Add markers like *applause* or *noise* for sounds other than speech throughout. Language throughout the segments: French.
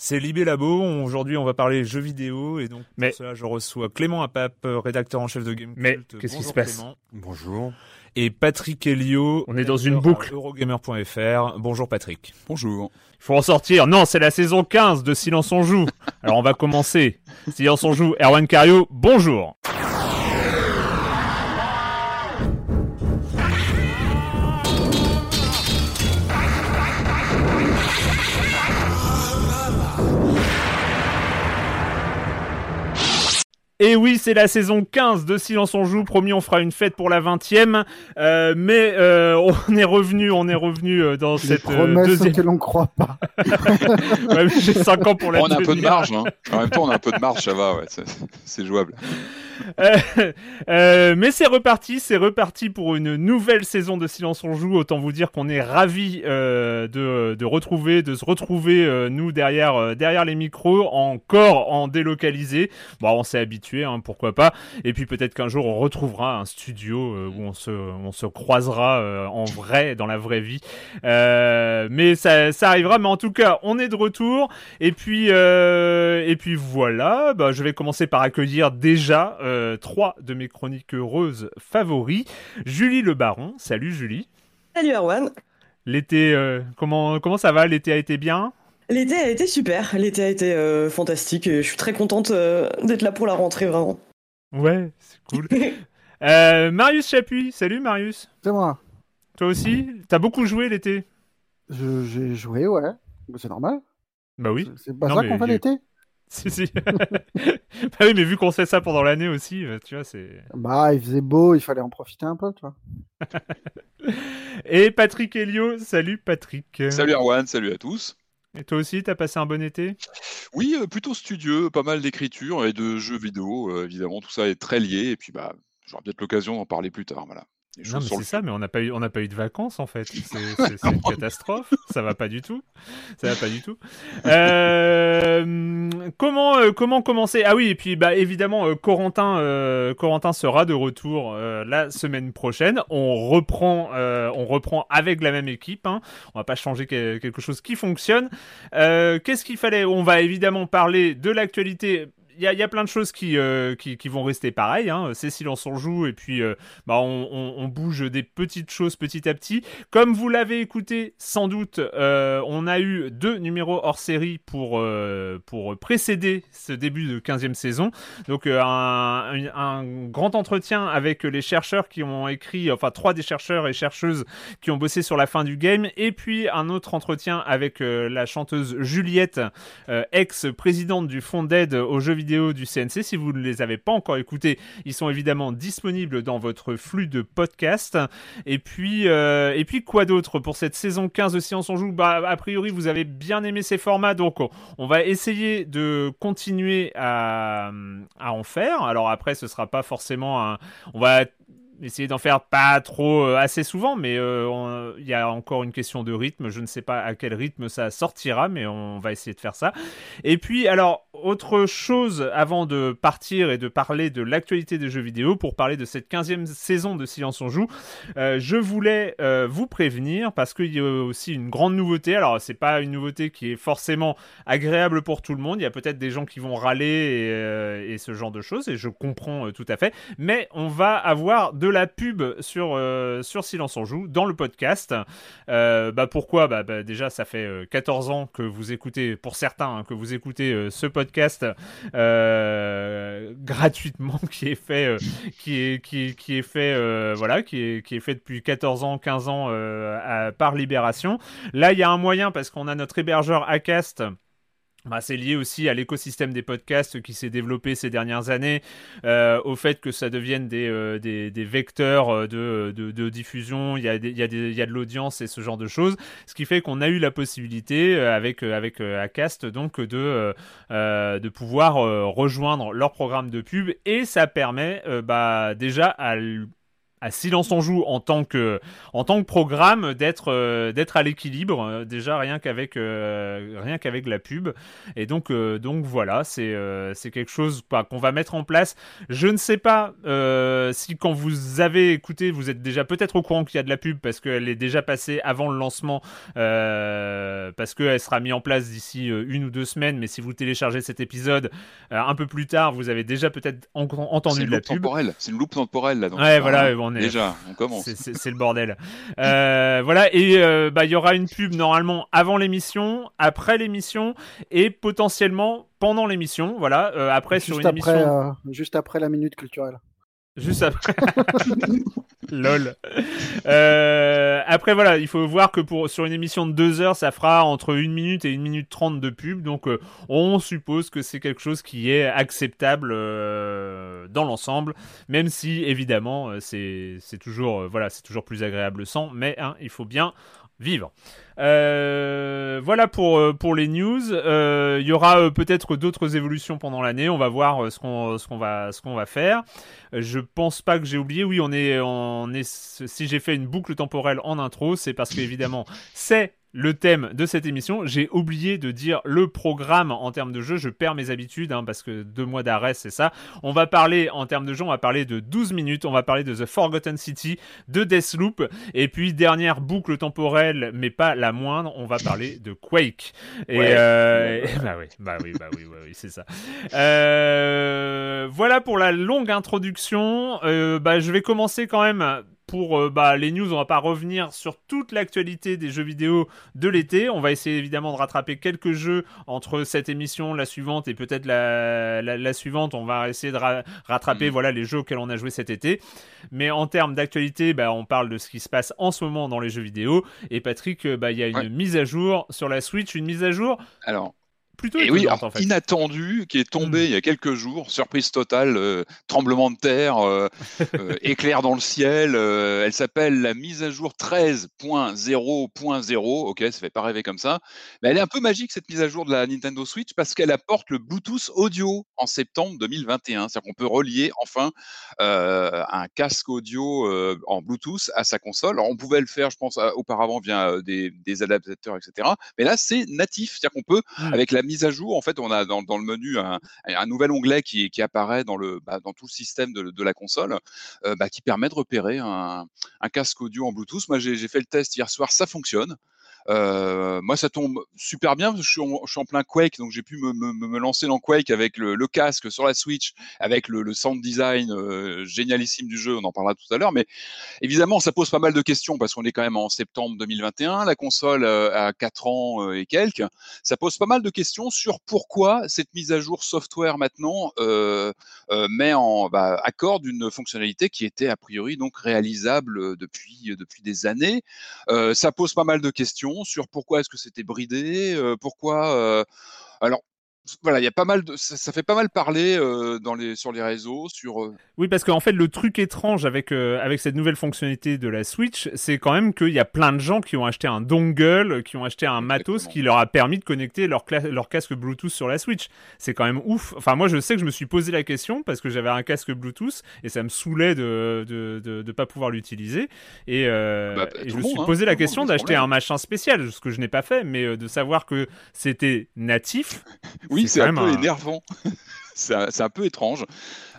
C'est Libé Labo. Aujourd'hui, on va parler jeux vidéo. Et donc, Mais... pour cela, je reçois Clément Apap, rédacteur en chef de Game Mais qu'est-ce qui se passe Clément. Bonjour. Et Patrick Elio. On est dans une boucle. Eurogamer.fr. Bonjour Patrick. Bonjour. Il faut en sortir. Non, c'est la saison 15 de Silence on joue. Alors on va commencer. Silence on joue. Erwan Cario, bonjour. Et oui, c'est la saison 15 de Silence on joue. Promis, on fera une fête pour la 20e. Euh, mais euh, *laughs* on est revenu, on est revenu euh, dans Les cette promesses deuxième. auxquelles on ne croit pas. *laughs* Ouais, mais J'ai 5 ans pour la on a un peu de marge. Hein. En même temps, on a un peu de marge, ça va. Ouais, c'est jouable. *laughs* Euh, euh, mais c'est reparti, c'est reparti pour une nouvelle saison de Silence on joue. Autant vous dire qu'on est ravis euh, de, de retrouver, de se retrouver nous derrière derrière les micros, encore en délocalisé. Bon, on s'est habitué, hein, pourquoi pas. Et puis peut-être qu'un jour on retrouvera un studio où on se on se croisera en vrai, dans la vraie vie. Mais ça ça arrivera. Mais en tout cas, on est de retour. Et puis et puis voilà. Bah, je vais commencer par accueillir déjà euh, trois de mes chroniques heureuses favoris. Julie Le Baron. Salut Julie. Salut Erwan. L'été, euh, comment comment ça va? L'été a été bien? L'été a été super, l'été a été euh, fantastique et je suis très contente euh, d'être là pour la rentrée vraiment. Ouais, c'est cool. *laughs* Euh, Marius Chapuis. Salut Marius. C'est moi. Toi aussi? T'as beaucoup joué l'été? J'ai joué, ouais. Mais C'est normal. Bah oui. C'est- pas Non, ça qu'on fait l'été? *laughs* Si si. *laughs* bah oui, mais vu qu'on sait ça pendant l'année aussi, euh, tu vois, c'est. Bah, il faisait beau, il fallait en profiter un peu, tu vois. *laughs* Et Patrick Helio. Salut Patrick. Salut Erwan, salut à tous. Et toi aussi, t'as passé un bon été? Oui, euh, plutôt studieux, pas mal d'écriture et de jeux vidéo. euh, évidemment, tout ça est très lié. Et puis, bah, j'aurai peut-être l'occasion d'en parler plus tard. Voilà. Non, mais c'est le ça, mais on n'a pas eu, on pas eu de vacances en fait. C'est, *laughs* une catastrophe. Ça va pas du tout. Ça va pas du tout. Euh, comment, euh, comment commencer? Ah oui, et puis bah évidemment, euh, Corentin, Corentin sera de retour la semaine prochaine. On reprend, on reprend avec la même équipe. Hein. On va pas changer que- quelque chose qui fonctionne. Qu'est-ce qu'il fallait? On va évidemment parler de l'actualité. Y a, y a plein de choses qui, euh, qui, vont rester pareilles. Hein. C'est silence on joue et puis euh, bah, on, bouge des petites choses petit à petit. Comme vous l'avez écouté sans doute, euh, on a eu deux numéros hors série pour, pour précéder ce début de 15e saison. Donc un, un- grand entretien avec les chercheurs qui ont écrit, enfin trois des chercheurs et chercheuses qui ont bossé sur la fin du game. Et puis un autre entretien avec la chanteuse Juliette, ex-présidente du fonds d'aide aux jeux vidéo du CNC. Si vous ne les avez pas encore écoutés, ils sont évidemment disponibles dans votre flux de podcasts. Et puis, euh, et puis quoi d'autre pour cette saison 15 de Science on joue? Bah, a priori, vous avez bien aimé ces formats, donc on, on va essayer de continuer à, à en faire. Alors après, ce sera pas forcément un, on va essayer d'en faire pas trop euh, assez souvent, mais euh, il y a encore une question de rythme. Je ne sais pas à quel rythme ça sortira, mais on va essayer de faire ça. Et puis, alors, autre chose avant de partir et de parler de l'actualité des jeux vidéo, pour parler de cette 15e saison de Silence on Joue, euh, je voulais vous prévenir parce qu'il y a aussi une grande nouveauté. Alors, c'est pas une nouveauté qui est forcément agréable pour tout le monde. Il y a peut-être des gens qui vont râler et, et, ce genre de choses, et je comprends tout à fait. Mais on va avoir de la pub sur, euh, sur Silence en Joue dans le podcast. Euh, bah pourquoi? Bah, bah, Déjà, ça fait 14 euh, ans que vous écoutez, pour certains, hein, que vous écoutez ce podcast gratuitement, *laughs* qui est fait, qui est, qui est fait, voilà, qui est, qui est fait depuis 14 ans, 15 ans par Libération. Là, il y a un moyen parce qu'on a notre hébergeur Acast bah, c'est lié aussi à l'écosystème des podcasts qui s'est développé ces dernières années, euh, au fait que ça devienne des, euh, vecteurs euh, de, diffusion, il y a de l'audience et ce genre de choses, ce qui fait qu'on a eu la possibilité avec, avec Acast donc de, de pouvoir rejoindre leur programme de pub. Et ça permet bah, déjà à à Silence on joue en tant que en tant que programme d'être euh, d'être à l'équilibre euh, déjà rien qu'avec euh, rien qu'avec la pub. Et donc donc voilà c'est c'est quelque chose bah, qu'on va mettre en place. Je ne sais pas si quand vous avez écouté vous êtes déjà peut-être au courant qu'il y a de la pub parce qu'elle est déjà passée avant le lancement parce qu'elle sera mise en place d'ici une ou deux semaines. Mais si vous téléchargez cet épisode un peu plus tard vous avez déjà peut-être entendu de la pub. c'est une loupe temporelle là donc ouais voilà Déjà, on commence. C'est le bordel. Euh, *laughs* voilà, et euh, bah, il y aura une pub normalement avant l'émission, après l'émission et potentiellement pendant l'émission. Voilà, euh, après juste sur une après, émission. juste après la minute culturelle. Juste après. *laughs* Lol. Euh, après, voilà, il faut voir que pour, sur une émission de 2 heures, ça fera entre 1 minute et 1 minute 30 de pub. Donc, euh, on suppose que c'est quelque chose qui est acceptable euh, dans l'ensemble. Même si, évidemment, c'est toujours, voilà, toujours plus agréable sans. Mais hein, il faut bien vivre. Euh, voilà pour, euh, pour les news. Euh, il y aura peut-être d'autres évolutions pendant l'année. On va voir ce qu'on va ce qu'on va faire. Je pense pas que j'ai oublié. Oui, on est on est si j'ai fait une boucle temporelle en intro, c'est parce qu'évidemment c'est le thème de cette émission. J'ai oublié de dire le programme en termes de jeu. Je perds mes habitudes hein, parce que deux mois d'arrêt, c'est ça. On va parler en termes de jeu, on va parler de 12 minutes. On va parler de The Forgotten City, de Deathloop. Et puis, dernière boucle temporelle, mais pas la moindre, on va parler de Quake. Et, euh, *laughs* bah oui, bah oui, bah oui, bah oui, c'est ça. Euh, voilà pour la longue introduction. Euh, bah, je vais commencer quand même pour euh, bah, les news, on va pas revenir sur toute l'actualité des jeux vidéo de l'été. On va essayer évidemment de rattraper quelques jeux entre cette émission, la suivante et peut-être la, la, suivante. On va essayer de rattraper mm. voilà les jeux auxquels on a joué cet été. Mais en termes d'actualité, bah, on parle de ce qui se passe en ce moment dans les jeux vidéo. Et Patrick, bah, il y a une mise à jour sur la Switch, une mise à jour? Alors, plutôt et oui, inattendu, qui est tombé hmm. il y a quelques jours, surprise totale, euh, tremblement de terre, euh, *laughs* euh, éclair dans le ciel. elle s'appelle la mise à jour 13.0.0. Ok, ça fait pas rêver comme ça, mais elle est un peu magique cette mise à jour de la Nintendo Switch parce qu'elle apporte le Bluetooth audio en septembre 2021, c'est-à-dire qu'on peut relier enfin un casque audio en Bluetooth à sa console. Alors, on pouvait le faire, je pense, auparavant via des, adaptateurs, etc. Mais là, c'est natif, c'est-à-dire qu'on peut hmm. avec la mise à jour, en fait, on a dans, le menu un, nouvel onglet qui, apparaît bah, dans tout le système de, la console, euh, bah, qui permet de repérer un, un, casque audio en Bluetooth. Moi, j'ai fait le test hier soir, ça fonctionne. Euh, moi, ça tombe super bien parce que je suis en, plein Quake, donc j'ai pu me, lancer dans Quake avec le, casque sur la Switch, avec le, le sound design euh, génialissime du jeu. On en parlera tout à l'heure, mais évidemment, ça pose pas mal de questions parce qu'on est quand même en septembre 2021. La console euh, a 4 ans euh, et quelques. Ça pose pas mal de questions sur pourquoi cette mise à jour software maintenant euh, met en bah, accorde une fonctionnalité qui était a priori donc réalisable depuis depuis des années. ça pose pas mal de questions sur pourquoi est-ce que c'était bridé, pourquoi. alors, voilà, il y a pas mal de, ça, fait pas mal parler euh, dans les, sur les réseaux, sur. Euh, oui, parce qu'en fait, le truc étrange avec euh, avec cette nouvelle fonctionnalité de la Switch, c'est quand même qu'il y a plein de gens qui ont acheté un dongle, qui ont acheté un matos qui leur a permis de connecter leur, leur casque Bluetooth sur la Switch. C'est quand même ouf. Enfin, moi, je sais que je me suis posé la question parce que j'avais un casque Bluetooth et ça me saoulait de de, de, pas pouvoir l'utiliser et, bah, bah, je me suis hein, posé la question d'acheter un machin spécial, ce que je n'ai pas fait, mais de savoir que c'était natif. *laughs* Oui, c'est un peu énervant. *laughs* c'est un, peu étrange.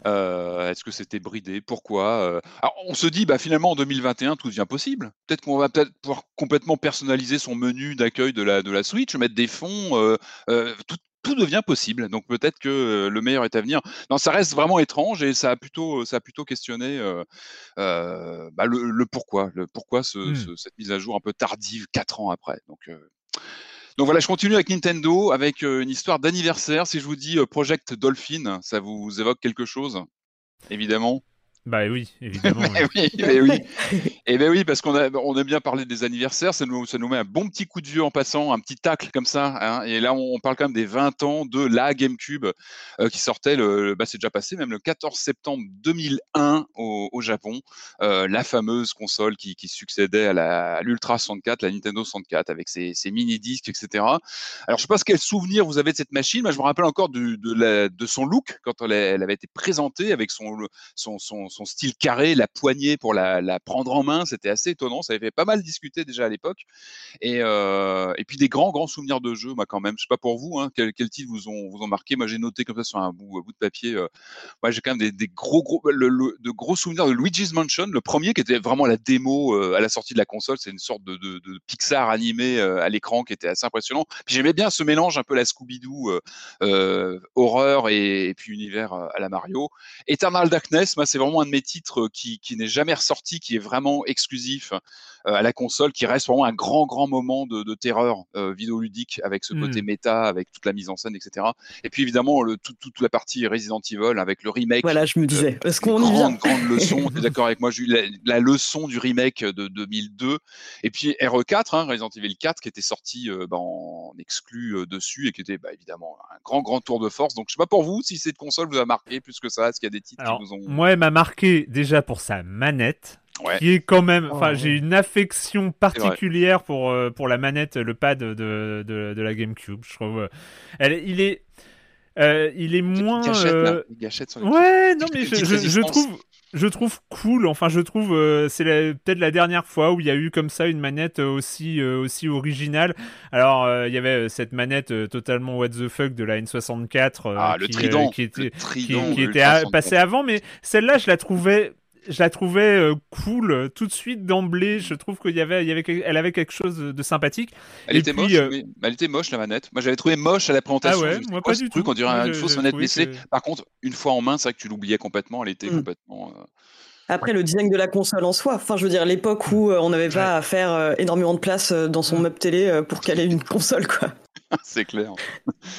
Euh, est-ce que c'était bridé? Pourquoi? Euh? On se dit, bah, finalement, en 2021, tout devient possible. Peut-être qu'on va peut-être pouvoir complètement personnaliser son menu d'accueil de la, de la Switch, mettre des fonds, euh, tout, devient possible. Donc peut-être que le meilleur est à venir. Non, ça reste vraiment étrange et ça a plutôt, ça a plutôt questionné bah, le, pourquoi, le pourquoi mmh. cette mise à jour un peu tardive, quatre ans après. Donc donc voilà, je continue avec Nintendo, avec euh, une histoire d'anniversaire. Si je vous dis euh, Project Dolphin, ça vous évoque quelque chose? Évidemment. Bah oui, évidemment. *laughs* oui, mais oui. Et ben oui, parce qu'on a, on aime bien parler des anniversaires, ça nous, ça nous met un bon petit coup de vieux en passant, un petit tacle comme ça. Hein. et là, on, parle quand même des 20 ans de la GameCube euh, qui sortait, le, bah, c'est déjà passé, même le 14 septembre 2001 au, au Japon. Euh, la fameuse console qui, qui succédait à l'Ultra 64, la Nintendo 64, avec ses, ses mini-disques, etc. Alors, je sais pas ce quel souvenir vous avez de cette machine. Moi, je me rappelle encore de, de, la, de son look quand elle, elle, avait été présentée avec son, son, son son style carré, la poignée pour la, prendre en main, c'était assez étonnant. Ça avait fait pas mal discuter déjà à l'époque. Et, euh, et puis des grands, grands souvenirs de jeu, moi quand même. Je sais pas pour vous, hein, quel titres vous ont, vous ont marqué? Moi j'ai noté comme ça sur un bout, bout de papier. Euh, moi j'ai quand même des, gros, gros, de gros souvenirs de Luigi's Mansion, le premier qui était vraiment la démo euh, à la sortie de la console. C'est une sorte de, Pixar animé à l'écran qui était assez impressionnant. Puis j'aimais bien ce mélange un peu la Scooby-Doo horreur et, et, puis univers à la Mario. Eternal Darkness, moi c'est vraiment un mes titres qui, qui n'est jamais ressorti, qui est vraiment exclusif euh, à la console, qui reste vraiment un grand, grand moment de, de terreur euh, vidéoludique avec ce côté mmh. méta, avec toute la mise en scène, etc. Et puis évidemment, le, tout, toute la partie Resident Evil avec le remake. Voilà, je me disais, est-ce qu'on y vient Grande *laughs* leçon, tu es d'accord avec moi, j'ai eu la, leçon du remake de 2002. Et puis RE4, hein, Resident Evil 4, qui était sorti euh, bah, en exclu dessus et qui était bah, évidemment un grand, grand tour de force. Donc je sais pas pour vous si cette console vous a marqué plus que ça, est-ce qu'il y a des titres qui vous ont. Moi, elle m'a marqué déjà pour sa manette. Qui est quand même enfin oh. j'ai une affection particulière pour euh, pour la manette le pad de, de, de la GameCube je trouve. Elle il est euh, il est moins euh... ouais non mais je, je, trouve je trouve cool. Enfin je trouve euh, c'est peut-être la dernière fois où il y a eu comme ça une manette aussi aussi originale. Alors il y avait cette manette totalement what the fuck de la N64 ah, qui, le trident, qui était qui, qui était passée avant mais celle-là je la trouvais je la trouvais euh, cool euh, tout de suite d'emblée. Je trouve qu'il y avait, il y avait, elle avait quelque chose de sympathique. Elle était moche, euh, elle était moche la manette. Moi, j'avais trouvé moche à la présentation. Ah ouais, moi pas du truc, tout. On dirait une fausse manette baissée. Par contre, une fois en main, c'est vrai que tu l'oubliais complètement. Elle était mm. complètement. Après, le design de la console en soi. Enfin, je veux dire, l'époque où on n'avait pas à faire énormément de place dans son meuble télé pour caler une *laughs* console, quoi. *laughs* c'est clair.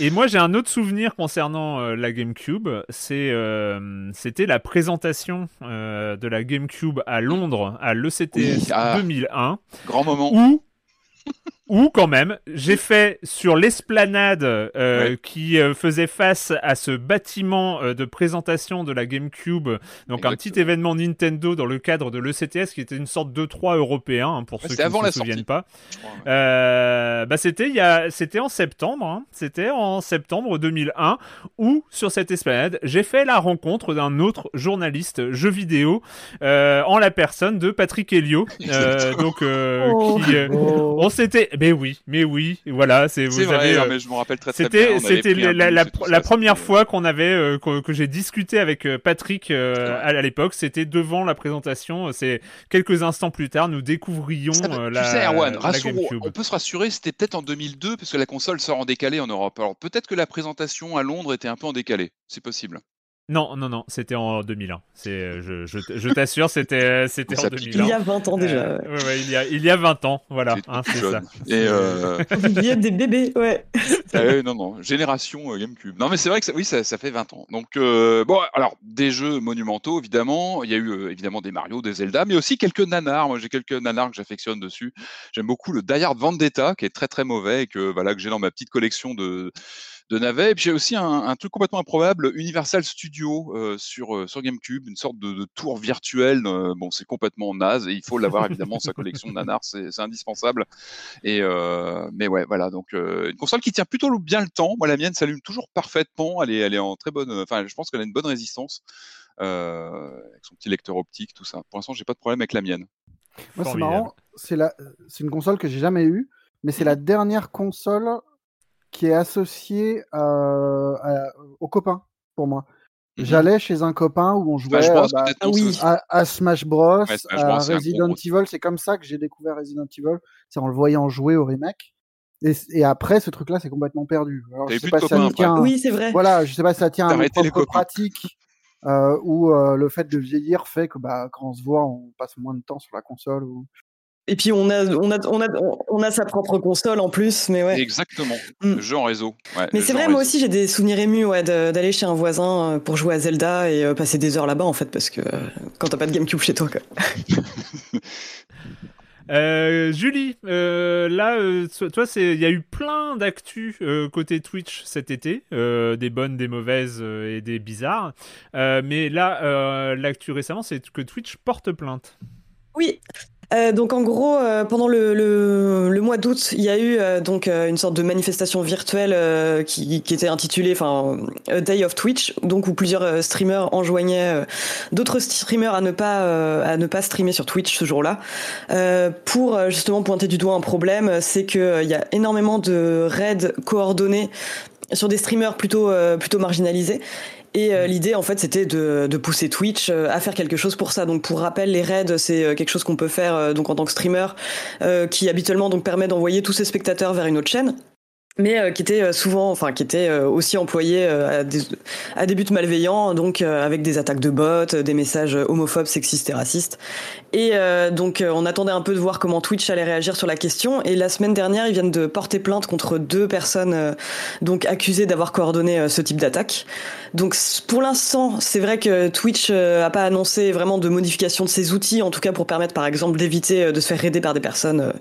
Et moi, j'ai un autre souvenir concernant euh, la GameCube. C'est, euh, c'était la présentation euh, de la GameCube à Londres, à l'ECTS 2001. Ah. Grand moment. Où *laughs* ou quand même, j'ai fait sur l'esplanade euh, qui euh, faisait face à ce bâtiment euh, de présentation de la GameCube, donc un petit événement Nintendo dans le cadre de l'ECTS qui était une sorte de 3 européen hein, pour ceux qui ne se souviennent pas. bah c'était il y a, c'était en septembre, hein. c'était en septembre 2001 où sur cette esplanade j'ai fait la rencontre d'un autre journaliste jeu vidéo en la personne de Patrick Helio, donc oh. qui, oh. on s'était mais oui, mais oui, voilà, c'est vous vrai, euh, mais je me rappelle très, très C'était c'était la, la, la première fois qu'on avait euh, que, j'ai discuté avec euh, Patrick à, l'époque, c'était devant la présentation, c'est quelques instants plus tard, nous découvrions la, tu sais, Erwan, on peut se rassurer, c'était peut-être en 2002 parce que la console sort en décalé en Europe. Alors peut-être que la présentation à Londres était un peu en décalé, c'est possible. Non, non, non, c'était en 2001. C'est, euh, je, je, je t'assure, c'était, euh, c'était en 2001. Il y a 20 ans déjà. Euh, ouais. ouais, il, y a, il y a 20 ans, voilà. Hein, c'est ça. Et euh... Il y a des bébés, ouais. Ah non, non, génération GameCube. Non, mais c'est vrai que ça, oui, ça, ça fait 20 ans. Donc, bon, alors, des jeux monumentaux, évidemment. Il y a eu évidemment des Mario, des Zelda, mais aussi quelques nanars. Moi, j'ai quelques nanars que j'affectionne dessus. J'aime beaucoup le Die Hard Vendetta, qui est très très mauvais et que, voilà, que j'ai dans ma petite collection de de navet. Et puis j'ai aussi un, truc complètement improbable, Universal Studio sur, sur GameCube, une sorte de, tour virtuelle. bon, c'est complètement naze et il faut l'avoir évidemment, sa collection de nanars, c'est indispensable. Et, mais ouais, voilà, donc une console qui tient plutôt bien le temps. Moi, la mienne s'allume toujours parfaitement. Elle est, elle est en très bonne, enfin, je pense qu'elle a une bonne résistance. avec son petit lecteur optique, tout ça. Pour l'instant, j'ai pas de problème avec la mienne. Moi, c'est marrant. C'est la... une console que j'ai jamais eue, mais c'est la mmh. dernière console qui est associée euh, aux copains pour moi. Mmh J'allais chez un copain où on jouait bah, à, Smash Bros, à Resident Evil. C'est comme ça que j'ai découvert Resident Evil. C'est en le voyant jouer au remake. Et, après, ce truc-là, c'est complètement perdu. Alors, je sais pas si ça tient. Oui, c'est vrai. Voilà, je sais pas si ça tient à une pratique euh, ou euh, le fait de vieillir fait que bah, quand on se voit, on passe moins de temps sur la console. Ou... Et puis on a, on, a, on, a, on a sa propre console en plus, mais ouais. Exactement, mm. le jeu en réseau. mais c'est vrai, moi aussi j'ai des souvenirs émus ouais, d'aller chez un voisin euh, pour jouer à Zelda et passer des heures là-bas en fait, parce que quand t'as pas de GameCube chez toi. Quoi. *laughs* Euh, Julie, euh, là, euh, toi, il y a eu plein d'actu côté Twitch cet été, des bonnes, des mauvaises et des bizarres. mais là, l'actu récemment, c'est que Twitch porte plainte. Oui, euh, donc en gros, euh, pendant le, mois d'août, il y a eu euh, donc une sorte de manifestation virtuelle qui, qui, était intitulée, enfin, Day of Twitch, donc où plusieurs streamers enjoignaient d'autres streamers à ne pas à ne pas streamer sur Twitch ce jour-là, pour justement pointer du doigt un problème, c'est que il y a énormément de raids coordonnés sur des streamers plutôt plutôt marginalisés et euh, l'idée, en fait, c'était de, pousser Twitch euh, à faire quelque chose pour ça. Donc, pour rappel, les raids, c'est euh, quelque chose qu'on peut faire donc en tant que streamer, qui habituellement donc permet d'envoyer tous ses spectateurs vers une autre chaîne mais euh, qui était euh, souvent, enfin qui était euh, aussi employé à des, à, des, buts malveillants, donc avec des attaques de bots, des messages homophobes, sexistes et racistes. Et donc on attendait un peu de voir comment Twitch allait réagir sur la question. Et la semaine dernière, ils viennent de porter plainte contre deux personnes donc accusées d'avoir coordonné ce type d'attaque. Donc pour l'instant, c'est vrai que Twitch a pas annoncé vraiment de modification de ses outils, en tout cas pour permettre par exemple d'éviter de se faire raider par des personnes,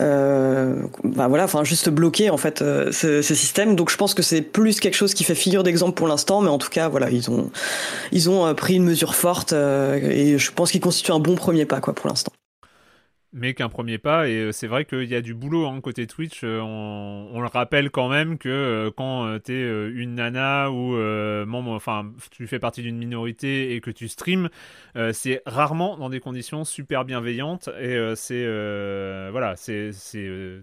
euh, bah voilà, enfin juste bloquer en fait euh, ce, système. Donc je pense que c'est plus quelque chose qui fait figure d'exemple pour l'instant, mais en tout cas, voilà, ils ont, ils ont euh, pris une mesure forte euh, et je pense qu'ils constituent un bon premier pas quoi pour l'instant mais qu'un premier pas. Et euh, c'est vrai qu'il y a du boulot hein, côté Twitch. Euh, on, le rappelle quand même que euh, quand tu es une nana ou enfin tu fais partie d'une minorité et que tu streams, c'est rarement dans des conditions super bienveillantes. Et c'est voilà, c'est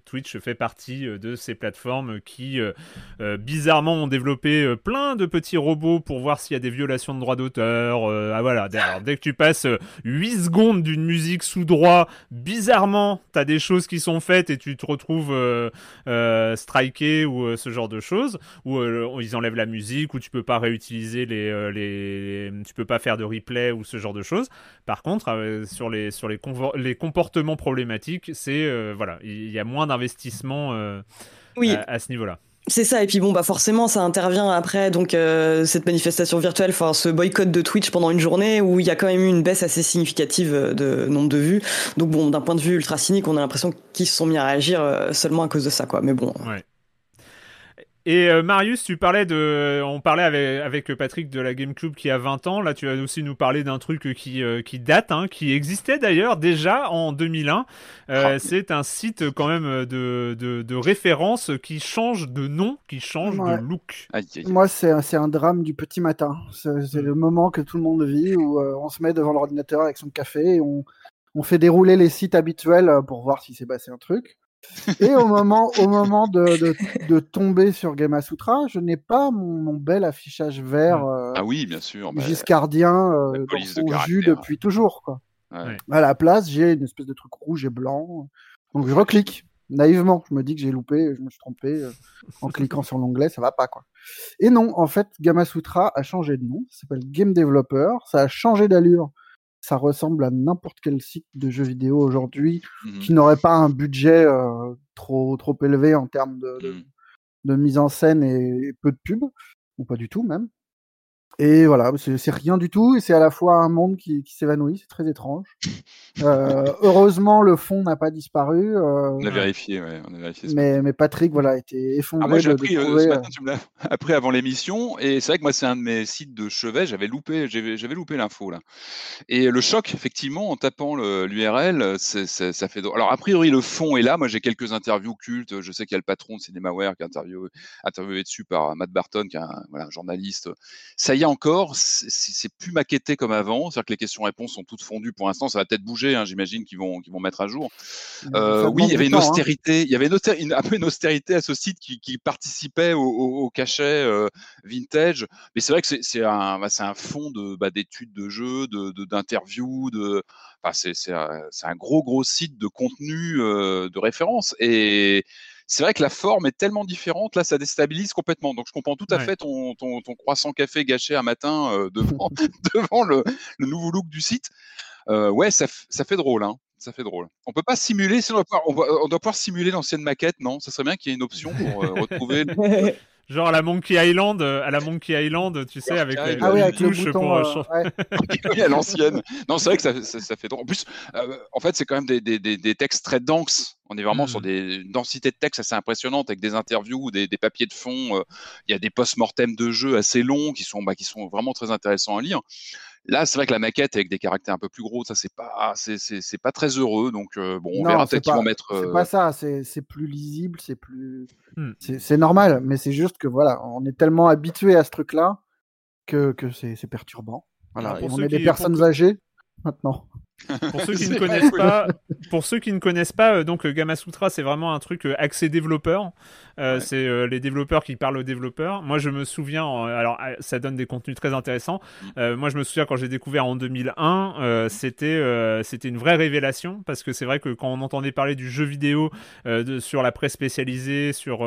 Twitch fait partie de ces plateformes qui bizarrement ont développé plein de petits robots pour voir s'il y a des violations de droits d'auteur. ah voilà, dès que tu passes 8 secondes d'une musique sous droit, bizarre bizarrement, t'as des choses qui sont faites et tu te retrouves euh, euh, striké ou euh, ce genre de choses, où ils enlèvent la musique, ou tu peux pas réutiliser les, les, tu peux pas faire de replay ou ce genre de choses. Par contre, sur les sur les, les comportements problématiques, c'est voilà, il y, a moins d'investissement à ce niveau-là. C'est ça, et puis bon, bah forcément, ça intervient après donc euh, cette manifestation virtuelle, enfin ce boycott de Twitch pendant une journée où il y a quand même eu une baisse assez significative euh, de nombre de vues. Donc bon, d'un point de vue ultra cynique, on a l'impression qu'ils se sont mis à réagir euh, seulement à cause de ça, quoi. Mais bon. Ouais. Et euh, Marius, tu parlais de, on parlait avec, Patrick de la GameCube qui a 20 ans. Là, tu vas aussi nous parler d'un truc qui, euh, qui date, hein, qui existait d'ailleurs déjà en 2001. Euh, ah. C'est un site quand même de, de, référence qui change de nom, qui change de look. Moi, c'est un drame du petit matin. C'est le moment que tout le monde vit où on se met devant l'ordinateur avec son café et on, on fait dérouler les sites habituels pour voir si s'est passé un truc. Et au moment, au moment de, de, tomber sur Gamma Sutra, je n'ai pas mon, bel affichage vert. Euh, ah oui, bien sûr. Bah, giscardien euh, jus depuis toujours. Quoi. À la place, j'ai une espèce de truc rouge et blanc. Donc je reclique naïvement. Je me dis que j'ai loupé, je me suis trompé euh, en *laughs* cliquant sur l'onglet, ça va pas quoi. Et non, en fait, Gamma Sutra a changé de nom. Ça s'appelle Game Developer. Ça a changé d'allure ça ressemble à n'importe quel site de jeux vidéo aujourd'hui mmh qui n'aurait pas un budget euh, trop trop élevé en termes de, de, mmh. mise en scène et, peu de pub ou pas du tout même. Et voilà, c'est rien du tout, et c'est à la fois un monde qui, s'évanouit, c'est très étrange. Euh, *laughs* heureusement, le fond n'a pas disparu. Euh, on a vérifié, ouais, on a vérifié. Mais, mais, Patrick, voilà, était effondré. Ah, moi, j'ai appris euh, ce matin, tu me *laughs* appris avant l'émission, et c'est vrai que moi, c'est un de mes sites de chevet, j'avais loupé, j'avais loupé l'info là. Et le choc, effectivement, en tapant l'URL, ça fait. Alors, a priori, le fond est là. Moi, j'ai quelques interviews cultes. Je sais qu'il y a le patron de CinemaWare qui est interviewé, interviewé dessus par Matt Barton, qui est un, voilà, un journaliste. Ça y est encore, c'est plus maquetté comme avant. C'est-à-dire que les questions-réponses sont toutes fondues pour l'instant. Ça va peut-être bouger, hein, j'imagine qu'ils vont, qu'ils vont mettre à jour. Euh, oui, il y avait une hein. austérité. Il y avait une, un peu une austérité à ce site qui, participait au, cachet euh, vintage. Mais c'est vrai que c'est un, bah, un fond bah, d'études de, jeux, d'interviews, de, enfin, c'est un, gros gros site de contenu euh, de référence et c'est vrai que la forme est tellement différente, là, ça déstabilise complètement. Donc, je comprends tout à fait ton, ton, croissant café gâché un matin euh, *laughs* devant, devant le, nouveau look du site. Euh, ouais, ça, ça, fait drôle, hein. Ça fait drôle. On peut pas simuler, on, doit pouvoir, on, doit pouvoir simuler l'ancienne maquette, non? Ça serait bien qu'il y ait une option pour euh, retrouver. *laughs* Genre à la Monkey Island, à la Monkey Island, tu sais, avec les, ah oui, avec touches le bouton, pour. Euh, *laughs* oui, à l'ancienne. Non, c'est vrai que ça, ça, fait drôle. En plus, en fait, c'est quand même des, des, des, textes très denses. On est vraiment sur mmh. des, une densité de texte assez impressionnante avec des interviews, des, des papiers de fond. Euh, il y a des post-mortem de jeux assez longs qui sont, bah, qui sont vraiment très intéressants à lire. Là, c'est vrai que la maquette avec des caractères un peu plus gros, ça c'est pas, c'est pas très heureux. Donc euh, bon, on verra peut-être qu'ils vont mettre. C'est pas euh, ça, c'est plus lisible, c'est plus, mmh. c'est normal. Mais c'est juste que voilà, on est tellement habitué à ce truc-là que, que c'est perturbant. Voilà, on est des personnes âgées maintenant. Pour ceux qui *laughs* ne connaissent pas, pour ceux qui ne connaissent pas, donc Gamasutra, c'est vraiment un truc euh, axé développeur. Euh, C'est les développeurs qui parlent aux développeurs. Moi, je me souviens, alors ça donne des contenus très intéressants. Mm. moi, je me souviens quand j'ai découvert en 2001, c'était c'était une vraie révélation parce que c'est vrai que quand on entendait parler du jeu vidéo de, sur la presse spécialisée, sur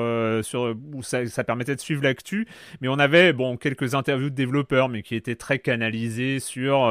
sur où ça, ça permettait de suivre l'actu, mais on avait bon quelques interviews de développeurs, mais qui étaient très canalisées sur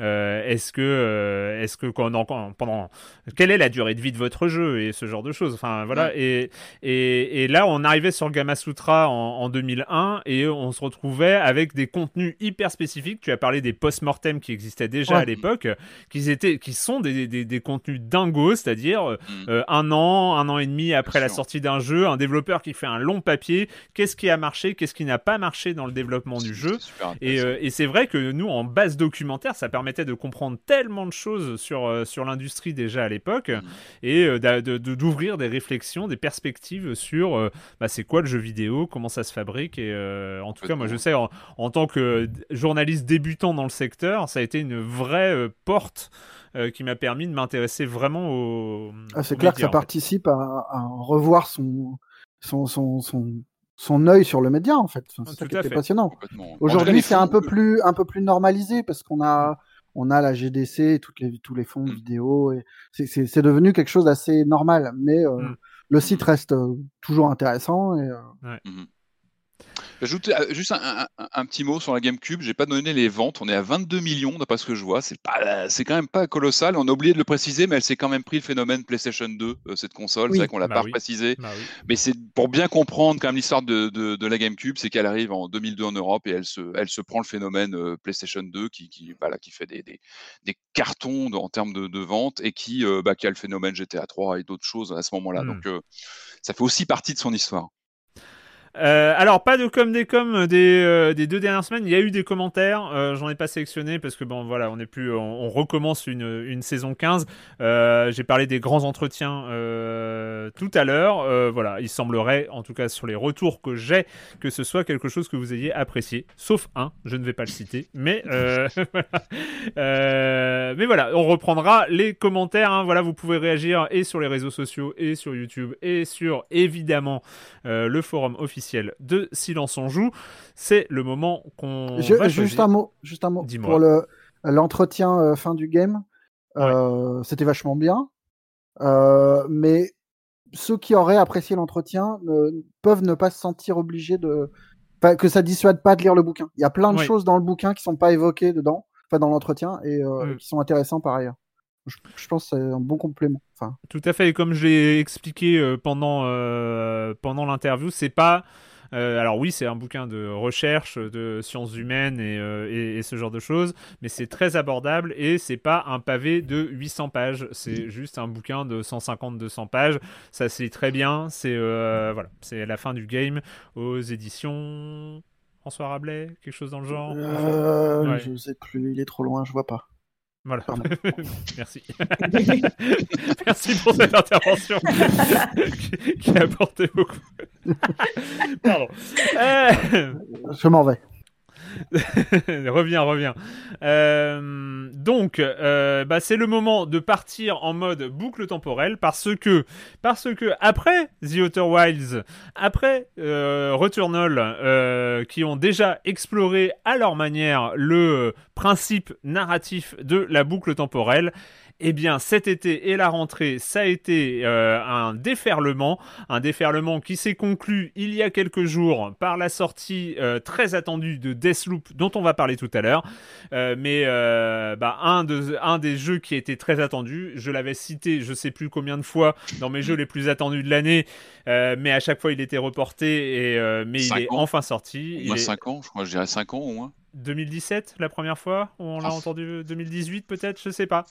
est-ce que euh, est-ce que pendant quelle est la durée de vie de votre jeu et ce genre de choses. Enfin voilà. Et, et, là, on arrivait sur Gamasutra en, en 2001 et on se retrouvait avec des contenus hyper spécifiques. Tu as parlé des post-mortem qui existaient déjà à l'époque, qui étaient, qui sont des, des, des contenus dingos, c'est-à-dire euh, mm. euh, un an, un an et demi après la sortie d'un jeu, un développeur qui fait un long papier. Qu'est-ce qui a marché, qu'est-ce qui n'a pas marché dans le développement du jeu? Et, et c'est vrai que nous, en base documentaire, ça permettait de comprendre tellement de choses sur, euh, sur l'industrie déjà à l'époque mm. et euh, d'ouvrir des réflexions, des perspectives sur euh, bah, c'est quoi le jeu vidéo, comment ça se fabrique. Et en tout cas, moi je sais, en, tant que journaliste débutant dans le secteur, ça a été une vraie porte. qui m'a permis de m'intéresser vraiment au. Ah, c'est clair que ça participe à, revoir son, son, son, son, son œil sur le média en fait. C'est ça qui était passionnant. Aujourd'hui, c'est un peu plus un peu plus normalisé parce qu'on a on a la GDC, toutes les, tous les fonds mmh. vidéo. Et c'est devenu quelque chose d'assez normal. Mais euh, mmh. Le site mmh. reste euh, toujours intéressant. Et, euh, J'ajoute euh, juste un, petit mot sur la GameCube. J'ai pas donné les ventes. On est à 22 millions d'après ce que je vois. C'est pas, c'est quand même pas colossal. On a oublié de le préciser, mais elle s'est quand même pris le phénomène PlayStation 2 euh, cette console. C'est vrai qu'on l'a bah pas précisé. Bah mais c'est pour bien comprendre quand même l'histoire de, de, la GameCube, c'est qu'elle arrive en 2002 en Europe et elle se, elle se prend le phénomène euh, PlayStation 2 qui, qui, voilà, qui fait des, des, des cartons en termes de, de vente et qui, bah, qui a le phénomène GTA 3 et d'autres choses à ce moment-là. Hmm. Donc ça fait aussi partie de son histoire. Euh, alors, pas de com des com des, euh, des, deux dernières semaines. Il y a eu des commentaires. Euh, J'en ai pas sélectionné parce que bon, voilà, on est plus, on, recommence une, une, saison 15. Euh, j'ai parlé des grands entretiens euh, tout à l'heure. voilà, il semblerait, en tout cas sur les retours que j'ai, que ce soit quelque chose que vous ayez apprécié. Sauf un, je ne vais pas le citer, mais *laughs* mais voilà, on reprendra les commentaires. Hein. Voilà, vous pouvez réagir et sur les réseaux sociaux et sur YouTube et sur évidemment le forum officiel de Silence en joue. C'est le moment qu'on. Juste un mot, juste un mot pour le l'entretien euh, fin du game. Euh, c'était vachement bien, euh, mais ceux qui auraient apprécié l'entretien peuvent ne pas se sentir obligés de que ça dissuade pas de lire le bouquin. Il y a plein de choses dans le bouquin qui sont pas évoquées dedans, enfin dans l'entretien et mm. qui sont intéressants par ailleurs. Je, pense que c'est un bon complément. Enfin... Tout à fait. Et comme je l'ai expliqué pendant, pendant l'interview, c'est pas alors oui, c'est un bouquin de recherche, de sciences humaines et, et, ce genre de choses, mais c'est très abordable et c'est pas un pavé de 800 pages. C'est juste un bouquin de 150-200 pages. Ça se lit très bien. C'est voilà, c'est la fin du game aux éditions. François Rabelais, quelque chose dans le genre euh, Je ne sais plus, il est trop loin, je vois pas. Voilà. *laughs* Merci. *laughs* Merci pour cette intervention qui, a apporté beaucoup. *laughs* Pardon. Je m'en vais. *laughs* reviens, reviens. Euh, donc, euh, bah, c'est le moment de partir en mode boucle temporelle parce que, parce que après The Outer Wilds, après euh, Returnal, qui ont déjà exploré à leur manière le principe narratif de la boucle temporelle, eh bien, cet été et la rentrée, ça a été euh, un déferlement, un déferlement qui s'est conclu il y a quelques jours par la sortie euh, très attendue de Deathloop, dont on va parler tout à l'heure. Euh, mais bah, un, de, un des jeux qui a été très attendu, je l'avais cité, je sais plus combien de fois dans mes jeux les plus attendus de l'année, mais à chaque fois il était reporté, et, mais il est enfin sorti. Il, 5 ans, je crois, je dirais 5 ans au moins. 2017 la première fois on l'a entendu 2018 peut-être je sais pas.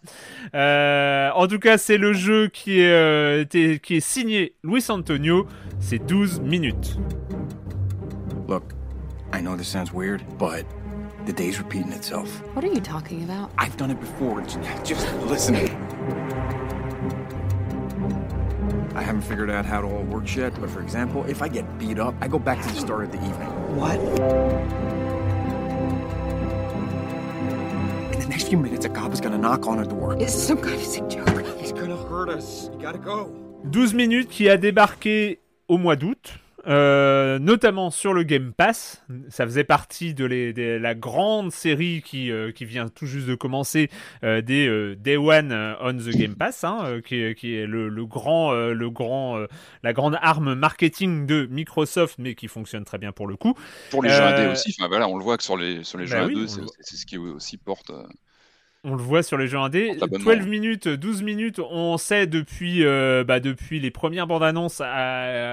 Euh, en tout cas c'est le jeu qui est, euh, qui est signé Luis Antonio. C'est 12 minutes. Look I know this sounds weird but the day's repeating itself. What are you talking about? I've done it before. Just listen. I haven't figured out how it all works yet, but for example, if I get beat up, I go back to the start of the evening. What? Minutes, a cop is gonna knock on our door. It's some kind of sick joke. He's gonna hurt us. You gotta go. 12 minutes qui a débarqué au mois d'août. Euh, notamment sur le Game Pass. Ça faisait partie de, les, de la grande série qui, euh, qui vient tout juste de commencer euh, des euh, Day One on the Game Pass, hein, qui, qui, est le, le grand, le grand, la grande arme marketing de Microsoft, mais qui fonctionne très bien pour le coup. Pour les jeux indés aussi, enfin, voilà, on le voit que sur les, sur les bah jeux indés, c'est ce qui aussi porte. On le voit sur les jeux indés. 12 minutes, 12 minutes, on sait depuis, euh, bah, depuis les premières bandes annonces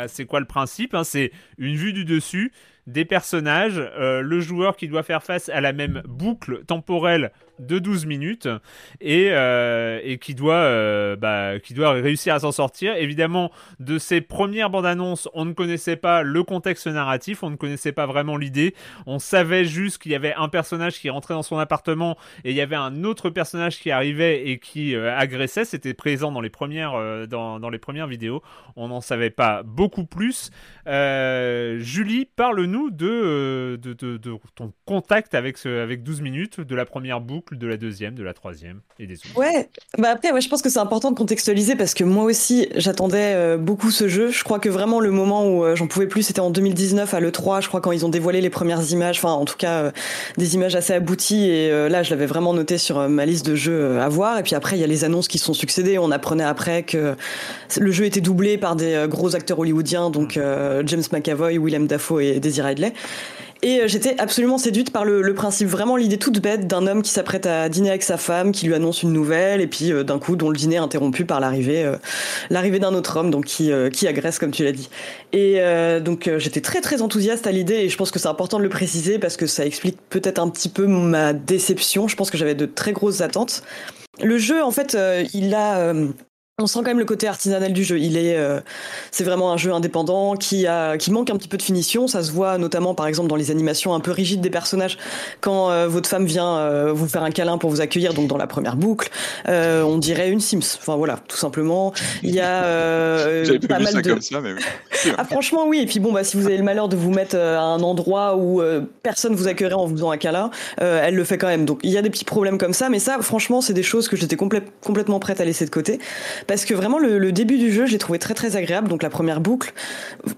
c'est quoi le principe. Hein. c'est une vue du dessus, des personnages, euh, le joueur qui doit faire face à la même boucle temporelle de 12 minutes et, euh, et qui, doit, euh, bah, qui doit réussir à s'en sortir. Évidemment, de ces premières bandes annonces, on ne connaissait pas le contexte narratif, on ne connaissait pas vraiment l'idée. On savait juste qu'il y avait un personnage qui rentrait dans son appartement et il y avait un autre personnage qui arrivait et qui euh, agressait. C'était présent dans les, premières, dans, dans, les premières vidéos. On n'en savait pas beaucoup plus. Julie, parle-nous de, de, de, ton contact avec, ce, avec 12 minutes, de la première boucle de la deuxième, de la troisième et des autres. Ouais, bah après, ouais, je pense que c'est important de contextualiser parce que moi aussi, j'attendais euh, beaucoup ce jeu. Je crois que vraiment le moment où euh, j'en pouvais plus, c'était en 2019 à l'E3, je crois, quand ils ont dévoilé les premières images, enfin, en tout cas, euh, des images assez abouties. Et là, je l'avais vraiment noté sur ma liste de jeux à voir. Et puis après, il y a les annonces qui sont succédées. On apprenait après que le jeu était doublé par des gros acteurs hollywoodiens, donc James McAvoy, Willem Dafoe et Daisy Ridley. Et euh, j'étais absolument séduite par le, principe, vraiment l'idée toute bête d'un homme qui s'apprête à dîner avec sa femme, qui lui annonce une nouvelle, et puis euh, d'un coup, dont le dîner est interrompu par l'arrivée, euh, d'un autre homme, donc qui, qui agresse, comme tu l'as dit. Et donc j'étais très très enthousiaste à l'idée, et je pense que c'est important de le préciser parce que ça explique peut-être un petit peu ma déception. Je pense que j'avais de très grosses attentes. Le jeu, en fait, il a on sent quand même le côté artisanal du jeu. Il est, euh, c'est vraiment un jeu indépendant qui a, qui manque un petit peu de finition. Ça se voit notamment, par exemple, dans les animations un peu rigides des personnages. Quand euh, votre femme vient euh, vous faire un câlin pour vous accueillir, donc dans la première boucle, on dirait une Sims. Enfin voilà, tout simplement. Il y a *laughs* pas mal ça de. Comme ça, mais ah franchement oui. Et puis bon bah si vous avez le malheur de vous mettre à un endroit où personne vous accueillerait en vous faisant un câlin, elle le fait quand même. Donc il y a des petits problèmes comme ça, mais ça franchement c'est des choses que j'étais complètement prête à laisser de côté parce que vraiment le, début du jeu, j'ai trouvé très très agréable. Donc la première boucle,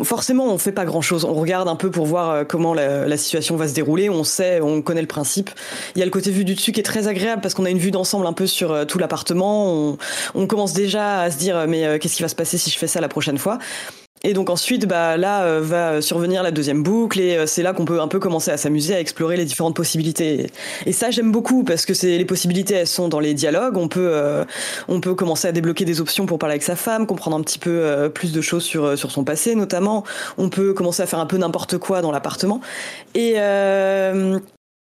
forcément, on fait pas grand chose. On regarde un peu pour voir euh, comment la, situation va se dérouler. On sait, on connaît le principe. Il y a le côté vue du dessus qui est très agréable parce qu'on a une vue d'ensemble un peu sur euh, tout l'appartement. On, commence déjà à se dire mais euh, qu'est-ce qui va se passer si je fais ça la prochaine fois? Et donc ensuite, bah, là euh, va survenir la deuxième boucle et euh, c'est là qu'on peut un peu commencer à s'amuser à explorer les différentes possibilités. Et ça, j'aime beaucoup parce que c'est les possibilités, elles sont dans les dialogues. On peut, euh, on peut commencer à débloquer des options pour parler avec sa femme, comprendre un petit peu plus de choses sur sur son passé, notamment. On peut commencer à faire un peu n'importe quoi dans l'appartement. Et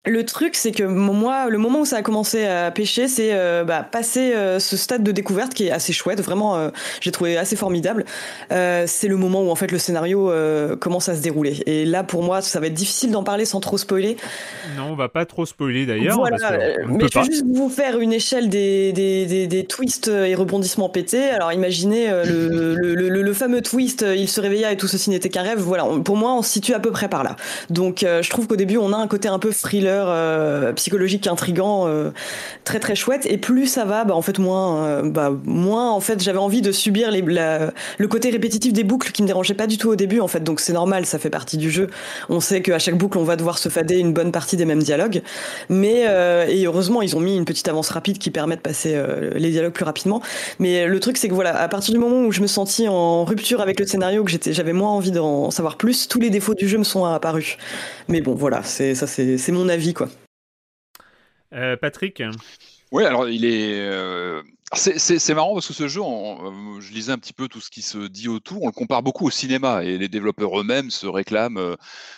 le truc, c'est que moi, le moment où ça a commencé à pêcher, c'est euh, bah, passer euh, ce stade de découverte qui est assez chouette, vraiment, euh, j'ai trouvé assez formidable. c'est le moment où en fait le scénario commence à se dérouler. Et là, pour moi, ça va être difficile d'en parler sans trop spoiler. Non, on va pas trop spoiler d'ailleurs. Voilà, mais je vais juste vous faire une échelle des, des, des, twists et rebondissements pétés. Alors imaginez le, le, le, le, fameux twist, il se réveilla et tout ceci n'était qu'un rêve. Voilà, pour moi, on se situe à peu près par là. Donc, je trouve qu'au début, on a un côté un peu thriller euh, psychologique intrigant, euh, très très chouette. Et plus ça va, bah en fait moins, euh, bah moins en fait j'avais envie de subir les, le côté répétitif des boucles qui me dérangeait pas du tout au début en fait. Donc c'est normal, ça fait partie du jeu. On sait qu'à chaque boucle on va devoir se fader une bonne partie des mêmes dialogues, mais et heureusement ils ont mis une petite avance rapide qui permet de passer les dialogues plus rapidement. Mais le truc c'est que voilà, à partir du moment où je me sentis en rupture avec le scénario, que j'étais, j'avais moins envie d'en savoir plus, tous les défauts du jeu me sont apparus. Mais bon voilà, c'est ça c'est mon avis vie, quoi. Euh, Patrick Oui, alors il est. Euh, c'est marrant parce que ce jeu, euh, je lisais un petit peu tout ce qui se dit autour, on le compare beaucoup au cinéma et les développeurs eux-mêmes se réclament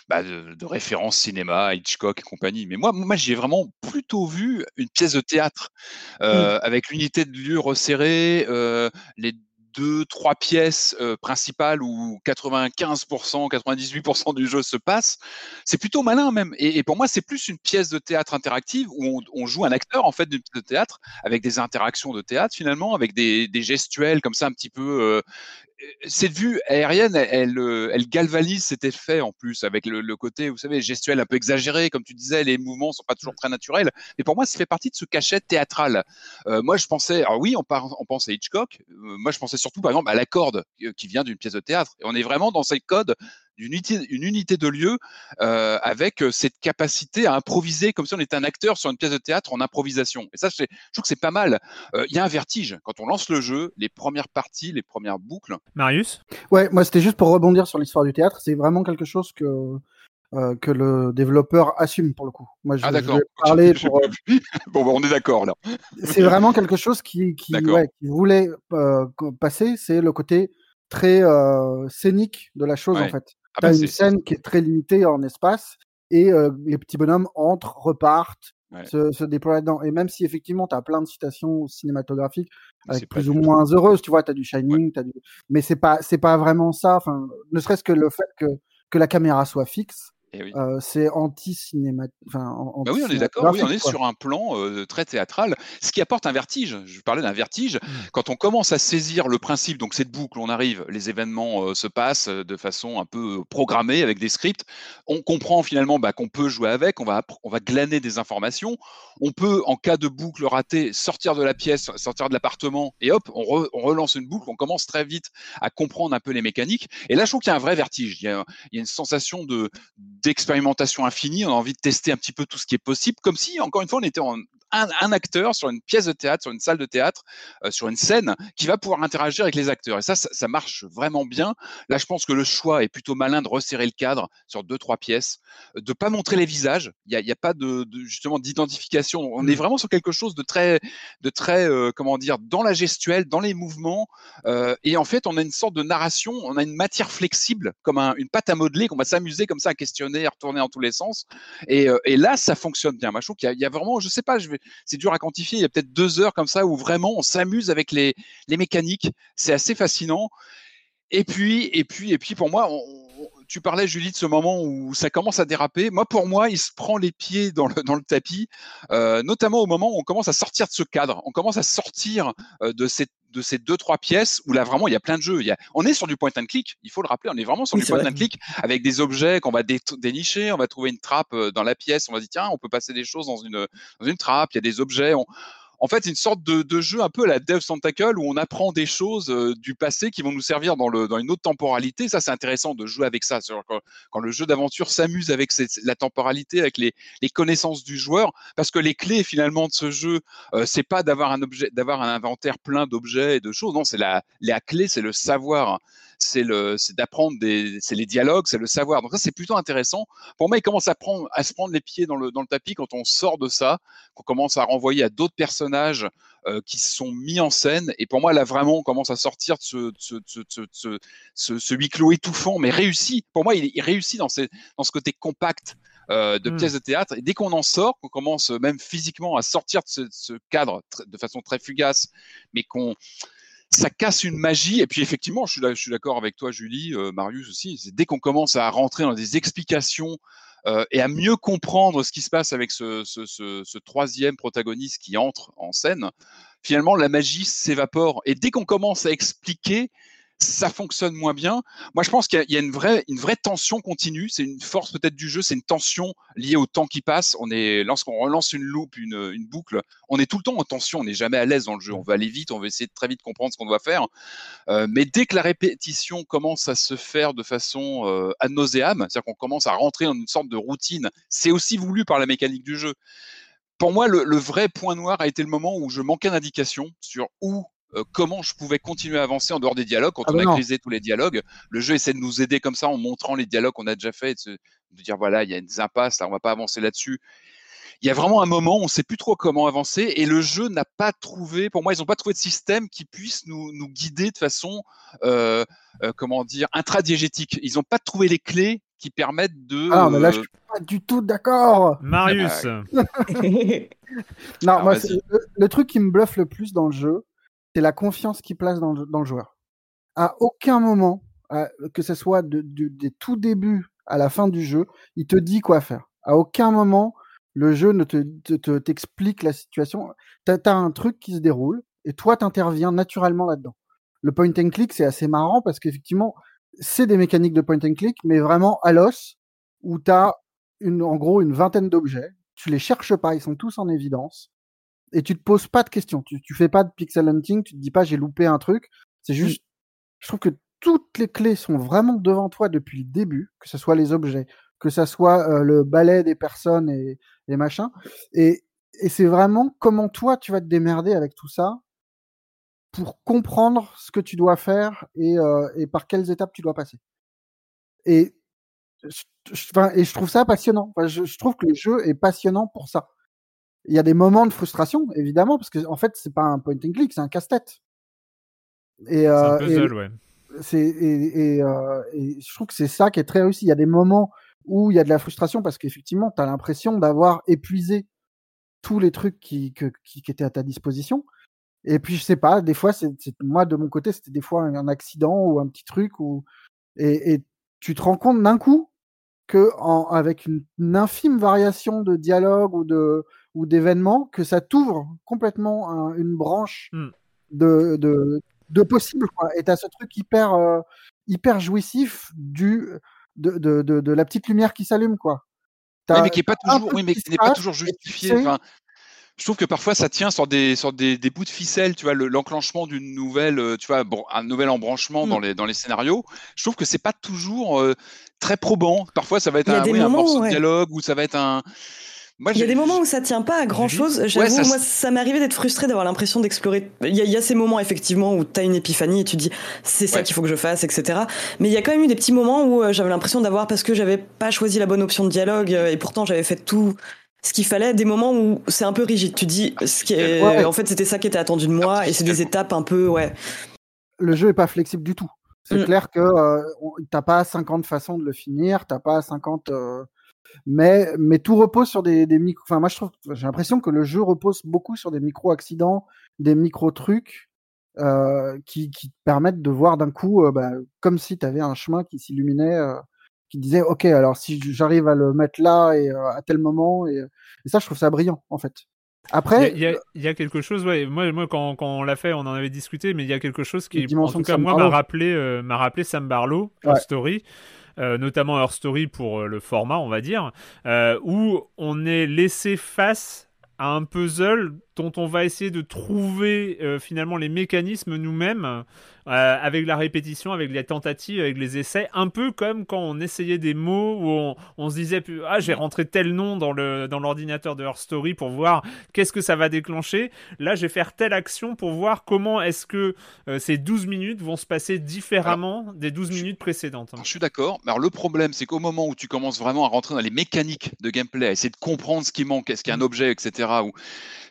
bah, de, références cinéma, Hitchcock et compagnie. Mais moi, moi j'y ai vraiment plutôt vu une pièce de théâtre mmh. avec l'unité de lieu resserrée, les deux, trois pièces principales où 95%, 98% du jeu se passe, c'est plutôt malin même. Et, pour moi, c'est plus une pièce de théâtre interactive où on, joue un acteur en fait de, de, théâtre avec des interactions de théâtre finalement, avec des, des gestuels comme ça un petit peu cette vue aérienne, elle, euh, elle, galvanise cet effet en plus, avec le, côté, vous savez, gestuel un peu exagéré, comme tu disais, les mouvements sont pas toujours très naturels. Mais pour moi, ça fait partie de ce cachet théâtral. Euh, moi, je pensais, alors oui, on, on pense à Hitchcock. Euh, moi, je pensais surtout, par exemple, à la corde qui vient d'une pièce de théâtre. Et on est vraiment dans cette code d'une unité, une unité de lieu euh, avec euh, cette capacité à improviser comme si on était un acteur sur une pièce de théâtre en improvisation. Et ça, je trouve que c'est pas mal. Euh, il y a un vertige quand on lance le jeu, les premières parties, les premières boucles. Marius? Ouais, moi c'était juste pour rebondir sur l'histoire du théâtre. C'est vraiment quelque chose que que le développeur assume pour le coup. Moi, je, ah parler *laughs* pour. *laughs* bon, bah, on est d'accord là. *laughs* c'est vraiment quelque chose qui, qui, ouais, qui voulait passer. C'est le côté très scénique de la chose en fait. Ah as bah, une scène qui est très limitée en espace et les petits bonhommes entrent, repartent, se, déploient là-dedans. Et même si effectivement tu as plein de citations cinématographiques avec plus ou moins heureuses, tu vois, tu as du Shining, as du... mais c'est pas c'est pas vraiment ça. Enfin, ne serait-ce que le fait que que la caméra soit fixe, eh euh, c'est anti-cinéma. Enfin, bah oui, on est d'accord. Oui, on est sur un plan euh, très théâtral, ce qui apporte un vertige. Je parlais d'un vertige. Mmh. Quand on commence à saisir le principe, donc cette boucle, on arrive, les événements euh, se passent de façon un peu programmée avec des scripts. On comprend finalement bah, qu'on peut jouer avec, on va, on va glaner des informations. On peut, en cas de boucle ratée, sortir de la pièce, sortir de l'appartement, et hop, on, relance une boucle. On commence très vite à comprendre un peu les mécaniques. Et là, je trouve qu'il y a un vrai vertige. Il y a, il y a une sensation de d'expérimentation infinie, on a envie de tester un petit peu tout ce qui est possible, comme si, encore une fois, on était en, un, acteur sur une pièce de théâtre, sur une salle de théâtre, euh, sur une scène, qui va pouvoir interagir avec les acteurs. Et ça, ça, marche vraiment bien. Là, je pense que le choix est plutôt malin de resserrer le cadre sur deux, trois pièces, de pas montrer les visages. Il n'y a, a, pas de, justement d'identification. On est mmh. vraiment sur quelque chose de très, de très, euh, comment dire, dans la gestuelle, dans les mouvements. Euh, et en fait, on a une sorte de narration, on a une matière flexible, comme une pâte à modeler, qu'on va s'amuser comme ça à questionner, à retourner en tous les sens. Et, et là, ça fonctionne bien. Moi, je trouve qu'il y, y, a vraiment, je sais pas, je vais, c'est dur à quantifier. Il y a peut-être deux heures comme ça où vraiment on s'amuse avec les, mécaniques. C'est assez fascinant. Et puis, et puis, et puis, pour moi, tu parlais, Julie, de ce moment où ça commence à déraper. Moi, pour moi, il se prend les pieds dans le, dans le tapis, euh, notamment au moment où on commence à sortir de ce cadre. On commence à sortir euh, de cette de ces deux trois pièces où là vraiment il y a plein de jeux. Il y a, on est sur du point and click, il faut le rappeler, on est vraiment sur du point and click avec des objets qu'on va dénicher, on va trouver une trappe euh, dans la pièce, on va dire tiens on peut passer des choses dans une dans une trappe, il y a des objets, on, en fait, une sorte de, jeu un peu à la Dev Tentacle où on apprend des choses euh, du passé qui vont nous servir dans, le, dans une autre temporalité. Ça, c'est intéressant de jouer avec ça. Quand, quand, le jeu d'aventure s'amuse avec la temporalité, avec les, connaissances du joueur, parce que les clés finalement de ce jeu, euh, c'est pas d'avoir un objet, d'avoir un inventaire plein d'objets et de choses. Non, c'est la, la clé, c'est le savoir c'est le, c'est d'apprendre des, c'est les dialogues, c'est le savoir. Donc ça, c'est plutôt intéressant. Pour moi, il commence à prendre, à se prendre les pieds dans le, dans le tapis quand on sort de ça, qu'on commence à renvoyer à d'autres personnages euh, qui sont mis en scène. Et pour moi, là, vraiment, on commence à sortir de ce, ce, ce, ce, huis clos étouffant, mais réussi. Pour moi, il, il réussit dans, ces, dans ce côté compact. Euh, de mmh. pièces de théâtre. Et dès qu'on en sort, qu'on commence même physiquement à sortir de ce, ce cadre de façon très fugace, mais qu'on ça casse une magie. Et puis effectivement, je suis, d'accord avec toi, Julie, euh, Marius aussi. Dès qu'on commence à rentrer dans des explications euh, et à mieux comprendre ce qui se passe avec ce, ce, ce, ce, troisième protagoniste qui entre en scène, finalement la magie s'évapore. Et dès qu'on commence à expliquer, ça fonctionne moins bien. Moi, je pense qu'il y a une vraie, tension continue. C'est une force peut-être du jeu, c'est une tension liée au temps qui passe. On est, lorsqu'on relance une loupe, une, boucle, on est tout le temps en tension. On n'est jamais à l'aise dans le jeu. On va aller vite, on va essayer de très vite comprendre ce qu'on doit faire. Euh, mais dès que la répétition commence à se faire de façon euh, ad c'est-à-dire qu'on commence à rentrer dans une sorte de routine, c'est aussi voulu par la mécanique du jeu. Pour moi, le, le vrai point noir a été le moment où je manquais d'indications sur où euh, comment je pouvais continuer à avancer en dehors des dialogues quand ah on a grisé tous les dialogues. Le jeu essaie de nous aider comme ça en montrant les dialogues qu'on a déjà fait, de, de, dire voilà, il y a une impasse, là, on va pas avancer là-dessus. Il y a vraiment un moment où on ne sait plus trop comment avancer et le jeu n'a pas trouvé, pour moi, ils n'ont pas trouvé de système qui puisse nous, nous guider de façon, euh, euh, comment dire, intradiégétique. Ils n'ont pas trouvé les clés qui permettent de. Ah, mais là, je suis pas du tout d'accord. Marius. *laughs* non, moi, le, le, truc qui me bluffe le plus dans le jeu, c'est la confiance qu'il place dans le, joueur. À aucun moment, que ce soit de, de, des tout débuts à la fin du jeu, il te dit quoi faire. À aucun moment, le jeu ne te, te, t'explique la situation. Tu as, un truc qui se déroule et toi, tu interviens naturellement là-dedans. Le point and click, c'est assez marrant parce qu'effectivement, c'est des mécaniques de point and click, mais vraiment à l'os, où tu as une, en gros une vingtaine d'objets. Tu les cherches pas, ils sont tous en évidence et tu te poses pas de questions. Tu, tu fais pas de pixel hunting, tu te dis pas j'ai loupé un truc. C'est juste, je trouve que toutes les clés sont vraiment devant toi depuis le début, que ce soit les objets, que ce soit euh, le balai des personnes et, et machin. Et, et c'est vraiment comment toi tu vas te démerder avec tout ça pour comprendre ce que tu dois faire et, euh, et par quelles étapes tu dois passer. Et je, et je trouve ça passionnant. Enfin, je, je trouve que le jeu est passionnant pour ça il y a des moments de frustration, évidemment, parce que en fait, c'est pas un point and click, c'est un casse-tête. Et, euh, un puzzle, ouais. C'est, et, et, euh, et, je trouve que c'est ça qui est très réussi. Il y a des moments où il y a de la frustration parce qu'effectivement, tu as l'impression d'avoir épuisé tous les trucs qui, que, qui, qui, étaient à ta disposition. Et puis, je sais pas, des fois, c'est, moi, de mon côté, c'était des fois un, accident ou un petit truc. Ou, et, et tu te rends compte d'un coup que en, avec une, une, infime variation de dialogue ou de, ou d'événements que ça t'ouvre complètement un, une branche mm. de, de, de possible. Quoi. Et t'as ce truc hyper, euh, hyper jouissif du, de, de, de, de, la petite lumière qui s'allume. quoi. Oui, mais qui n'est pas toujours, oui, mais qui n'est pas toujours justifié. Enfin, je trouve que parfois ça tient sur des, sur des, des bouts de ficelle, tu vois, l'enclenchement d'une nouvelle, euh, tu vois, un nouvel embranchement mmh. dans, les, dans les scénarios. Je trouve que c'est pas toujours euh, très probant. Parfois ça va être un, oui, un morceau ouais. de dialogue ou ça va être un, moi, il y a des moments où ça tient pas à grand chose. J'avoue, ouais, ça... moi, ça m'est arrivé d'être frustré d'avoir l'impression d'explorer. Il y, a, il y, a ces moments, effectivement, où tu as une épiphanie et tu dis, c'est ça ouais. qu'il faut que je fasse, etc. Mais il y a quand même eu des petits moments où euh, j'avais l'impression d'avoir, parce que j'avais pas choisi la bonne option de dialogue, euh, et pourtant j'avais fait tout ce qu'il fallait, des moments où c'est un peu rigide. Tu dis, ce qui est... ouais. en fait, c'était ça qui était attendu de moi, et c'est des étapes un peu, ouais. Le jeu est pas flexible du tout. C'est mm. clair que euh, t'as pas 50 façons de le finir, t'as pas 50 euh, mais mais tout repose sur des, des micros. Enfin, moi, je trouve, j'ai l'impression que le jeu repose beaucoup sur des micro accidents, des micro trucs euh, qui, qui te permettent de voir d'un coup, euh, bah, comme si tu avais un chemin qui s'illuminait, euh, qui disait, ok, alors si j'arrive à le mettre là et euh, à tel moment, et, et, ça, je trouve ça brillant, en fait. Après, il y, a, il y a quelque chose, ouais. Moi, moi, quand, quand on l'a fait, on en avait discuté, mais il y a quelque chose qui, en tout cas, moi, m'a rappelé, m'a rappelé Sam Barlow, ouais. Story. Euh, notamment Her Story pour euh, le format, on va dire, euh, où on est laissé face à un puzzle dont on va essayer de trouver euh, finalement les mécanismes nous-mêmes euh, avec la répétition, avec les tentatives, avec les essais, un peu comme quand on essayait des mots où on, se disait ah j'ai rentré tel nom dans le dans l'ordinateur de Her Story pour voir qu'est-ce que ça va déclencher. Là, je vais faire telle action pour voir comment est-ce que euh, ces 12 minutes vont se passer différemment des 12 minutes précédentes. je suis d'accord. Mais alors le problème, c'est qu'au moment où tu commences vraiment à rentrer dans les mécaniques de gameplay, à essayer de comprendre ce qui manque, est-ce qu'il y a un mm. objet, etc. Ou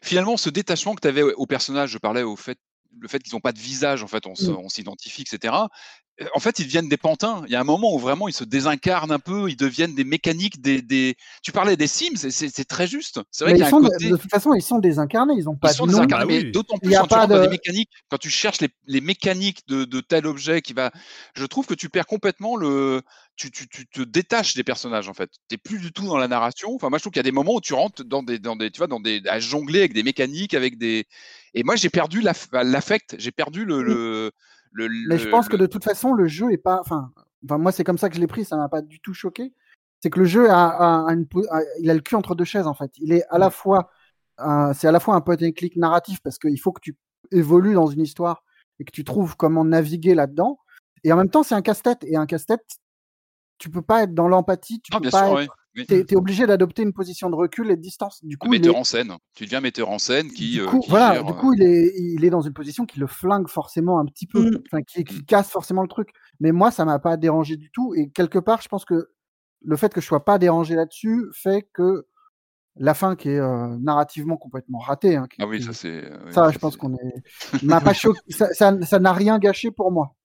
finalement ce détachement que tu avais au personnage, je parlais au fait le fait qu'ils n'ont pas de visage, en fait, on mmh. s'identifie, etc. En fait, ils deviennent des pantins. Il y a un moment où vraiment ils se désincarnent un peu, ils deviennent des mécaniques, des. Tu parlais des Sims, c'est très juste. C'est vrai qu'il De toute façon, ils sont désincarnés, ils n'ont pas ils sont désincarnés, mais d'autant plus quand tu rentres des mécaniques, quand tu cherches les, mécaniques de, de, tel objet qui va. Je trouve que tu perds complètement le, tu, tu, tu, te détaches des personnages en fait. Tu n'es plus du tout dans la narration. Enfin, moi je trouve qu'il y a des moments où tu rentres dans des, dans des, tu vois, dans des, à jongler avec des mécaniques, avec des. Et moi j'ai perdu l'affect, j'ai perdu le, le, le, Mais je pense que de toute façon le jeu est pas. Enfin, enfin moi c'est comme ça que je l'ai pris, ça m'a pas du tout choqué. C'est que le jeu a, a, une, il a le cul entre deux chaises en fait. Il est à la fois, c'est à la fois un point and click narratif parce qu'il faut que tu évolues dans une histoire et que tu trouves comment naviguer là-dedans. Et en même temps, c'est un casse-tête. Et un casse-tête, tu peux pas être dans l'empathie, tu ah, peux pas être... es, obligé d'adopter une position de recul et de distance. Du coup, metteur en scène. Tu deviens metteur en scène qui. Du euh, coup, voilà, du coup, il est, il est dans une position qui le flingue forcément un petit peu, mmh. qui, qui, casse forcément le truc. Mais moi, ça m'a pas dérangé du tout. Et quelque part, je pense que le fait que je sois pas dérangé là-dessus fait que la fin qui est euh, narrativement complètement ratée. Hein, ah oui, ça c'est. ça, je pense qu'on est. *laughs* m'a pas choqué. Ça n'a rien gâché pour moi.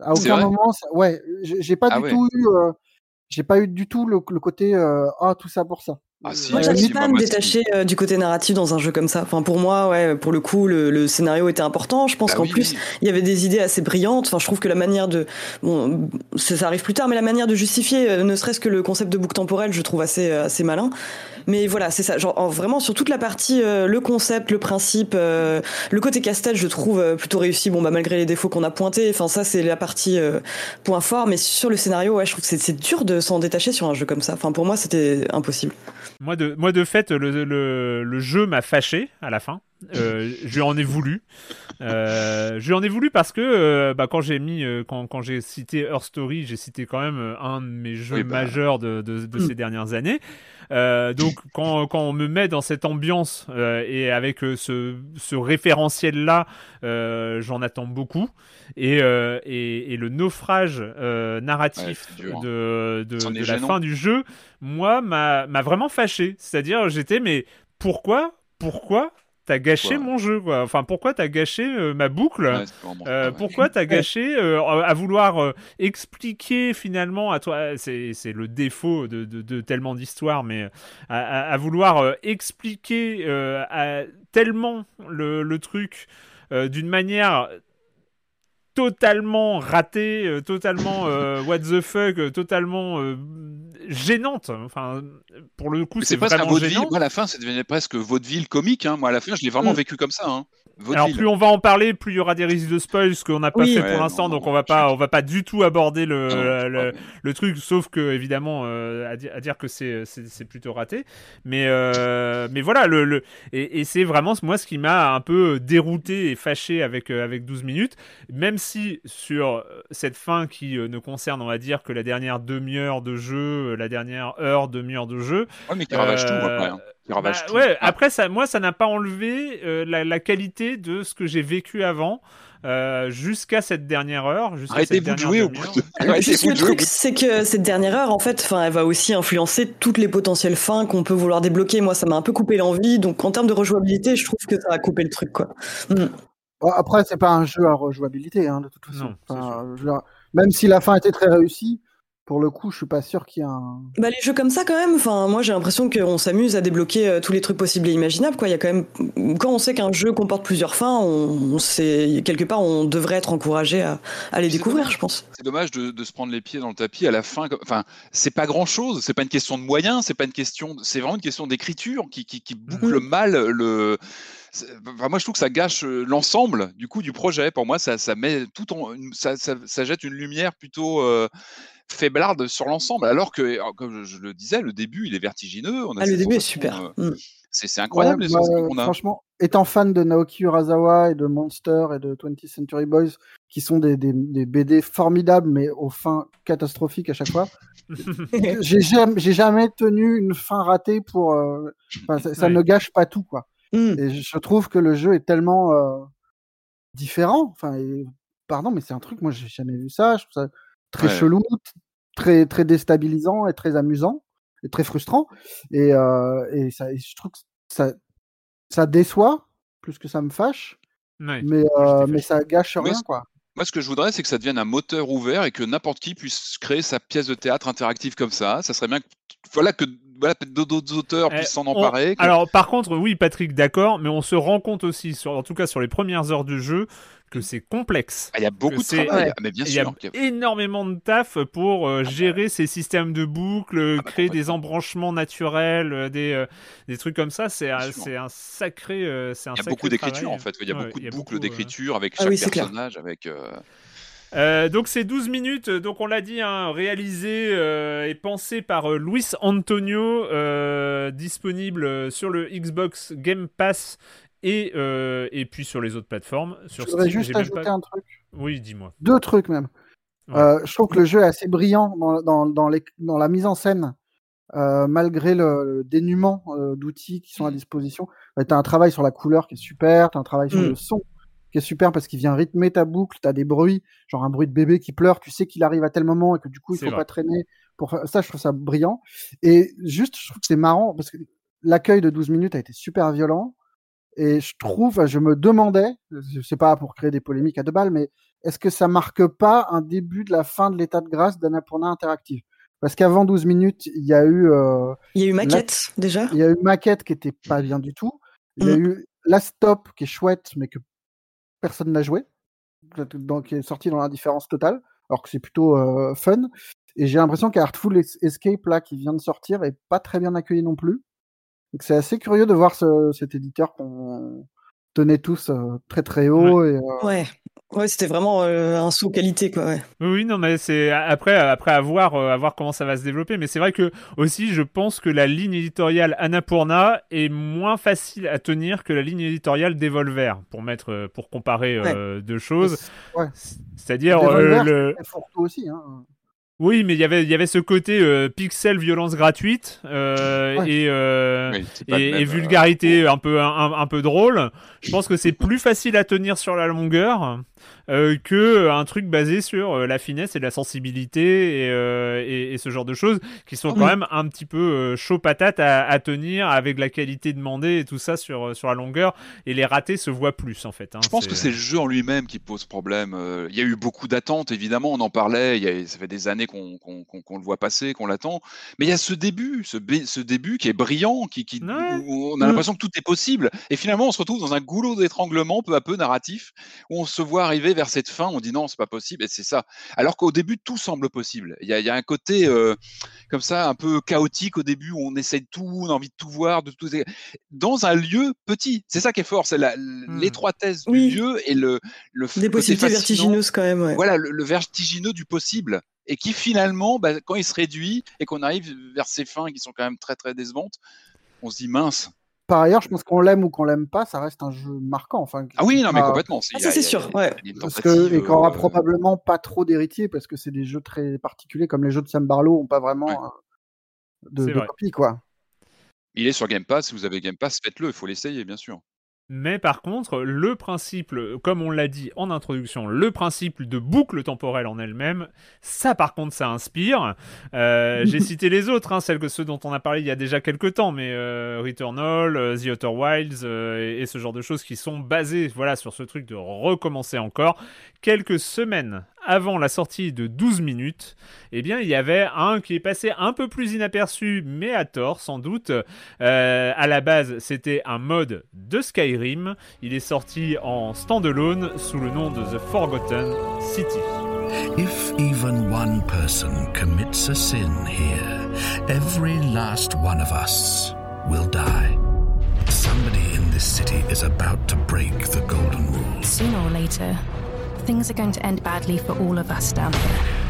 À aucun moment, ouais, j'ai pas ah du tout eu, euh, j'ai pas eu du tout le, côté euh, ah tout ça pour ça. Ah, moi, j'arrive pas à me détacher euh, du côté narratif dans un jeu comme ça. Enfin, pour moi, ouais, pour le coup, le, scénario était important. Je pense bah qu'en plus, il y avait des idées assez brillantes. Enfin, je trouve que la manière de, bon, ça, arrive plus tard, mais la manière de justifier, ne serait-ce que le concept de boucle temporelle, je trouve assez, assez malin. Mais voilà, c'est ça. Genre, vraiment, sur toute la partie, euh, le concept, le principe, euh, le côté casse-tête, je trouve euh, plutôt réussi. Bon, bah, malgré les défauts qu'on a pointés. Enfin, ça, c'est la partie point fort. Mais sur le scénario, ouais, je trouve que c'est dur de s'en détacher sur un jeu comme ça. Enfin, pour moi, c'était impossible. Moi de, moi, de fait, le, le, le jeu m'a fâché à la fin. Euh, je lui en ai voulu. Euh, je lui en ai voulu parce que euh, bah, quand j'ai mis, euh, quand, quand j'ai cité Her Story, j'ai cité quand même un de mes jeux bah. majeurs de, de, de, ces dernières années. donc quand, quand on me met dans cette ambiance et avec ce, ce référentiel là, j'en attends beaucoup. Et, et, et, le naufrage narratif de, de, la fin du jeu, moi, m'a vraiment fâché. C'est-à-dire, j'étais mais pourquoi pourquoi t'as gâché mon jeu quoi. Enfin pourquoi t'as gâché euh, ma boucle? Euh, Pourquoi t'as *laughs* gâché euh, à vouloir expliquer finalement à toi c'est le défaut de, de, tellement d'histoires mais à, vouloir expliquer à, tellement le, le truc d'une manière totalement ratée, totalement what the fuck, totalement gênante. Enfin, pour le coup, c'est un vaudeville. Moi, à la fin, ça devenait presque vaudeville comique. Hein. Moi, à la fin, je l'ai vraiment vécu comme ça. Hein. Alors plus on va en parler, plus il y aura des risques de spoil, ce qu'on n'a pas fait pour l'instant, donc on va pas, on va pas du tout aborder le, le, truc, sauf que évidemment euh, à, dire que c'est c'est plutôt raté. Mais euh, mais voilà le, le et, et c'est vraiment moi ce qui m'a un peu dérouté et fâché avec euh, avec 12 minutes, même si sur cette fin qui ne concerne on va dire que la dernière demi-heure de jeu, la dernière heure demi-heure de jeu. Ouais mais qui ravage tout après. Hein. Bah, ouais, après, ça, moi, ça n'a pas enlevé euh, la, qualité de ce que j'ai vécu avant. Euh, jusqu'à cette dernière heure. Arrêtez-vous de jouer au coup Le truc, c'est que cette dernière heure, en fait, elle va aussi influencer toutes les potentielles fins qu'on peut vouloir débloquer. Moi, ça m'a un peu coupé l'envie. Donc, en termes de rejouabilité, je trouve que ça a coupé le truc. Quoi. Mm. Après, c'est pas un jeu à rejouabilité, hein, de toute façon. même si la fin était très réussie, pour le coup, je suis pas sûr qu'il y a un. Bah, les jeux comme ça, quand même. Enfin, moi, j'ai l'impression qu'on s'amuse à débloquer euh, tous les trucs possibles et imaginables. Quoi. Il y a quand même, quand on sait qu'un jeu comporte plusieurs fins, on, sait quelque part, on devrait être encouragé à, à les découvrir, je pense. C'est dommage de, de, se prendre les pieds dans le tapis à la fin. Enfin, c'est pas grand chose. C'est pas une question de moyens. C'est pas une question. C'est vraiment une question d'écriture qui, qui, qui boucle mm. mal le moi, je trouve que ça gâche euh, l'ensemble du coup du projet. Pour moi, ça, ça met tout en, ça, ça, jette une lumière plutôt. Euh, faiblarde sur l'ensemble. Alors que, comme je le disais, le début, il est vertigineux. On a ah, le début est super. Mm. C'est incroyable les bah, qu'on a. Franchement, étant fan de Naoki Urasawa et de Monster et de 20th Century Boys, qui sont des, des, des BD formidables, mais aux fins catastrophiques à chaque fois, *laughs* j'ai jamais, jamais, tenu une fin ratée pour. Euh, ça, ne gâche pas tout, quoi. Mm. Et je trouve que le jeu est tellement euh, différent. Enfin, pardon, mais c'est un truc, moi, j'ai jamais vu ça. Je trouve ça très chelou, très, très déstabilisant et très amusant très frustrant. Et, euh, et, ça, je trouve que ça, ça déçoit plus que ça me fâche. mais, euh, mais ça gâche rien, quoi. Moi, ce que je voudrais, c'est que ça devienne un moteur ouvert et que n'importe qui puisse créer sa pièce de théâtre interactive comme ça. Ça serait bien que, voilà, que voilà, d'autres auteurs puissent s'en eh, emparer. Alors, par contre, oui, Patrick, d'accord, mais on se rend compte aussi, sur, en tout cas sur les premières heures du jeu, que c'est complexe. Ah, il y a beaucoup de travail, mais bien sûr. Il y a énormément de taf pour euh, ah, bah. gérer ces systèmes de boucles, ah, bah, créer des embranchements naturels, euh, des, euh, des trucs comme ça. C'est un, un sacré. c'est un il y a beaucoup d'écriture en fait. Il y a beaucoup de boucles d'écriture avec chaque personnage, avec. Donc c'est 12 minutes, donc on l'a dit, hein, réalisé et pensé par Luis Antonio, disponible sur le Xbox Game Pass et, euh, et puis sur les autres plateformes. Sur je voudrais juste ajouter un truc. Oui, dis-moi. Deux trucs même. Euh, je trouve que le jeu est assez brillant dans, dans, dans, les, dans la mise en scène, euh, malgré le, dénuement d'outils qui sont à disposition. tu as un travail sur la couleur qui est super, tu as un travail sur mm. le son qui est super parce qu'il vient rythmer ta boucle, tu as des bruits, genre un bruit de bébé qui pleure, tu sais qu'il arrive à tel moment et que du coup il faut pas traîner. Pour ça, je trouve ça brillant. Et juste, je trouve que c'est marrant parce que l'accueil de 12 minutes a été super violent. Et je trouve, je me demandais, je sais pas pour créer des polémiques à deux balles, mais est-ce que ça marque pas un début de la fin de l'état de grâce d'Annapurna Interactive? Parce qu'avant 12 minutes, il y a eu. Euh, il y a eu Maquette déjà? Il y a eu Maquette qui était pas bien du tout. Il y a mmh. eu La Stop qui est chouette, mais que personne n'a joué. Donc, est sorti dans l'indifférence totale, alors que c'est plutôt euh, fun. Et j'ai l'impression qu'Artful Escape, là, qui vient de sortir, est pas très bien accueilli non plus c'est assez curieux de voir cet éditeur qu'on tenait tous euh, très très haut. Ouais. Et, euh, ouais. Ouais, c'était vraiment euh, un saut qualité, quoi. Ouais. Oui, non, mais c'est après, après à voir, à voir comment ça va se développer. Mais c'est vrai que aussi, je pense que la ligne éditoriale Annapurna est moins facile à tenir que la ligne éditoriale Devolver, pour mettre, pour comparer deux choses. Ouais. C'est-à-dire le. aussi, hein. Oui, mais y il y avait ce côté euh, pixel violence gratuite euh, et, euh, et, vulgarité un peu un, un, peu drôle. Je pense que c'est plus facile à tenir sur la longueur euh, que euh, un truc basé sur euh, la finesse et la sensibilité et, et, ce genre de choses qui sont quand même un petit peu chaud patate à, tenir avec la qualité demandée et tout ça sur, sur la longueur et les ratés se voient plus en fait. Hein. Je pense que c'est le jeu en lui-même qui pose problème. Il y a eu beaucoup d'attentes évidemment, on en parlait, il y a, ça fait des années qu'on le voit passer, qu'on l'attend, mais il y a ce début, ce, ce début qui est brillant, qui, qui on a mm. l'impression que tout est possible et finalement on se retrouve dans un goulot d'étranglement peu à peu narratif où on se voit arriver vers cette fin, on dit non, c'est pas possible, et c'est ça. Alors qu'au début, tout semble possible. Il y a, un côté euh, comme ça, un peu chaotique au début, où on essaie de tout, on a envie de tout voir, de tout. Dans un lieu petit. C'est ça qui est fort, c'est mmh. l'étroitesse du lieu et le. le Des possibilités vertigineuses quand même. Voilà, le, vertigineux du possible et qui finalement, bah, quand il se réduit et qu'on arrive vers ces fins qui sont quand même très très décevantes, on se dit mince, par ailleurs, je pense qu'on l'aime ou qu'on l'aime pas, ça reste un jeu marquant. Enfin, ah oui, non, mais complètement. Ah, ça, c'est sûr. Ouais. Parce que, et qu'on aura euh, probablement pas trop d'héritiers, parce que c'est des jeux très particuliers, comme les jeux de Sam Barlow ont pas vraiment de, de copie, quoi. Il est sur Game Pass. Si vous avez Game Pass, faites-le. Il faut l'essayer, bien sûr. Mais par contre, le principe, comme on l'a dit en introduction, le principe de boucle temporelle en elle-même, ça par contre, ça inspire. Euh, *laughs* j'ai cité les autres, hein, celles que ceux dont on a parlé il y a déjà quelques temps, mais euh, Returnal, euh, The Outer Wilds et, et, ce genre de choses qui sont basées, voilà, sur ce truc de recommencer encore. Quelques semaines avant la sortie de 12 minutes, eh bien, il y avait un qui est passé un peu plus inaperçu, mais à tort, sans doute. Euh, à la base, c'était un mode de Skyrim. Il est sorti en standalone sous le nom de The Forgotten City. If even one person commits a sin here, every last one of us will die. Somebody in this city is about to break the golden rule. Sooner or later, Things are going to end badly for all of us down here.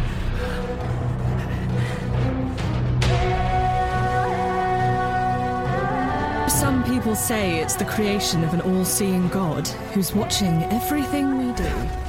Some people say it's the creation of an all seeing God who's watching everything we do.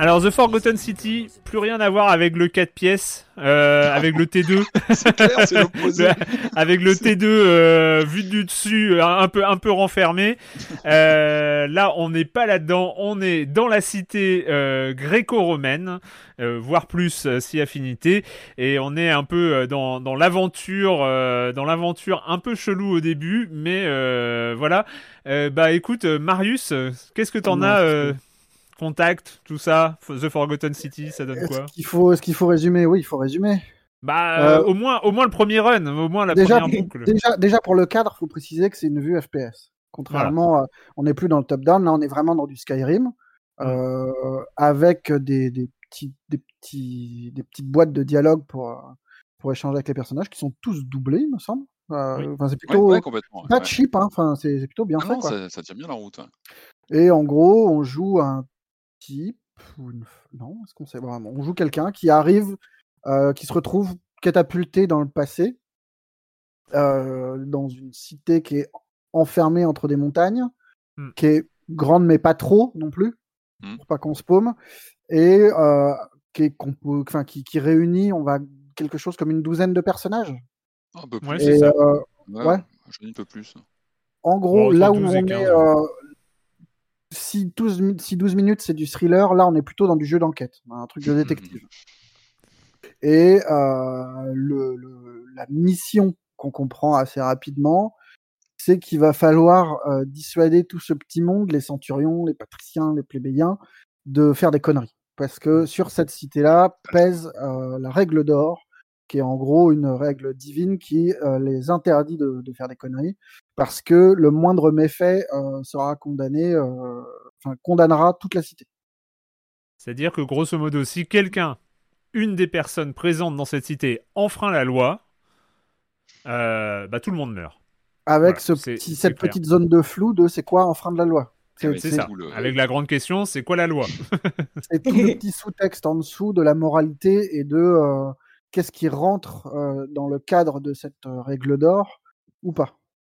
Alors The Forgotten City, plus rien à voir avec le 4 pièces, euh, avec le T2. *laughs* c'est clair, c'est l'opposé. *laughs* avec le T2 euh, vu du dessus, un peu un peu renfermé. Euh, là, on n'est pas là-dedans, on est dans la cité euh, gréco-romaine, euh, voire plus si affinité, et on est un peu dans, dans l'aventure, dans l'aventure un peu chelou au début, mais voilà. bah écoute, Marius, qu'est-ce que t'en as Contact, tout ça, The Forgotten City, ça donne quoi Est-ce qu'il faut, est qu'il faut résumer? Oui, il faut résumer. Bah, euh, au moins, au moins le premier run, au moins la première boucle. Déjà, déjà pour le cadre, il faut préciser que c'est une vue FPS. Contrairement, on n'est plus dans le top-down, là, on est vraiment dans du Skyrim, mm. euh, avec des, des, petits, des, petits, des petites boîtes de dialogue pour, pour échanger avec les personnages qui sont tous doublés, il me semble. Euh, c'est plutôt pas cheap, hein. enfin, c'est plutôt bien fait. Ça, ça, tient bien la route. Et en gros, on joue un type non, est-ce qu'on sait vraiment? On joue quelqu'un qui arrive, euh, qui se retrouve catapulté dans le passé, euh, dans une cité qui est enfermée entre des montagnes, mmh. qui est grande mais pas trop non plus, mmh. pour pas qu'on se paume, et euh, qui, est enfin, qui, qui, réunit, on va quelque chose comme une douzaine de personnages. Un peu plus. ouais. Je dis un peu plus. En gros, là où on est, si 12, si 12 minutes c'est du thriller, là on est plutôt dans du jeu d'enquête, un truc de *laughs* détective. Et euh, le, la mission qu'on comprend assez rapidement, c'est qu'il va falloir euh, dissuader tout ce petit monde, les centurions, les patriciens, les plébéiens, de faire des conneries. Parce que sur cette cité-là pèse euh, la règle d'or, qui est en gros une règle divine qui les interdit de, de, faire des conneries, parce que le moindre méfait sera condamné, enfin condamnera toute la cité. C'est-à-dire que grosso modo, si quelqu'un, une des personnes présentes dans cette cité, enfreint la loi, bah, tout le monde meurt. Avec ce cette petite zone de flou de c'est quoi enfreindre la loi. C'est ça. Avec la grande question, c'est quoi la loi? *laughs* C'est tout le petit sous-texte en dessous de la moralité et de qu'est-ce qui rentre dans le cadre de cette règle d'or ou pas?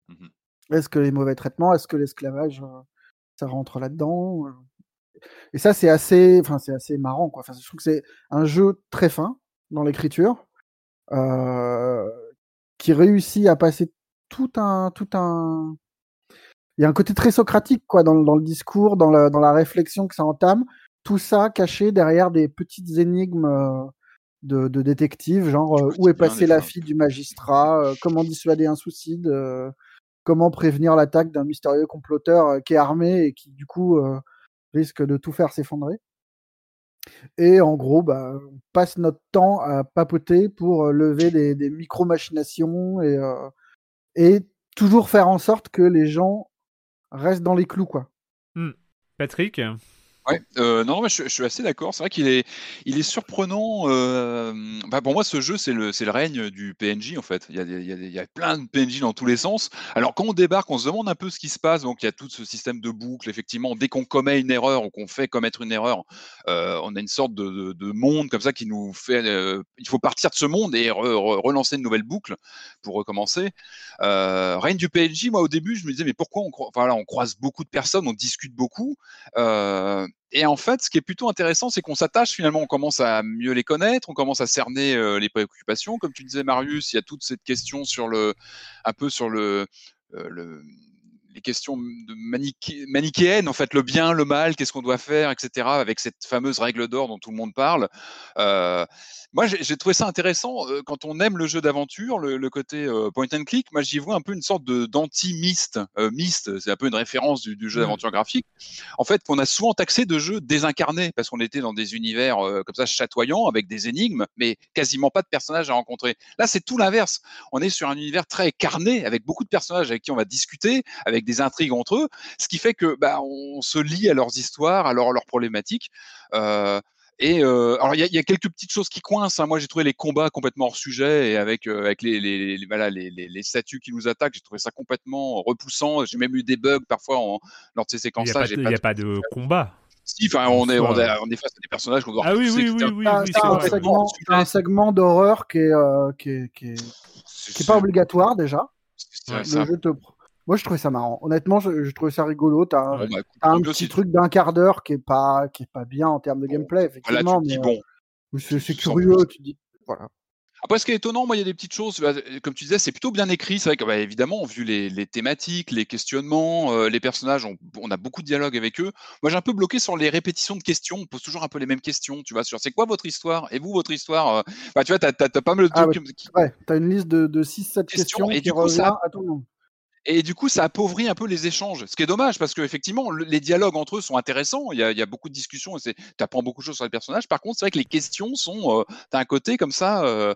Mmh est-ce que les mauvais traitements, est-ce que l'esclavage, ça rentre là-dedans Et ça, c'est assez, enfin, c'est assez marrant, quoi. Enfin, je trouve que c'est un jeu très fin dans l'écriture, qui réussit à passer tout un, tout un. Il y a un côté très socratique, quoi, dans, dans le discours, dans la, dans la réflexion que ça entame. Tout ça caché derrière des petites énigmes de, de détective, genre euh, où est passée la fille du magistrat, euh, comment dissuader un suicide, euh, comment prévenir l'attaque d'un mystérieux comploteur qui est armé et qui du coup risque de tout faire s'effondrer. Et en gros, bah, on passe notre temps à papoter pour lever des, des micro-machinations et, et toujours faire en sorte que les gens restent dans les clous. Quoi. Mmh. Patrick? Ouais, euh, non, je, suis assez d'accord. C'est vrai qu'il est, il est surprenant. Euh, bah pour moi, ce jeu, c'est le, c'est le règne du PNJ en fait. Il y, a, il, y a, il y, a, plein de PNJ dans tous les sens. Alors quand on débarque, on se demande un peu ce qui se passe. Donc il y a tout ce système de boucle. Effectivement, dès qu'on commet une erreur ou qu'on fait commettre une erreur, euh, on a une sorte de, de, de, monde comme ça qui nous fait. Il faut partir de ce monde et re, re, relancer une nouvelle boucle pour recommencer. Règne du PNJ, moi au début, je me disais mais pourquoi on, là, on croise beaucoup de personnes, on discute beaucoup. Et en fait, ce qui est plutôt intéressant, c'est qu'on s'attache finalement, on commence à mieux les connaître, on commence à cerner euh, les préoccupations. Comme tu disais, Marius, il y a toute cette question sur le, un peu sur le, euh, le les questions de maniché manichéennes, en fait, le bien, le mal, qu'est-ce qu'on doit faire, etc., avec cette fameuse règle d'or dont tout le monde parle. Euh, moi, j'ai trouvé ça intéressant euh, quand on aime le jeu d'aventure, le, le, côté euh, point and click. Moi, j'y vois un peu une sorte d'anti-mist. Euh, mist, c'est un peu une référence du, du jeu mmh. d'aventure graphique. En fait, qu'on a souvent taxé de jeux désincarnés parce qu'on était dans des univers comme ça chatoyants avec des énigmes, mais quasiment pas de personnages à rencontrer. Là, c'est tout l'inverse. On est sur un univers très carné avec beaucoup de personnages avec qui on va discuter, avec des intrigues entre eux, ce qui fait que bah, on se lie à leurs histoires, à leurs, leurs problématiques. Euh, et euh, alors il y a, y a, quelques petites choses qui coincent. Hein. Moi j'ai trouvé les combats complètement hors sujet et avec euh, avec les les, les, voilà, les, les, les statues qui nous attaquent, j'ai trouvé ça complètement repoussant. J'ai même eu des bugs parfois en, lors de ces séquences-là. Il n'y a, pas de, de combat. Si, enfin, on est, on, est, on est face à des personnages qu'on doit Ah oui, oui, oui, oui, C'est un, segment, un segment d'horreur qui est, euh, qui est, qui est, qui est pas obligatoire déjà. le jeu te, Moi, je trouvais ça marrant. Honnêtement, je, je trouvais ça rigolo. T'as un, bah, un petit truc d'un quart d'heure qui est pas qui est pas bien en termes de gameplay, effectivement. mais, bon. C'est curieux. Tu dis voilà. Après, ce qui est étonnant, moi, il y a des petites choses, bah, comme tu disais, c'est plutôt bien écrit. C'est vrai que, bah, évidemment, vu les, thématiques, les questionnements, euh, les personnages, on, a beaucoup de dialogues avec eux. Moi, j'ai un peu bloqué sur les répétitions de questions. On pose toujours un peu les mêmes questions, tu vois, sur c'est quoi votre histoire? Et vous, votre histoire euh, bah, Tu vois, tu as, pas mal de ah trucs. ouais, tu as une liste de, de 6-7 questions, et du coup, ça... à tout le monde. Et du coup, ça appauvrit un peu les échanges, ce qui est dommage parce qu'effectivement, les dialogues entre eux sont intéressants. Il y a, beaucoup de discussions tu apprends beaucoup de choses sur les personnages. Par contre, c'est vrai que les questions sont. Euh, côté comme ça. Euh,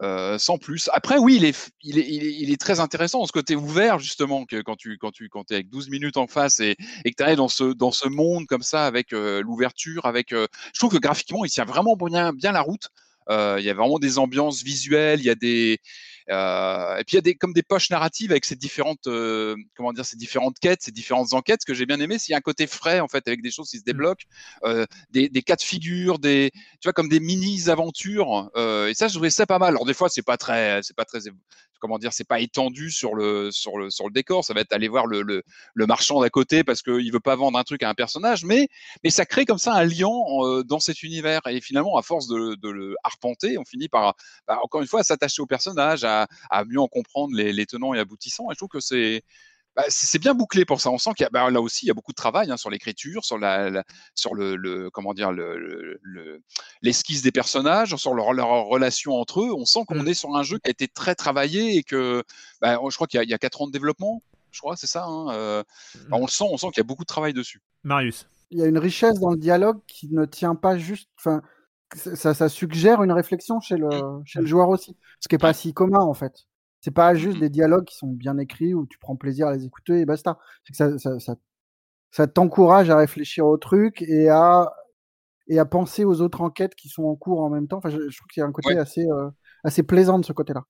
euh, sans plus. Après, oui, il est, très intéressant, ce côté ouvert, justement, que quand tu es avec 12 minutes en face et, que tu arrives dans ce, monde comme ça, avec l'ouverture, avec. je trouve que graphiquement, il tient vraiment bien, bien la route. il y a vraiment des ambiances visuelles, il y a des euh, et puis il y a des comme des poches narratives avec ces différentes euh, comment dire ces différentes quêtes, ces différentes enquêtes. Ce que j'ai bien aimé, c'est y a un côté frais en fait avec des choses qui se mmh. débloquent, euh, des, des cas de figure, des tu vois comme des mini aventures. et ça, je trouvais ça pas mal. Alors des fois, c'est pas très c'est pas très comment dire, c'est pas étendu sur le sur le sur le décor. Ça va être aller voir le, le, marchand d'à côté parce qu'il veut pas vendre un truc à un personnage, mais mais ça crée comme ça un lien euh, dans cet univers. Et finalement, à force de, le arpenter, on finit par bah, encore une fois s'attacher au personnage, à, mieux en comprendre les tenants et aboutissants. Et je trouve que c'est bah, c'est bien bouclé pour ça. On sent qu'il y a bah, là aussi il y a beaucoup de travail hein, sur l'écriture, sur la, sur le, comment dire le, l'esquisse des personnages, sur leur, leur, relation entre eux. On sent qu'on mmh. est sur un jeu qui a été très travaillé et que bah, je crois qu'il y a, quatre ans de développement. Je crois, c'est ça. Hein, euh, mmh. on le sent, on sent qu'il y a beaucoup de travail dessus. Marius. Il y a une richesse dans le dialogue qui ne tient pas juste. Enfin, ça, ça, suggère une réflexion chez le, mmh. chez le joueur aussi, ce qui n'est pas si commun en fait. C'est pas juste mmh des dialogues qui sont bien écrits où tu prends plaisir à les écouter et basta. C'est que ça, ça, ça, t'encourage à réfléchir au truc et à, et à penser aux autres enquêtes qui sont en cours en même temps. Enfin, je, trouve qu'il y a un côté assez, euh, assez plaisant de ce côté-là.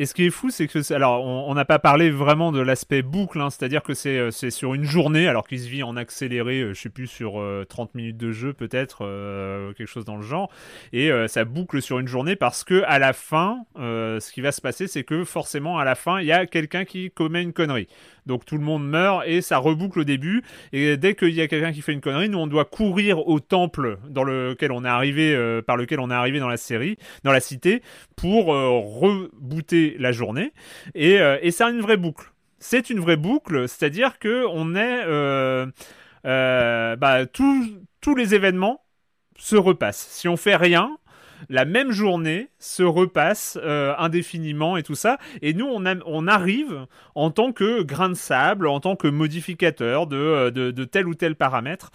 Et ce qui est fou, c'est que, alors, on n'a pas parlé vraiment de l'aspect boucle, hein, c'est-à-dire que c'est, c'est sur une journée, alors qu'il se vit en accéléré, euh, je sais plus, sur 30 euh, minutes de jeu peut-être, euh, quelque chose dans le genre, et ça boucle sur une journée parce que à la fin, ce qui va se passer, c'est que forcément, à la fin, il y a quelqu'un qui commet une connerie. Donc tout le monde meurt et ça reboucle au début. Et dès qu'il y a quelqu'un qui fait une connerie, nous on doit courir au temple dans lequel on est arrivé, euh, par lequel on est arrivé dans la série, dans la cité, pour euh, la journée. Et, euh, c'est une vraie boucle. C'est une vraie boucle, c'est-à-dire que on est, bah, tous les événements se repassent. Si on fait rien, la même journée se repasse euh, indéfiniment et tout ça. Et nous, on, arrive en tant que grain de sable, en tant que modificateur de, euh, de, tel ou tel paramètre.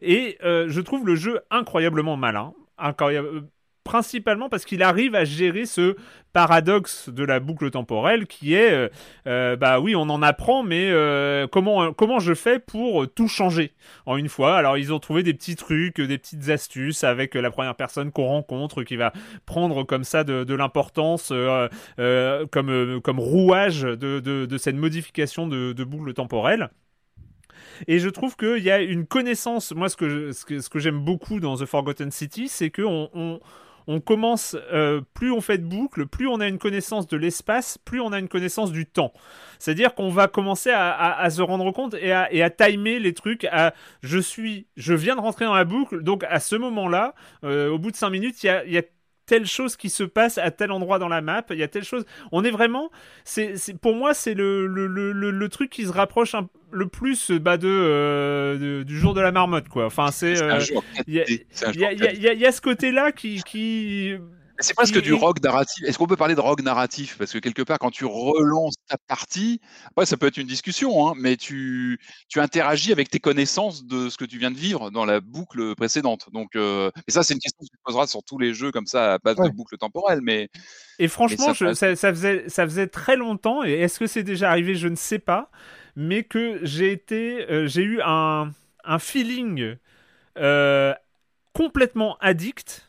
Et euh, je trouve le jeu incroyablement malin. Incroyable, principalement parce qu'il arrive à gérer ce paradoxe de la boucle temporelle qui est euh, euh, bah oui on en apprend mais euh, comment comment je fais pour tout changer en une fois? Alors ils ont trouvé des petits trucs des petites astuces avec la première personne qu'on rencontre qui va prendre comme ça de, l'importance comme comme rouage de, de, cette modification de, boucle temporelle et je trouve qu'il y a une connaissance. Moi, ce que, ce que, ce que j'aime beaucoup dans The Forgotten City, c'est qu'on on, on commence, euh, plus on fait de boucles, plus on a une connaissance de l'espace, plus on a une connaissance du temps. C'est-à-dire qu'on va commencer à, se rendre compte et à, timer les trucs. À, je suis, je viens de rentrer dans la boucle, donc à ce moment-là, euh, au bout de 5 minutes, il y a, telle chose qui se passe à tel endroit dans la map, il y a telle chose. On est vraiment, c'est, pour moi, c'est le, le, le, le, truc qui se rapproche un, le plus bah, euh, de, du jour de la marmotte quoi. Enfin c'est il y, y, a ce côté là qui, qui c'est presque du rock narratif. Est-ce qu'on peut parler de rock narratif? Parce que quelque part, quand tu relances ta partie, après, ça peut être une discussion, hein, mais tu, tu interagis avec tes connaissances de ce que tu viens de vivre dans la boucle précédente. Donc, euh, et ça, c'est une question que tu poseras sur tous les jeux comme ça à base de boucle temporelle. Mais, et franchement, ça, ça, faisait, ça faisait très longtemps, et est-ce que c'est déjà arrivé? Je ne sais pas mais que j'ai été, euh, j'ai eu un, un feeling euh, complètement addict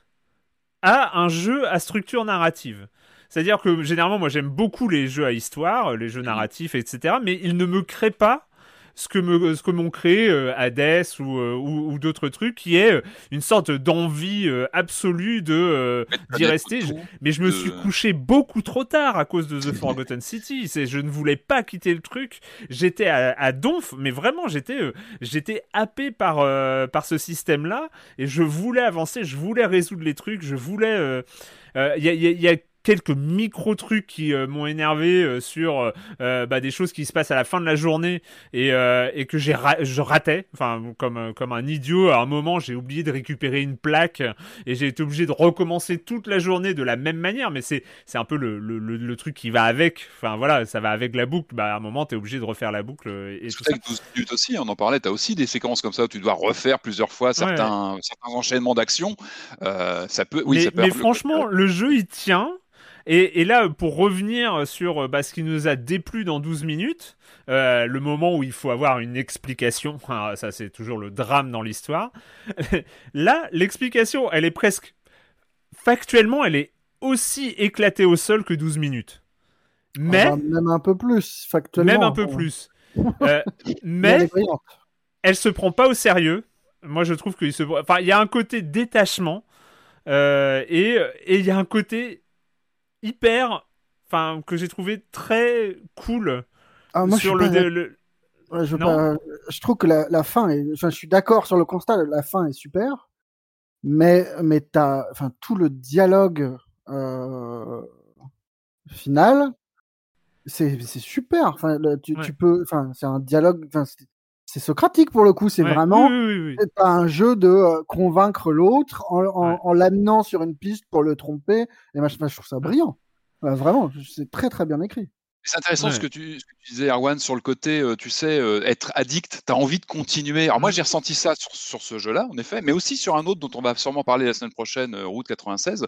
à un jeu à structure narrative. C'est-à-dire que généralement, moi j'aime beaucoup les jeux à histoire, les jeux narratifs, etc. Mais ils ne me créent pas ce que me, ce que m'ont créé Hades ou, ou, d'autres trucs, qui est une sorte d'envie absolue de d'y rester. mais je me suis couché beaucoup trop tard à cause de The Forgotten City. *laughs* C'est, je ne voulais pas quitter le truc. J'étais à, à donf, mais vraiment, j'étais, j'étais happé par par ce système-là et je voulais avancer, je voulais résoudre les trucs, je voulais. Il y a, y a quelques micro trucs qui euh, m'ont énervé euh, sur euh, bah, des choses qui se passent à la fin de la journée et, et que j'ai je ratais. Enfin comme comme un idiot à un moment j'ai oublié de récupérer une plaque et j'ai été obligé de recommencer toute la journée de la même manière. Mais c'est c'est un peu le, le, le, truc qui va avec. Enfin voilà ça va avec la boucle. Bah à un moment tu es obligé de refaire la boucle et tout ça 12 minutes aussi on en parlait tu as aussi des séquences comme ça où tu dois refaire plusieurs fois certains certains enchaînements d'actions. Ça peut oui mais, ça peut mais franchement le jeu il tient et, là, pour revenir sur bah, ce qui nous a déplu dans 12 minutes, euh, le moment où il faut avoir une explication, *laughs* ah, ça c'est toujours le drame dans l'histoire, *laughs* là, l'explication, elle est presque... Factuellement, elle est aussi éclatée au sol que 12 minutes. Mais... Ah bah, même un peu plus, factuellement. Même un peu plus. *laughs* Euh, mais elle se prend pas au sérieux. Moi, je trouve qu'il se... Enfin, il y a un côté détachement. Euh, et il y a un côté hyper, enfin que j'ai trouvé très cool ah, moi, sur je le, je, trouve que la, fin est, enfin, je suis d'accord sur le constat, la fin est super, mais mais t'as, enfin tout le dialogue euh, final, c'est super. Enfin, tu, tu, peux, enfin c'est un dialogue, enfin c'est socratique pour le coup, c'est vraiment pas un jeu de euh, convaincre l'autre en, en, l'amenant sur une piste pour le tromper. Et moi, je, trouve ça brillant. vraiment, c'est très très bien écrit. C'est intéressant ce, que tu, disais, Erwan, sur le côté, euh, tu sais, euh, être addict, tu as envie de continuer. Alors moi, mmh. j'ai ressenti ça sur, ce jeu-là, en effet, mais aussi sur un autre dont on va sûrement parler la semaine prochaine, euh, Route 96,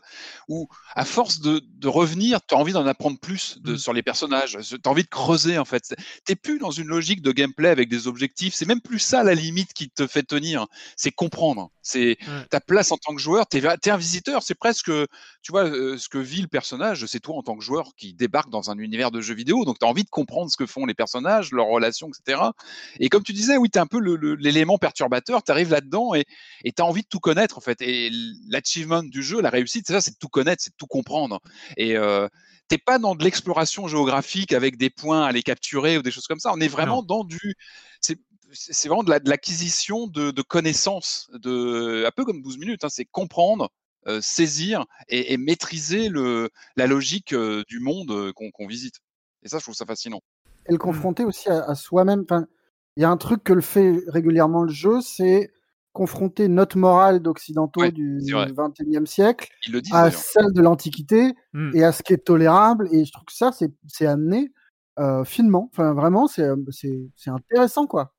où à force de, revenir, tu as envie d'en apprendre plus de, mmh. sur les personnages, tu as envie de creuser, en fait. Tu plus dans une logique de gameplay avec des objectifs, c'est même plus ça la limite qui te fait tenir, c'est comprendre. C'est ta place en tant que joueur, tu es, un visiteur, c'est presque, tu vois, ce que vit le personnage, c'est toi en tant que joueur qui débarque dans un univers de jeux vidéo donc tu as envie de comprendre ce que font les personnages, leurs relations, etc. Et comme tu disais, oui, tu es un peu l'élément perturbateur, tu arrives là-dedans et tu as envie de tout connaître, en fait. Et l'achievement du jeu, la réussite, c'est ça, c'est de tout connaître, c'est de tout comprendre. Et euh, t'es pas dans de l'exploration géographique avec des points à les capturer ou des choses comme ça. On est vraiment dans du. C'est vraiment de l'acquisition de, de, connaissances, de, un peu comme 12 minutes, hein, c'est comprendre, euh, saisir et, maîtriser le, la logique euh, du monde qu'on visite. Et ça, je trouve ça fascinant. Et le confronter aussi à, soi-même. Il y a un truc que le fait régulièrement le jeu, c'est confronter notre morale d'occidentaux du XXIe siècle à celle de l'Antiquité mmh. et à ce qui est tolérable. Et je trouve que ça, c'est amené euh, finement. Enfin, vraiment, c'est intéressant, quoi.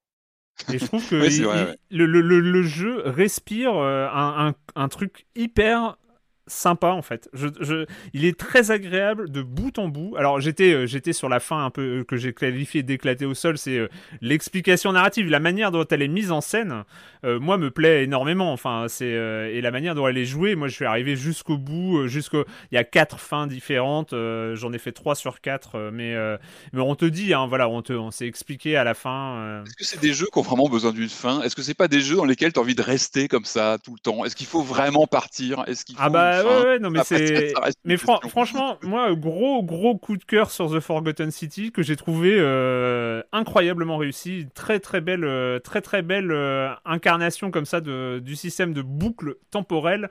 Et je trouve que le, le, le, jeu respire euh, un, un, un, truc hyper sympa en fait. Je, je, il est très agréable de bout en bout. Alors j'étais euh, j'étais sur la fin un peu euh, que j'ai qualifié d'éclater au sol, c'est euh, l'explication narrative, la manière dont elle est mise en scène. moi me plaît énormément. Enfin c'est et la manière dont elle est jouée. Moi je suis arrivé jusqu'au bout, jusqu'au. Il y a quatre fins différentes. J'en ai fait trois sur quatre, mais mais on te dit hein, voilà on te on s'est expliqué à la fin. Est-ce que c'est des jeux qui ont vraiment besoin d'une fin? Est-ce que c'est pas des jeux dans lesquels tu as envie de rester comme ça tout le temps? Est-ce qu'il faut vraiment partir? Est-ce qu'il ah bah ouais, ouais, non, mais c'est. Mais franchement, moi, gros, gros coup de cœur sur The Forgotten City que j'ai trouvé euh, incroyablement réussi. Très, très belle, euh, très, très belle euh, incarnation comme ça de, du système de boucle temporelle.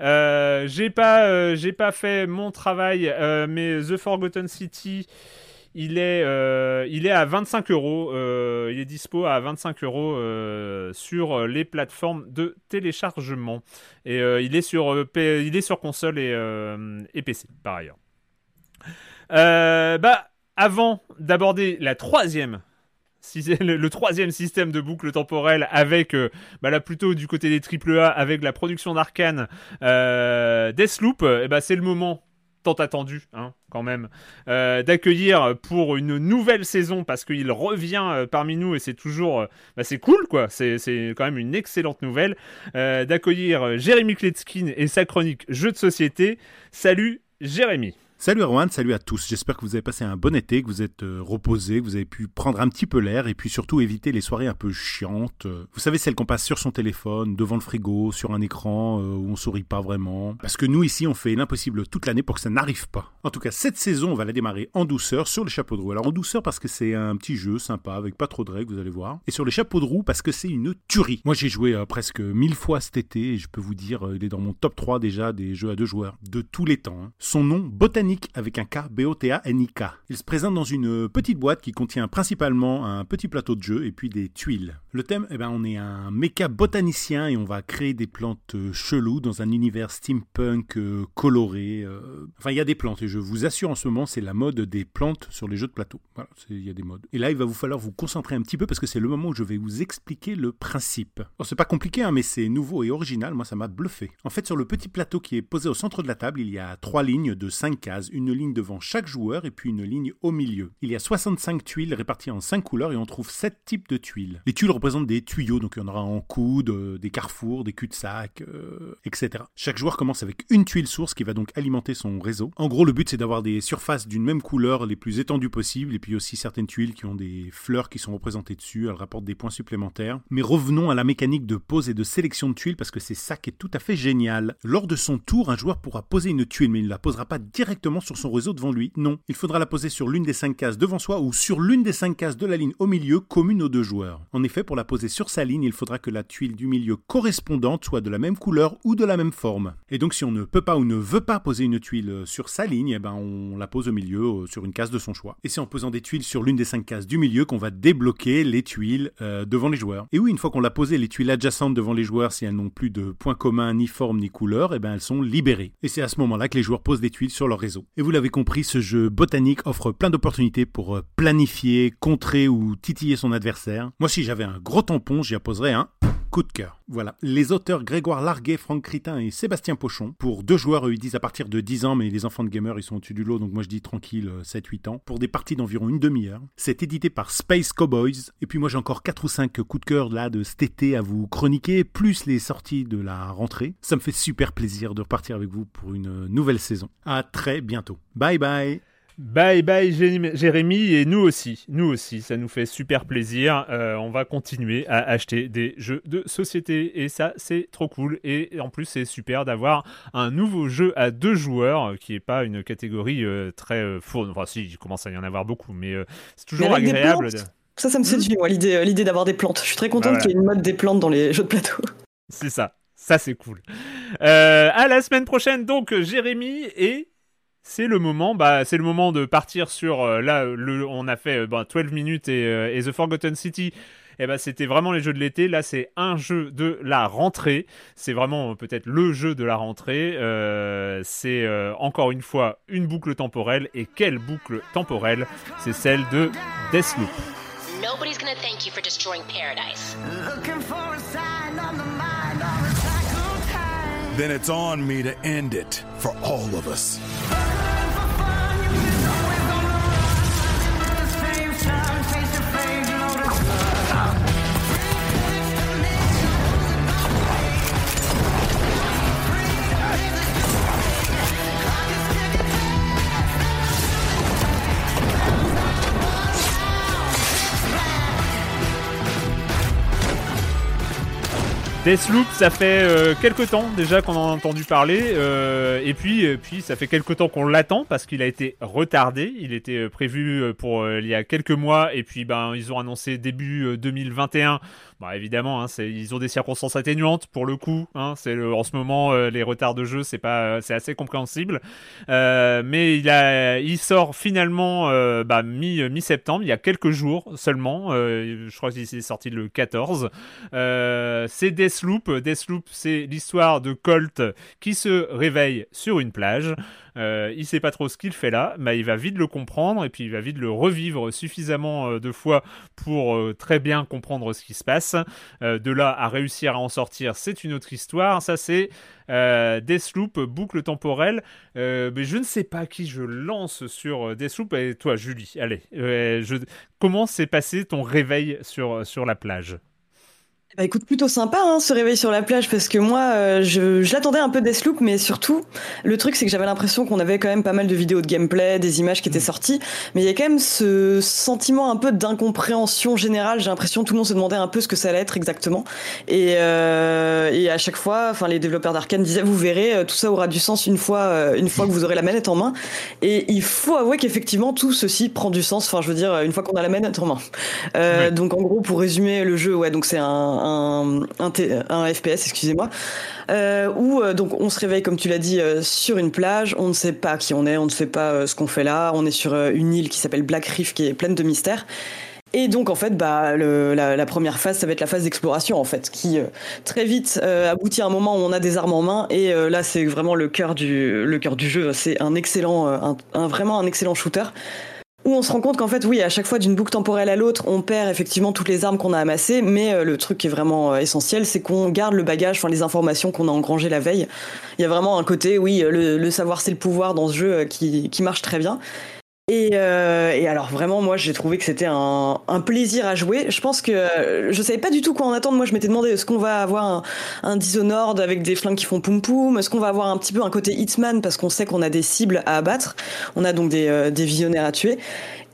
j'ai pas, j'ai pas fait mon travail, mais The Forgotten City. Il est, euh, il est à 25 euros. Euh, il est dispo à 25 euros euh, sur les plateformes de téléchargement. Et il, est sur, il est sur console et, PC, par ailleurs. bah, avant d'aborder la troisième le, troisième système de boucle temporelle avec bah là plutôt du côté des AAA avec la production d'Arkane Deathloop et bah c'est le moment attendu, hein, quand même, euh, d'accueillir pour une nouvelle saison parce qu'il revient euh, parmi nous et c'est toujours, euh, bah, c'est cool quoi, c'est quand même une excellente nouvelle, d'accueillir Jérémy Kletskin et sa chronique Jeux de société. Salut Jérémy. Salut Erwan, salut à tous. J'espère que vous avez passé un bon été, que vous êtes euh, reposés, que vous avez pu prendre un petit peu l'air et puis surtout éviter les soirées un peu chiantes. Vous savez, celles qu'on passe sur son téléphone, devant le frigo, sur un écran euh, où on sourit pas vraiment. Parce que nous ici, on fait l'impossible toute l'année pour que ça n'arrive pas. En tout cas, cette saison, on va la démarrer en douceur sur les chapeaux de roue. Alors en douceur parce que c'est un petit jeu sympa avec pas trop de règles, vous allez voir. Et sur les chapeaux de roue parce que c'est une tuerie. Moi, j'ai joué euh, presque mille fois cet été et je peux vous dire, il est dans mon top 3 déjà des jeux à deux joueurs de tous les temps. Hein. Son nom, Botanique avec un K B-O-T-A-N-I-K. Il se présente dans une petite boîte qui contient principalement un petit plateau de jeu et puis des tuiles. Le thème, eh ben, on est un méca botanicien et on va créer des plantes euh, cheloues dans un univers steampunk euh, coloré. Euh. Enfin, il y a des plantes et je vous assure en ce moment, c'est la mode des plantes sur les jeux de plateau. Voilà, il y a des modes. Et là, il va vous falloir vous concentrer un petit peu parce que c'est le moment où je vais vous expliquer le principe. c'est pas compliqué, hein, mais c'est nouveau et original. Moi, ça m'a bluffé. En fait, sur le petit plateau qui est posé au centre de la table, il y a trois lignes de cinq cases. Une ligne devant chaque joueur et puis une ligne au milieu. Il y a 65 tuiles réparties en 5 couleurs et on trouve 7 types de tuiles. Les tuiles représentent des tuyaux, donc il y en aura en coude, euh, des carrefours, des cul-de-sac, euh, etc. Chaque joueur commence avec une tuile source qui va donc alimenter son réseau. En gros, le but c'est d'avoir des surfaces d'une même couleur les plus étendues possibles et puis aussi certaines tuiles qui ont des fleurs qui sont représentées dessus, elles rapportent des points supplémentaires. Mais revenons à la mécanique de pose et de sélection de tuiles parce que c'est ça qui est tout à fait génial. Lors de son tour, un joueur pourra poser une tuile mais il ne la posera pas directement sur son réseau devant lui. Non, il faudra la poser sur l'une des cinq cases devant soi ou sur l'une des cinq cases de la ligne au milieu commune aux deux joueurs. En effet, pour la poser sur sa ligne, il faudra que la tuile du milieu correspondante soit de la même couleur ou de la même forme. Et donc si on ne peut pas ou ne veut pas poser une tuile euh, sur sa ligne, eh ben on la pose au milieu euh, sur une case de son choix. Et c'est en posant des tuiles sur l'une des cinq cases du milieu qu'on va débloquer les tuiles euh, devant les joueurs. Et oui, une fois qu'on l'a posé les tuiles adjacentes devant les joueurs, si elles n'ont plus de points communs, ni forme, ni couleur, eh ben elles sont libérées. Et c'est à ce moment-là que les joueurs posent des tuiles sur leur réseau. Et vous l'avez compris, ce jeu botanique offre plein d'opportunités pour euh, planifier, contrer ou titiller son adversaire. Moi, si j'avais un gros tampon, j'y apposerais un coup de cœur. Voilà. Les auteurs Grégoire Larguet, Franck Critin et Sébastien Pochon. Pour deux joueurs, ils disent à partir de 10 ans, mais les enfants de gamers, ils sont au-dessus du lot, donc moi je dis tranquille, 7-8 euh, ans. Pour des parties d'environ une demi-heure. C'est édité par Space Cowboys. Et puis moi j'ai encore 4 ou 5 coups de cœur là de cet été à vous chroniquer, plus les sorties de la rentrée. Ça me fait super plaisir de repartir avec vous pour une nouvelle saison. À très bientôt. Bye bye Bye bye Jérémy et nous aussi, nous aussi, ça nous fait super plaisir. Euh, on va continuer à acheter des jeux de société et ça c'est trop cool et en plus c'est super d'avoir un nouveau jeu à deux joueurs qui est pas une catégorie euh, très euh, fourne. Enfin si, il commence à y en avoir beaucoup, mais c'est toujours agréable. Ça, ça me séduit moi l'idée, l'idée d'avoir des plantes. Je suis très contente qu'il y ait une mode des plantes dans les jeux de plateau. *laughs* C'est ça, ça c'est cool. à la semaine prochaine donc Jérémy et c'est le moment, bah, c'est le moment de partir sur euh, là, le, on a fait 12 euh, minutes euh, et, The Forgotten City. Et eh ben, c'était vraiment les jeux de l'été. Là, c'est un jeu de la rentrée. C'est vraiment peut-être le jeu de la rentrée. c'est encore une fois une boucle temporelle. Et quelle boucle temporelle? C'est celle de Deathloop. Nobody's gonna thank you for destroying paradise. Then it's on me to end it for all of us. Deathloop, ça fait euh, quelques temps déjà qu'on en a entendu parler, euh, et puis, euh, puis ça fait quelques temps qu'on l'attend parce qu'il a été retardé. Il était prévu pour il y a quelques mois, et puis ben ils ont annoncé début 2021 bah évidemment, hein, ils ont des circonstances atténuantes pour le coup. Hein, en ce moment euh, les retards de jeu, c'est pas, euh, c'est assez compréhensible. Euh, mais il a, il sort finalement bah, mi mi septembre, il y a quelques jours seulement. je crois qu'il est sorti le 14. c'est Deathloop. Deathloop, c'est l'histoire de Colt qui se réveille sur une plage. Euh, il sait pas trop ce qu'il fait là, mais il va vite le comprendre et puis il va vite le revivre suffisamment euh, de fois pour euh, très bien comprendre ce qui se passe. de là à réussir à en sortir, c'est une autre histoire. Ça, c'est Deathloop, boucle temporelle. mais je ne sais pas qui je lance sur Deathloop. Et toi, Julie, allez, comment s'est passé ton réveil sur la plage? Bah écoute, plutôt sympa hein, ce réveil sur la plage parce que moi, euh, je, je l'attendais un peu Deathloop, mais surtout, le truc c'est que j'avais l'impression qu'on avait quand même pas mal de vidéos de gameplay, des images qui étaient mm. sorties, mais il y a quand même ce sentiment un peu d'incompréhension générale. J'ai l'impression que tout le monde se demandait un peu ce que ça allait être exactement. Et, euh, et à chaque fois, enfin les développeurs d'Arkane disaient, vous verrez, euh, tout ça aura du sens une fois, euh, une fois que vous aurez la manette en main. Et il faut avouer qu'effectivement, tout ceci prend du sens. Enfin, je veux dire, une fois qu'on a la manette en main. Euh, Donc en gros, pour résumer le jeu, ouais, donc c'est un un, FPS, excusez-moi, euh, où euh, donc on se réveille comme tu l'as dit euh, sur une plage, on ne sait pas qui on est, on ne sait pas ce qu'on fait là, on est sur une île qui s'appelle Black Reef qui est pleine de mystères. Et donc en fait, bah, la, première phase, ça va être la phase d'exploration en fait, qui très vite aboutit à un moment où on a des armes en main. Et là, c'est vraiment le cœur du le cœur du jeu. C'est un excellent, un, vraiment un excellent shooter où on se rend compte qu'en fait, oui, à chaque fois d'une boucle temporelle à l'autre, on perd effectivement toutes les armes qu'on a amassées, mais euh, le truc qui est vraiment euh, essentiel, c'est qu'on garde le bagage, enfin les informations qu'on a engrangées la veille. Il y a vraiment un côté, oui, le, savoir c'est le pouvoir dans ce jeu euh, qui, qui marche très bien. Et, euh, et, alors vraiment, moi, j'ai trouvé que c'était un, un, plaisir à jouer. Je pense que euh, je savais pas du tout quoi en attendre. Moi, je m'étais demandé est-ce qu'on va avoir un, un, Dishonored avec des flingues qui font poum poum? Est-ce qu'on va avoir un petit peu un côté Hitman parce qu'on sait qu'on a des cibles à abattre? On a donc des, euh, des visionnaires à tuer.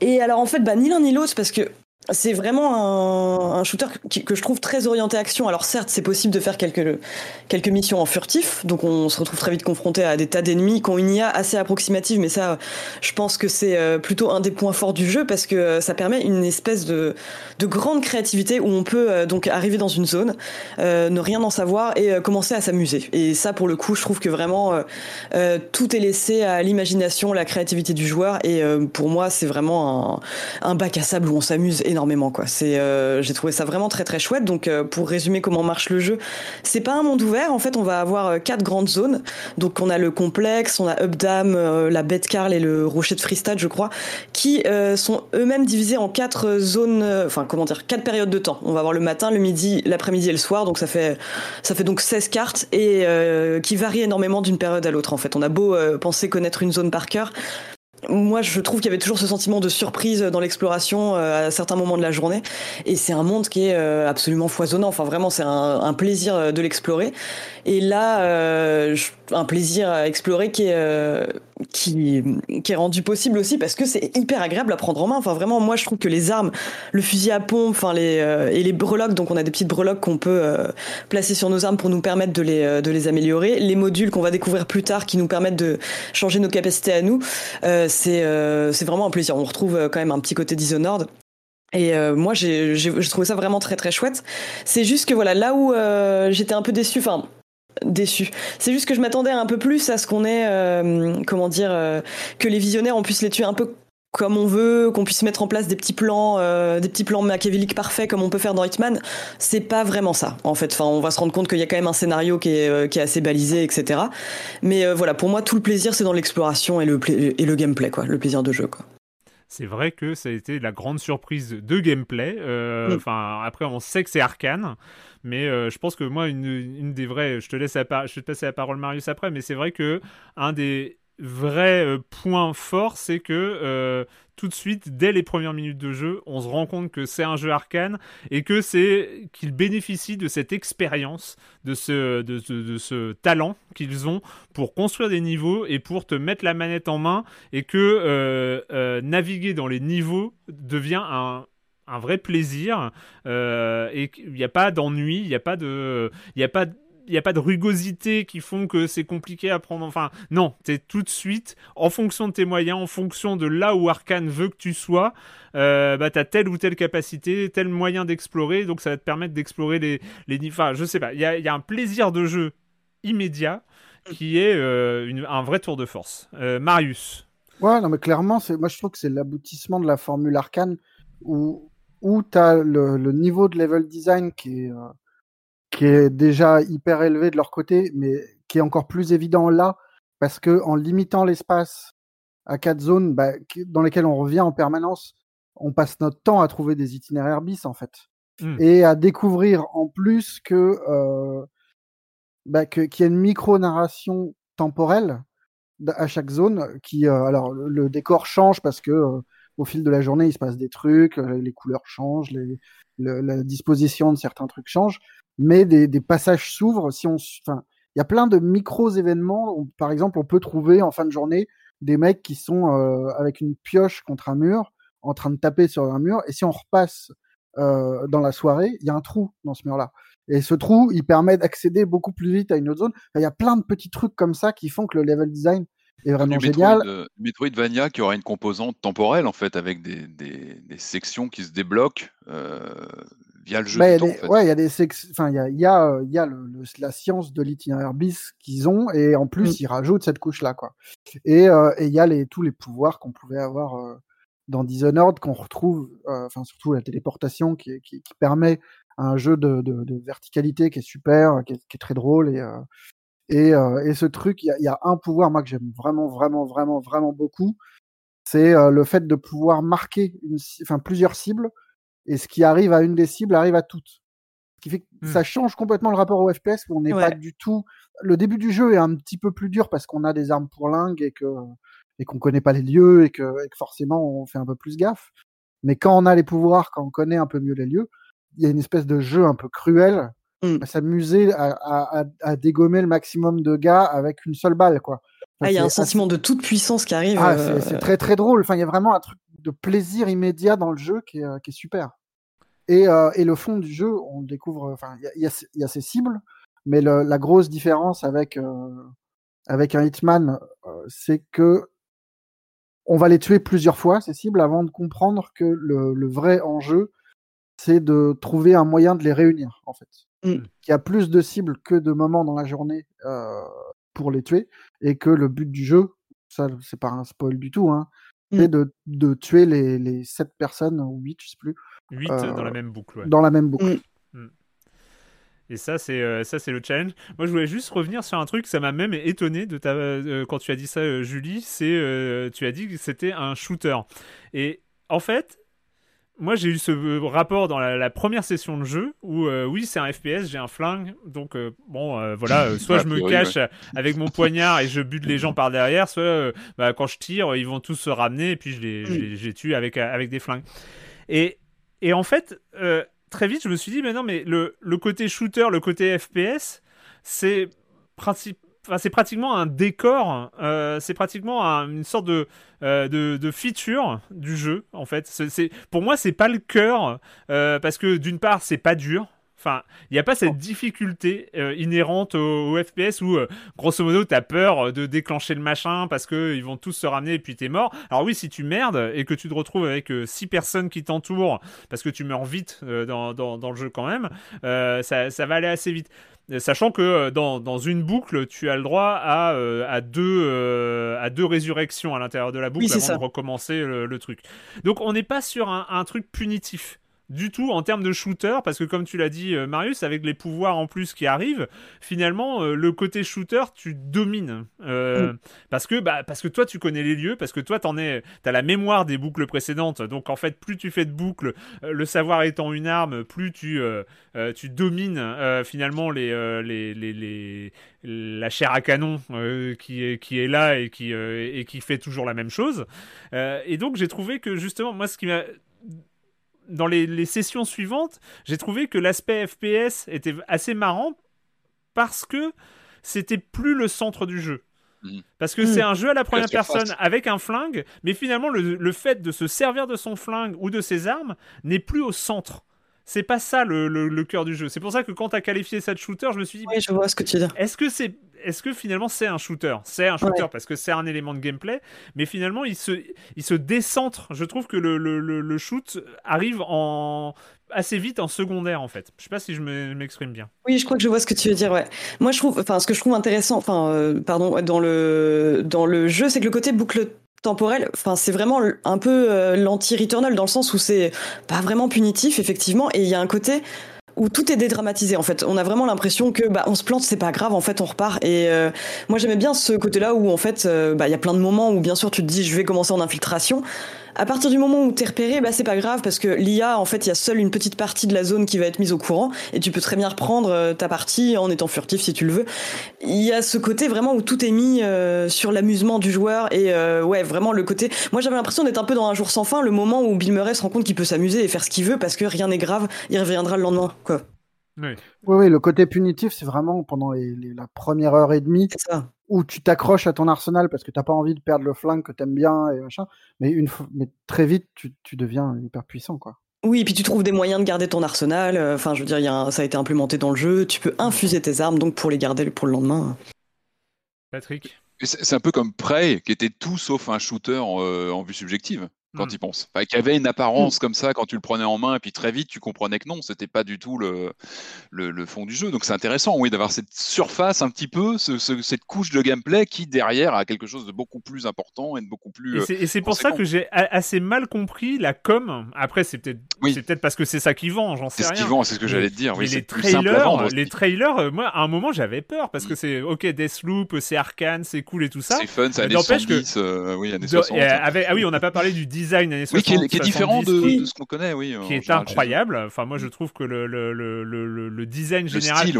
Et alors en fait, bah, ni l'un ni l'autre parce que c'est vraiment un, un shooter que, je trouve très orienté action. Alors certes, c'est possible de faire quelques quelques missions en furtif, donc on se retrouve très vite confronté à des tas d'ennemis qui ont une IA assez approximative, mais ça, je pense que c'est euh, plutôt un des points forts du jeu parce que euh, ça permet une espèce de de grande créativité où on peut euh, donc arriver dans une zone, ne rien en savoir et commencer à s'amuser. Et ça, pour le coup, je trouve que vraiment tout est laissé à l'imagination, la créativité du joueur. Et pour moi, c'est vraiment un, un bac à sable où on s'amuse quoi. C'est euh, j'ai trouvé ça vraiment très très chouette. Donc euh, pour résumer comment marche le jeu, c'est pas un monde ouvert. En fait, on va avoir euh, quatre grandes zones. Donc on a le complexe, on a Updam, la bête Carl et le rocher de Freestad, je crois, qui sont eux-mêmes divisés en quatre zones. Enfin comment dire, quatre périodes de temps. On va avoir le matin, le midi, l'après-midi et le soir. Donc ça fait ça fait donc 16 cartes et qui varient énormément d'une période à l'autre. En fait, on a beau penser connaître une zone par cœur moi, je trouve qu'il y avait toujours ce sentiment de surprise dans l'exploration euh, à certains moments de la journée. Et c'est un monde qui est euh, absolument foisonnant. Enfin, vraiment, c'est un, un, plaisir euh, de l'explorer. Et là, euh, un plaisir à explorer qui est, qui, qui est rendu possible aussi parce que c'est hyper agréable à prendre en main. Enfin, vraiment, moi, je trouve que les armes, le fusil à pompe, enfin, les, et les breloques, donc on a des petites breloques qu'on peut placer sur nos armes pour nous permettre de les, de les améliorer. Les modules qu'on va découvrir plus tard qui nous permettent de changer nos capacités à nous c'est euh, c'est vraiment un plaisir. On retrouve euh, quand même un petit côté Dishonored. Et euh, moi, j'ai trouvé ça vraiment très très chouette. C'est juste que voilà, là où j'étais un peu déçu, enfin déçu. C'est juste que je m'attendais un peu plus à ce qu'on ait, comment dire, que les visionnaires on puisse les tuer un peu comme on veut, qu'on puisse mettre en place des petits plans, euh, des petits plans machiavéliques parfaits comme on peut faire dans Hitman, c'est pas vraiment ça. En fait, enfin, on va se rendre compte qu'il y a quand même un scénario qui est, euh, qui est assez balisé, etc. Mais euh, voilà, pour moi, tout le plaisir, c'est dans l'exploration et le, et le gameplay, quoi, le plaisir de jeu, quoi. C'est vrai que ça a été la grande surprise de gameplay. Mm. Enfin, après, on sait que c'est arcane, mais je pense que moi, une, des vraies, je te laisse je vais te passer la parole Marius après, mais c'est vrai que un des vrai euh, point fort, c'est que euh, tout de suite, dès les premières minutes de jeu, on se rend compte que c'est un jeu arcane et que c'est qu'ils bénéficient de cette expérience, de ce, de, ce talent qu'ils ont pour construire des niveaux et pour te mettre la manette en main et que euh, naviguer dans les niveaux devient un, un vrai plaisir et il n'y a pas d'ennui, il n'y a pas de, il y a pas a pas de rugosité qui font que c'est compliqué à prendre. Enfin, non, es tout de suite, en fonction de tes moyens, en fonction de là où Arkane veut que tu sois, euh, bah, tu as telle ou telle capacité, tel moyen d'explorer, donc ça va te permettre d'explorer les, les. Enfin, je sais pas, il y a, un plaisir de jeu immédiat qui est euh, un vrai tour de force. Euh, Marius. Ouais, non, mais clairement, moi je trouve que c'est l'aboutissement de la formule Arkane où, où tu as le, le, niveau de level design qui est euh, qui est déjà hyper élevé de leur côté, mais qui est encore plus évident là, parce que en limitant l'espace à quatre zones bah, dans lesquelles on revient en permanence, on passe notre temps à trouver des itinéraires bis en fait, mmh. et à découvrir en plus que euh, bah, qu'il y a une micro narration temporelle à chaque zone, qui euh, alors le, décor change parce que au fil de la journée il se passe des trucs, les couleurs changent, la disposition de certains trucs change, mais des, des passages s'ouvrent. Si on, enfin, il y a plein de micros événements. par exemple, on peut trouver en fin de journée des mecs qui sont euh, avec une pioche contre un mur, en train de taper sur un mur, et si on repasse euh, dans la soirée, il y a un trou dans ce mur-là. Et ce trou, il permet d'accéder beaucoup plus vite à une autre zone. Il y a plein de petits trucs comme ça qui font que le level design est vraiment génial. Metroid, euh, Metroidvania qui aura une composante temporelle en fait avec des, des, des sections qui se débloquent euh, via le jeu. Bah, ouais, il y a des enfin il y a, y a, euh, y a le, la science de l'itinéraire bis qu'ils ont et en plus mm. ils rajoutent cette couche là quoi. Et euh, il y a les tous les pouvoirs qu'on pouvait avoir euh, dans Dishonored qu'on retrouve, enfin surtout la téléportation qui, qui, qui, permet un jeu de, de, de, verticalité qui est super, qui est, qui est très drôle et et, et ce truc, il y a, y a, un pouvoir moi que j'aime vraiment vraiment vraiment vraiment beaucoup, c'est le fait de pouvoir marquer une, enfin plusieurs cibles et ce qui arrive à une des cibles arrive à toutes. Ce qui fait que mmh. ça change complètement le rapport au FPS où on n'est pas du tout. Le début du jeu est un petit peu plus dur parce qu'on a des armes pour lingue et que et qu'on connaît pas les lieux et que, forcément on fait un peu plus gaffe. Mais quand on a les pouvoirs, quand on connaît un peu mieux les lieux, il y a une espèce de jeu un peu cruel à s'amuser à, à, dégommer le maximum de gars avec une seule balle, quoi. ah, il y a un sentiment de toute puissance qui arrive. Ah, c'est euh, très très drôle. Enfin, il y a vraiment un truc de plaisir immédiat dans le jeu qui est, euh, qui est super. Et, euh, et, le fond du jeu, on découvre, enfin, il y, y, y a, ces cibles, mais le, la grosse différence avec euh, avec un Hitman, c'est que on va les tuer plusieurs fois ces cibles avant de comprendre que le, le vrai enjeu, c'est de trouver un moyen de les réunir en fait. Mm. Il y a plus de cibles que de moments dans la journée euh, pour les tuer, et que le but du jeu, ça c'est pas un spoil du tout, hein, Mmh. de, de, tuer les, les 7 personnes, ou 8, je sais plus. 8 euh, dans la même boucle. Ouais. Dans la même boucle. Mmh. Mmh. Et ça, c'est euh, ça, c'est le challenge. Moi, je voulais juste revenir sur un truc. Ça m'a même étonné de ta, euh, quand tu as dit ça, Julie. C'est, tu as dit que c'était un shooter. Et en fait, moi j'ai eu ce rapport dans la, première session de jeu où euh, oui c'est un FPS, j'ai un flingue, donc euh, bon euh, voilà, soit *laughs* je me cache avec mon poignard et je bute les gens par derrière, soit bah, quand je tire ils vont tous se ramener et puis je les, je les, tue avec, avec des flingues. Et, et en fait très vite je me suis dit mais non mais le, le côté shooter, le côté FPS c'est principe c'est pratiquement un décor, euh, c'est pratiquement une sorte de, euh, de, de, feature du jeu en fait. C'est, pour moi, c'est pas le cœur euh, parce que d'une part, c'est pas dur. Enfin, il n'y a pas cette oh. difficulté inhérente au, FPS où, grosso modo, tu as peur de déclencher le machin parce qu'ils vont tous se ramener et puis t'es mort. Alors oui, si tu merdes et que tu te retrouves avec six personnes qui t'entourent parce que tu meurs vite dans, dans, dans, le jeu quand même, ça, ça va aller assez vite. Sachant que euh, dans, dans, une boucle, tu as le droit à, euh, à, deux, euh, à deux résurrections à l'intérieur de la boucle avant de recommencer le, truc. Donc on n'est pas sur un, un, truc punitif du tout en termes de shooter, parce que comme tu l'as dit Marius, avec les pouvoirs en plus qui arrivent, finalement le côté shooter tu domines, mm. parce que bah, parce que toi tu connais les lieux, parce que toi t'en es, t'as la mémoire des boucles précédentes, donc en fait plus tu fais de boucles, le savoir étant une arme, plus tu euh, tu domines euh, finalement euh, les, les, les, la chair à canon qui, est, qui est là et qui, et qui fait toujours la même chose. et donc j'ai trouvé que justement, moi ce qui m'a dans les, les, sessions suivantes, j'ai trouvé que l'aspect FPS était assez marrant parce que c'était plus le centre du jeu. Mmh. Parce que c'est mmh. un jeu à la première personne avec un flingue, mais finalement le, le, fait de se servir de son flingue ou de ses armes n'est plus au centre c'est pas ça le, le, cœur du jeu. C'est pour ça que quand tu as qualifié ça de shooter, je me suis dit. Oui, je vois ce que tu dis. Est-ce que c'est. Est-ce que finalement c'est un shooter? C'est un shooter parce que c'est un élément de gameplay, mais finalement il se, il se décentre. Je trouve que le, le, le shoot arrive en assez vite en secondaire en fait. Je sais pas si je m'exprime bien. Oui, je crois que je vois ce que tu veux dire. Ouais. Moi, je trouve, enfin, ce que je trouve intéressant, enfin, euh, pardon, dans le dans le jeu, c'est que le côté boucle temporel, enfin c'est vraiment un peu euh, l'anti-returnal dans le sens où c'est pas vraiment punitif effectivement et il y a un côté où tout est dédramatisé en fait. On a vraiment l'impression que bah on se plante, c'est pas grave, en fait on repart. Et euh, moi j'aimais bien ce côté-là où en fait euh, bah il y a plein de moments où bien sûr tu te dis je vais commencer en infiltration, À partir du moment où t'es repéré, bah c'est pas grave parce que l'IA, en fait, il y a seule une petite partie de la zone qui va être mise au courant et tu peux très bien reprendre euh, ta partie en étant furtif si tu le veux. Il y a ce côté vraiment où tout est mis euh, sur l'amusement du joueur et euh, ouais, vraiment le côté. Moi, j'avais l'impression d'être un peu dans un jour sans fin, le moment où Bill Murray se rend compte qu'il peut s'amuser et faire ce qu'il veut parce que rien n'est grave, il reviendra le lendemain, quoi. Oui. oui, le côté punitif, c'est vraiment pendant la première heure et demie où tu t'accroches à ton arsenal parce que t'as pas envie de perdre le flingue que t'aimes bien et machin. Mais, une mais très vite, tu, tu, deviens hyper puissant, quoi. Oui, et puis tu trouves des moyens de garder ton arsenal. Euh, enfin, je veux dire, y a ça a été implémenté dans le jeu. Tu peux infuser tes armes donc pour les garder pour le lendemain. Patrick? C'est un peu comme Prey, qui était tout sauf un shooter euh, en vue subjective quand il pense. qui avait une apparence comme ça quand tu le prenais en main, et puis très vite tu comprenais que non, c'était pas du tout le, le, fond du jeu. Donc c'est intéressant, oui, d'avoir cette surface un petit peu, cette couche de gameplay qui derrière a quelque chose de beaucoup plus important et de beaucoup plus. Et c'est pour ça que j'ai assez mal compris la com. Après, c'est peut-être peut parce que c'est ça qui vend, j'en sais rien. C'est ce qui vend, c'est ce que j'allais te dire. Oui, les trailers, les trailers, euh, moi, à un moment, j'avais peur parce que mm. c'est ok, Deathloop, c'est arcane, c'est cool et tout ça. C'est fun, années 70, que... euh, oui, années 60. ah oui, on n'a pas parlé du design années 60. Oui, qui est, différent de, ce qu'on connaît, oui. Qui est incroyable. Enfin, moi, je trouve que le, le, le, le design général,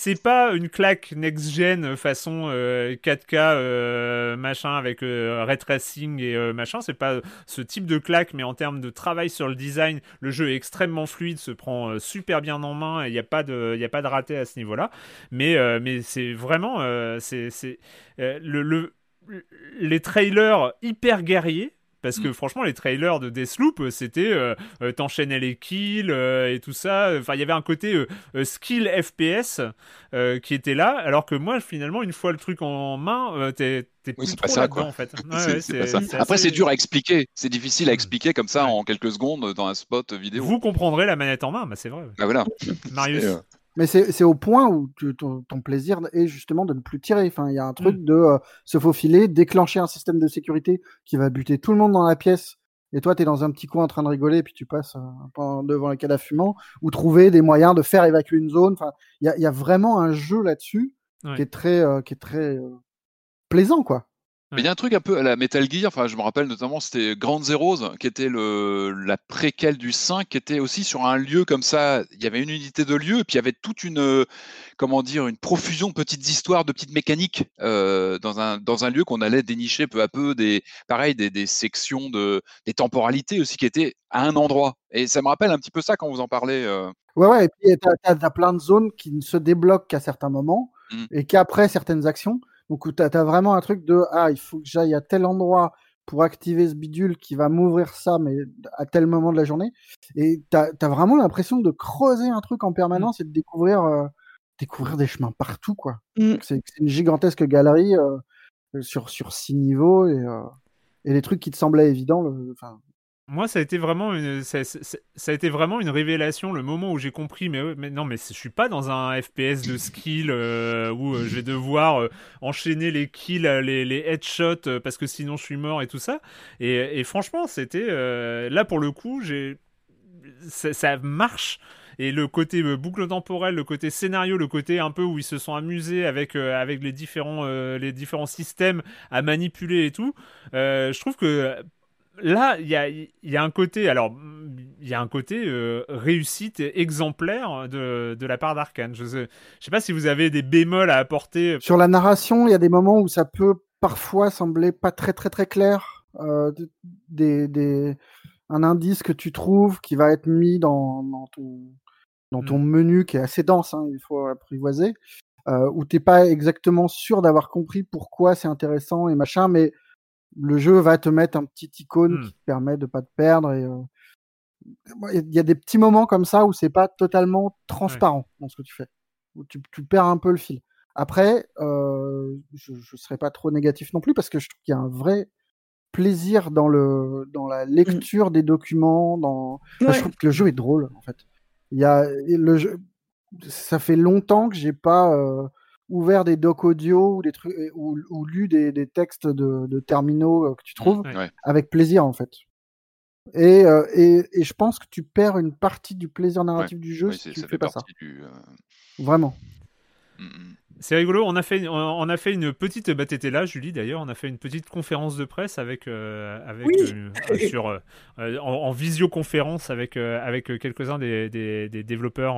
c'est pas une claque next-gen façon 4K euh, euh, machin avec euh, ray tracing et machin. C'est pas ce type de claque, mais en termes de travail sur le design, le jeu est extrêmement fluide, se prend super bien en main. Il n'y a pas de, il a pas de raté à ce niveau-là. Mais, mais c'est vraiment, c'est, le, le les trailers hyper guerriers parce que mm. franchement, les trailers de Deathloop, euh, c'était euh, euh, t'enchaînais les kills et tout ça. Enfin, il y avait un côté skill FPS qui était là, alors que moi, finalement, une fois le truc en main, t'es plus trop là-dedans, en fait. *laughs* Après, c'est dur à expliquer. C'est difficile à expliquer comme ça en quelques secondes dans un spot vidéo. Vous comprendrez la manette en main, bah, c'est vrai. Bah, voilà. Marius. Mais c'est au point où ton, plaisir est justement de ne plus tirer. Enfin, il y a un truc mm. de euh, se faufiler, déclencher un système de sécurité qui va buter tout le monde dans la pièce. Et toi, tu es dans un petit coin en train de rigoler, et puis tu passes euh, devant les cadavre fumant, ou trouver des moyens de faire évacuer une zone. Enfin, il y a, vraiment un jeu là-dessus qui est très, euh, qui est très plaisant, quoi. Mais il y a un truc un peu à la Metal Gear, enfin je me rappelle notamment c'était Grand Zeroes qui était le, la préquelle du 5 qui était aussi sur un lieu comme ça, il y avait une unité de lieu et puis il y avait toute une comment dire une profusion de petites histoires, de petites mécaniques euh, dans, un, dans un lieu qu'on allait dénicher peu à peu des pareil des, des, sections de des temporalités aussi qui étaient à un endroit et ça me rappelle un petit peu ça quand vous en parlez. Euh... Ouais ouais et puis tu as, plein de zones qui ne se débloquent qu'à certains moments mmh. et qu'après certaines actions donc, tu as, vraiment un truc de Ah, il faut que j'aille à tel endroit pour activer ce bidule qui va m'ouvrir ça, mais à tel moment de la journée. Et tu as, vraiment l'impression de creuser un truc en permanence mmh. et de découvrir, euh, découvrir des chemins partout. quoi. Mmh. C'est une gigantesque galerie euh, sur, sur six niveaux et, euh, et les trucs qui te semblaient évidents. Le, moi, ça a été vraiment une, ça, a été vraiment une révélation le moment où j'ai compris, mais, non, mais je suis pas dans un FPS de skill euh, où euh, je vais devoir euh, enchaîner les kills, les, headshots parce que sinon je suis mort et tout ça. Et, franchement, c'était là pour le coup, ça, marche et le côté boucle temporelle, le côté scénario, le côté un peu où ils se sont amusés avec avec les différents les différents systèmes à manipuler et tout. je trouve que là, il y a, y a, un côté, alors, il y a un côté euh, réussite exemplaire de, de la part d'Arkane. Je sais, je sais pas si vous avez des bémols à apporter. Sur la narration, il y a des moments où ça peut parfois sembler pas très très très clair. Euh, des, des, un indice que tu trouves qui va être mis dans, dans ton, dans ton mm. menu qui est assez dense, hein, il faut apprivoiser, euh, où t'es pas exactement sûr d'avoir compris pourquoi c'est intéressant et machin, mais le jeu va te mettre un petit icône mmh. qui te permet de pas te perdre. Et, euh, il y a des petits moments comme ça où c'est pas totalement transparent dans ce que tu fais, où tu, perds un peu le fil. Après, euh, je, ne serais pas trop négatif non plus parce que je trouve qu'il y a un vrai plaisir dans le dans la mmh. lecture des documents. Dans, je trouve que le jeu est drôle en fait. Il y a le jeu, ça fait longtemps que j'ai pas euh, ouvert des docs audio ou des trucs ou, lu des, textes de, terminaux euh, que tu trouves avec plaisir en fait. Euh, et, et, je pense que tu perds une partie du plaisir narratif du jeu si tu fais pas ça. Euh, Vraiment. Mm, mm. C'est rigolo, on a fait, on a fait une petite, bah t'étais là Julie d'ailleurs, on a fait une petite conférence de presse avec, euh, avec euh, sur, euh, en, visioconférence avec, avec quelques-uns des, des, des, développeurs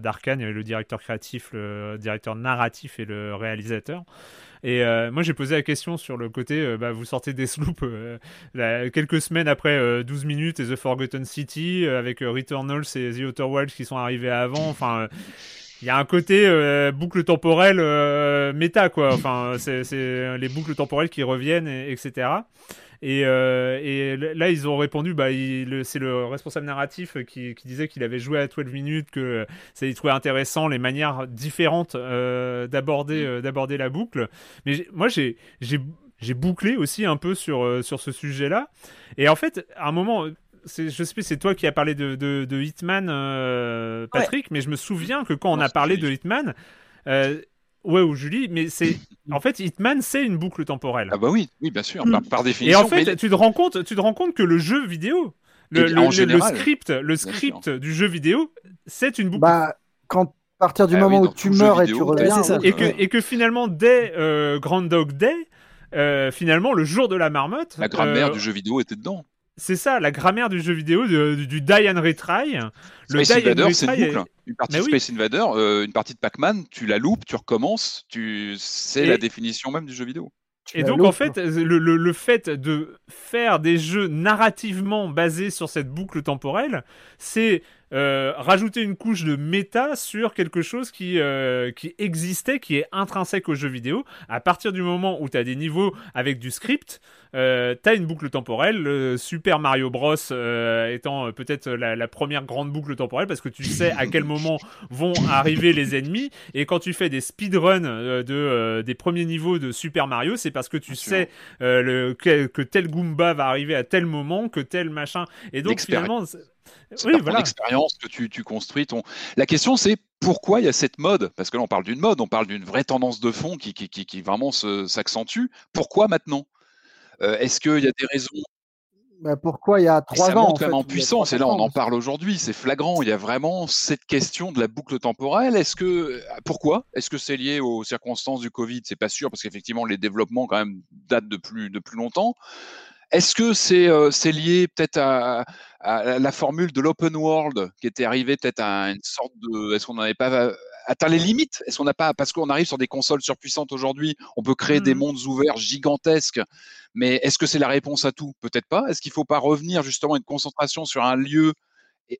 d'Arkane, le directeur créatif, le directeur narratif et le réalisateur. Et moi, j'ai posé la question sur le côté, bah, vous sortez des sloops quelques semaines après 12 minutes et The Forgotten City, avec Returnals et The Outer Wilds qui sont arrivés avant. Enfin, il y a un côté euh, boucle temporelle euh, méta quoi. Enfin c'est les boucles temporelles qui reviennent etc et, euh, et, là ils ont répondu bah c'est le responsable narratif qui, qui disait qu'il avait joué à 12 minutes que ça il trouvait intéressant les manières différentes d'aborder mm. d'aborder la boucle. Mais moi j'ai bouclé aussi un peu sur, sur ce sujet là et en fait à un moment je sais plus, c'est toi qui as parlé de, de, Hitman, euh, Patrick, mais je me souviens que quand on a parlé de Hitman, euh, ouais, ou Julie, mais c'est *coughs* en fait Hitman, c'est une boucle temporelle. Ah bah oui, oui, bien sûr, par, définition. Et en fait, tu te rends compte, tu te rends compte que le jeu vidéo, le, script, le script du jeu vidéo, c'est une boucle. Bah, quand à partir du ah moment où tu meurs et tu reviens, et que, et que finalement dès euh, Grand Dog Day, finalement le jour de la marmotte, la grammaire du jeu vidéo était dedans c'est ça, la grammaire du jeu vidéo du die and retry. Le Space Invader, c'est une boucle. Une partie de Space Invader, euh, une partie de Pac-Man, tu la loupes, tu recommences, tu... c'est la définition même du jeu vidéo. Et donc, en fait, le, le, fait de faire des jeux narrativement basés sur cette boucle temporelle, c'est euh, rajouter une couche de méta sur quelque chose qui, euh, qui existait, qui est intrinsèque au jeu vidéo. À partir du moment où tu as des niveaux avec du script, euh, tu as une boucle temporelle. Super Mario Bros étant peut-être la, première grande boucle temporelle parce que tu sais à quel moment vont arriver les ennemis. Et quand tu fais des speedruns de, des premiers niveaux de Super Mario, c'est parce que tu sais le, que, que, tel Goomba va arriver à tel moment, que tel machin. Et donc finalement oui, voilà. l'expérience que tu, tu, construis. Ton... La question, c'est pourquoi il y a cette mode? Parce que là, on parle d'une mode, on parle d'une vraie tendance de fond qui, qui, qui, vraiment s'accentue. Pourquoi maintenant? Euh, Est-ce qu'il y a des raisons? Bah pourquoi il y a trois ans Ça monte en, puissance, et là on en parle aujourd'hui, c'est flagrant. Il y a vraiment cette question de la boucle temporelle. Est-ce que pourquoi? Est-ce que c'est lié aux circonstances du Covid? C'est pas sûr parce qu'effectivement les développements quand même datent de plus de plus longtemps. Est-ce que c'est euh, lié peut-être à, la formule de l'open world qui était arrivée peut-être à une sorte de. Est-ce qu'on n'avait pas euh, atteint les limites? Est-ce qu'on n'a pas parce qu'on arrive sur des consoles surpuissantes aujourd'hui, on peut créer des mmh mondes ouverts gigantesques, mais est-ce que c'est la réponse à tout? Peut-être pas. Est-ce qu'il ne faut pas revenir justement à une concentration sur un lieu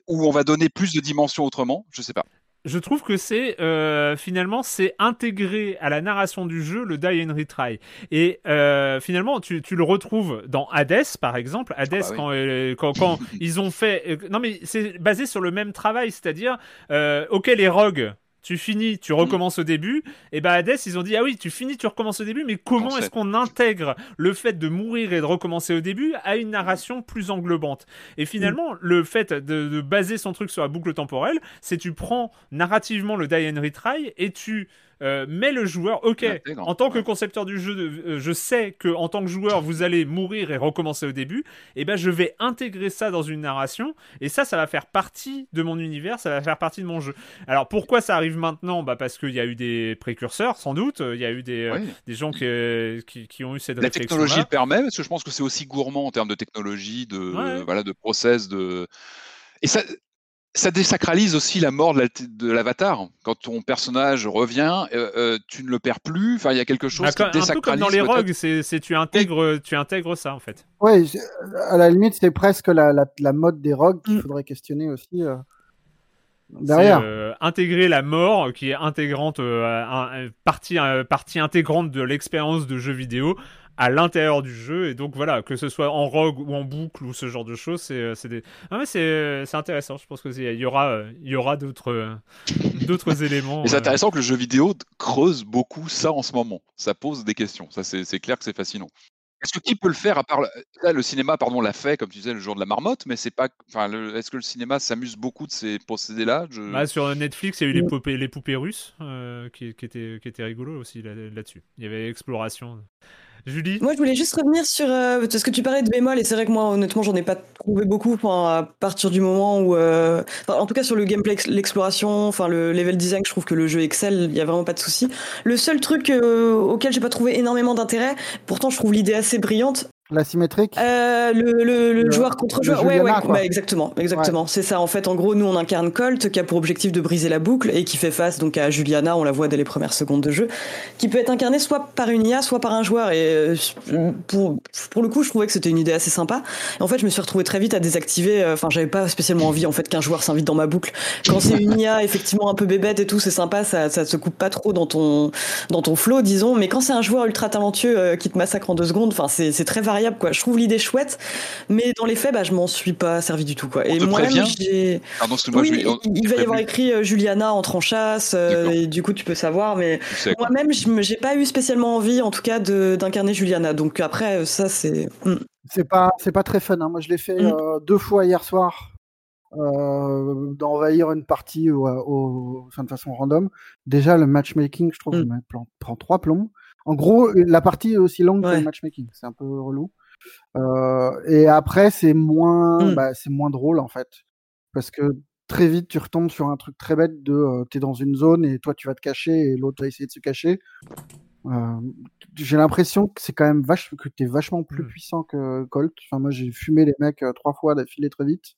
où on va donner plus de dimensions autrement? Je ne sais pas je trouve que c'est euh, finalement c'est intégré à la narration du jeu le die and retry. Et euh, finalement tu, tu, le retrouves dans Hades par exemple. Hades ah bah euh, quand, quand, ils ont fait non mais c'est basé sur le même travail c'est-à-dire ok les rogues tu finis, tu recommences au début. Et bah Hades, ils ont dit ah oui, tu finis, tu recommences au début, mais comment est-ce qu'on intègre le fait de mourir et de recommencer au début à une narration plus englobante? Et finalement, mm. le fait de, baser son truc sur la boucle temporelle, c'est tu prends narrativement le die and retry et tu euh, mais le joueur, ok, en tant que concepteur du jeu, euh, je sais que en tant que joueur, vous allez mourir et recommencer au début. Et eh ben, je vais intégrer ça dans une narration, et ça, ça va faire partie de mon univers, ça va faire partie de mon jeu. Alors pourquoi ça arrive maintenant? Bah parce qu'il y a eu des précurseurs, sans doute. Il y a eu des, euh, des gens qui, qui, ont eu cette La technologie le permet, parce que je pense que c'est aussi gourmand en termes de technologie, de voilà, de process, de et ça, ça désacralise aussi la mort de l'avatar. Quand ton personnage revient, euh, euh, tu ne le perds plus. Enfin, il y a quelque chose bah, qui désacralise. Un peu comme dans les rogues, c'est tu intègres, tu intègres ça en fait. Oui, à la limite, c'est presque la, la, mode des rogues qu'il mm. faudrait questionner aussi. Euh, derrière. intégrer la mort, qui est intégrante, partie, partie intégrante de l'expérience de jeu vidéo, à l'intérieur du jeu. Et donc voilà que ce soit en rogue ou en boucle ou ce genre de choses c'est euh, c'est des ah c'est euh, c'est intéressant. Je pense que il y aura euh, il y aura d'autres d'autres *laughs* éléments c'est intéressant que le jeu vidéo creuse beaucoup ça en ce moment. Ça pose des questions. Ça c'est clair que c'est fascinant. Est-ce que qui peut le faire à part le cinéma pardon l'a fait comme tu disais le jour de la marmotte mais c'est pas enfin est-ce que le cinéma s'amuse beaucoup de ces procédés là bah, sur Netflix il y a eu les poupées les poupées russes qui, qui étaient qui étaient rigolo aussi là-dessus. Il y avait exploration Julie? Moi, je voulais juste revenir sur euh, ce que tu parlais de bémol, et c'est vrai que moi, honnêtement, j'en ai pas trouvé beaucoup. Enfin, à partir du moment où, euh, en tout cas, sur le gameplay, l'exploration, enfin, le level design, je trouve que le jeu excelle. Il y a vraiment pas de souci. Le seul truc euh, auquel j'ai pas trouvé énormément d'intérêt, pourtant, je trouve l'idée assez brillante, la symétrique? Euh, le, le, joueur contre joueur, ouais, ouais, bah, exactement, exactement. C'est ça. En fait, en gros, nous, on incarne Colt, qui a pour objectif de briser la boucle et qui fait face donc à Juliana. On la voit dès les premières secondes de jeu, qui peut être incarnée soit par une IA, soit par un joueur. Et euh, pour pour le coup, je trouvais que c'était une idée assez sympa. Et en fait, je me suis retrouvé très vite à désactiver. Euh, enfin, j'avais pas spécialement envie en fait qu'un joueur s'invite dans ma boucle. Quand c'est une IA, effectivement, un peu bébête et tout, c'est sympa. Ça, ça se coupe pas trop dans ton dans ton flow, disons. Mais quand c'est un joueur ultra talentueux qui te massacre en deux secondes, enfin, c'est très variable, quoi. Je trouve l'idée chouette, mais dans les faits, bah, je m'en suis pas servi du tout. Quoi. et moi-même, j'ai. il va y avoir écrit euh, Juliana entre en chasse, euh, et du coup, tu peux savoir, mais moi-même, j'ai pas eu spécialement envie, en tout cas, d'incarner Juliana. Donc après, ça, c'est. Hmm. C'est pas, c'est pas très fun. Hein. Moi, je l'ai fait hmm. euh, deux fois hier soir. d'envahir une partie au, au, de façon random. Déjà, le matchmaking, je trouve, mm. prend trois plombs. En gros, la partie est aussi longue que le matchmaking. C'est un peu relou. Euh, et après, c'est moins, mmh. bah, c'est moins drôle en fait, parce que très vite, tu retombes sur un truc très bête de, euh, t'es dans une zone et toi tu vas te cacher et l'autre va essayer de se cacher. Euh, j'ai l'impression que c'est quand même vache, que t'es vachement plus mmh. puissant que Colt. Enfin, moi, j'ai fumé les mecs trois fois d'affilée très vite,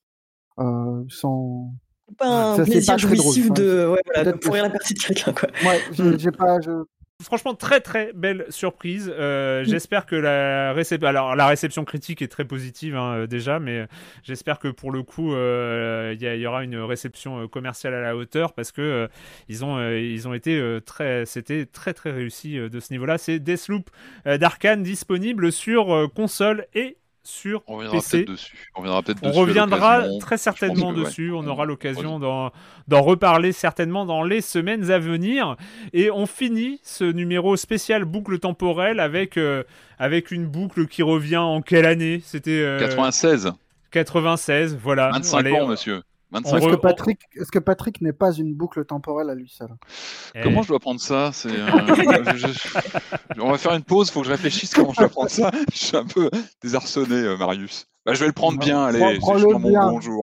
sans. Pas un ça, plaisir pas jouissif de, ouais, voilà, de pourrir la partie de quelqu'un. Ouais, j'ai mmh. pas, je, Franchement, très très belle surprise. Euh, j'espère que la réception, critique est très positive hein, euh, déjà, mais euh, j'espère que pour le coup, il y, aura une réception commerciale à la hauteur parce que ils ont été très, c'était très très réussi de ce niveau-là. C'est Deathloop d'Arkane disponible sur console et sur on reviendra PC. Dessus. On reviendra, on reviendra très certainement dessus. On aura l'occasion d'en reparler certainement dans les semaines à venir. Et on finit ce numéro spécial boucle temporelle avec, euh, avec une boucle qui revient en quelle année? C'était 96. Euh, 96, voilà. 25 ans, monsieur. Est-ce que Patrick, est-ce que Patrick n'est pas une boucle temporelle à lui seul eh. Comment je dois prendre ça? C'est, euh, on va faire une pause. il Faut que je réfléchisse comment je dois prendre ça. *laughs* Je suis un peu désarçonné, euh, Marius. Bah, je vais le prendre bien. Allez, prends, prends mon bonjour.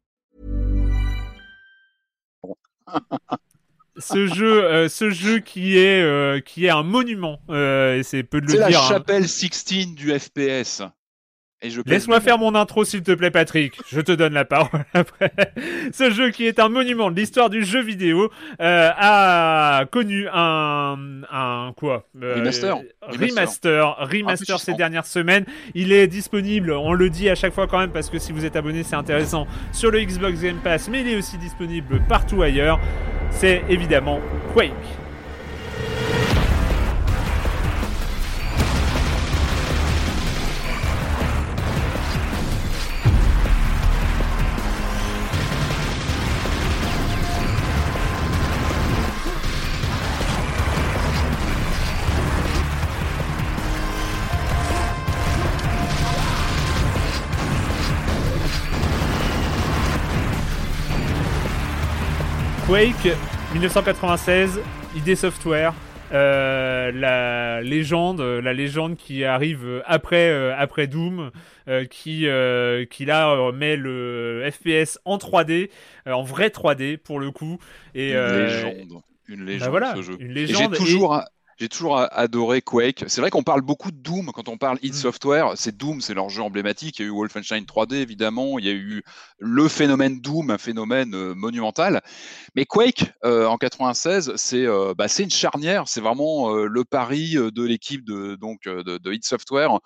*laughs* ce jeu, euh, ce jeu qui est euh, qui est un monument, euh, et c'est peu de le dire. C'est la hein. chapelle Sixtine du FPS. Laisse-moi faire mon intro, s'il te plaît, Patrick. Je te donne la parole *laughs* après. Ce jeu, qui est un monument de l'histoire du jeu vidéo, euh, a connu un, un quoi euh, remaster. Remaster, remaster ces dernières semaines. Il est disponible, on le dit à chaque fois quand même, parce que si vous êtes abonné, c'est intéressant, sur le Xbox Game Pass, mais il est aussi disponible partout ailleurs. C'est évidemment Quake. Quake 1996, ID Software, euh, la légende, la légende qui arrive après euh, après Doom, euh, qui qui là met le FPS en 3D, en vrai 3D pour le coup. Et, une légende, une légende bah voilà, ce jeu. Une légende. toujours j'ai toujours adoré Quake. C'est vrai qu'on parle beaucoup de Doom quand on parle id mm. Software. C'est Doom, c'est leur jeu emblématique. Il y a eu Wolfenstein 3D évidemment. Il y a eu le phénomène Doom, un phénomène euh, monumental. Mais Quake euh, en 96, c'est euh, bah, c'est une charnière. C'est vraiment le pari de l'équipe de donc de, de id Software.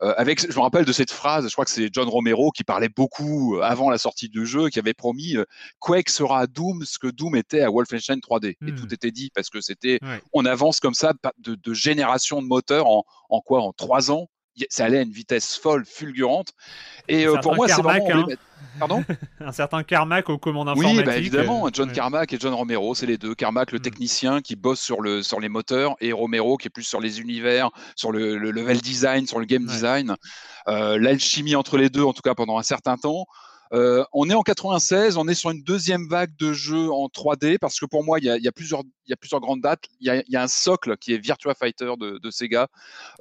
avec, je me rappelle de cette phrase. Je crois que c'est John Romero qui parlait beaucoup avant la sortie du jeu, qui avait promis Quake sera à Doom ce que Doom était à Wolfenstein 3D. Et mm. tout était dit parce que c'était on avance comme ça de, génération de moteurs en, en quoi En trois ans ça allait à une vitesse folle, fulgurante. Et pour moi, c'est vraiment. Hein. Pardon? *laughs* Un certain Carmack aux commandes informatiques. Oui, bah évidemment, John Carmack et John Romero, c'est les deux. Carmack, le mm. technicien qui bosse sur, le, sur les moteurs, et Romero qui est plus sur les univers, sur le, level design, sur le game design. Euh, L'alchimie entre les deux, en tout cas pendant un certain temps. Euh, on est en 96, on est sur une deuxième vague de jeux en 3D parce que pour moi, il y a, plusieurs, il y a plusieurs grandes dates. Il y a, un socle qui est Virtua Fighter de, Sega.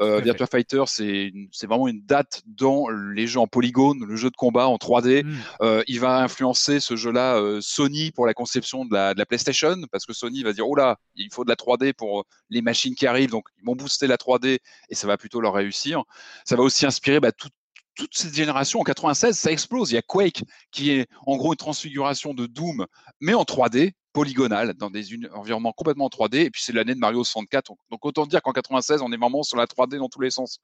Euh, Virtua Fighter, c'est vraiment une date dans les jeux en polygone, le jeu de combat en 3D. Hmm. Euh, il va influencer ce jeu-là Sony pour la conception de la, PlayStation parce que Sony va dire oh là, il faut de la 3D pour les machines qui arrivent, donc ils vont booster la 3D et ça va plutôt leur réussir. Ça va aussi inspirer bah, tout, toute cette génération, en 96, ça explose. Il y a Quake, qui est en gros une transfiguration de Doom, mais en 3D, polygonale, dans des environnements complètement en 3D. Et puis c'est l'année de Mario 64. Donc autant dire qu'en 96, on est vraiment sur la 3D dans tous les sens.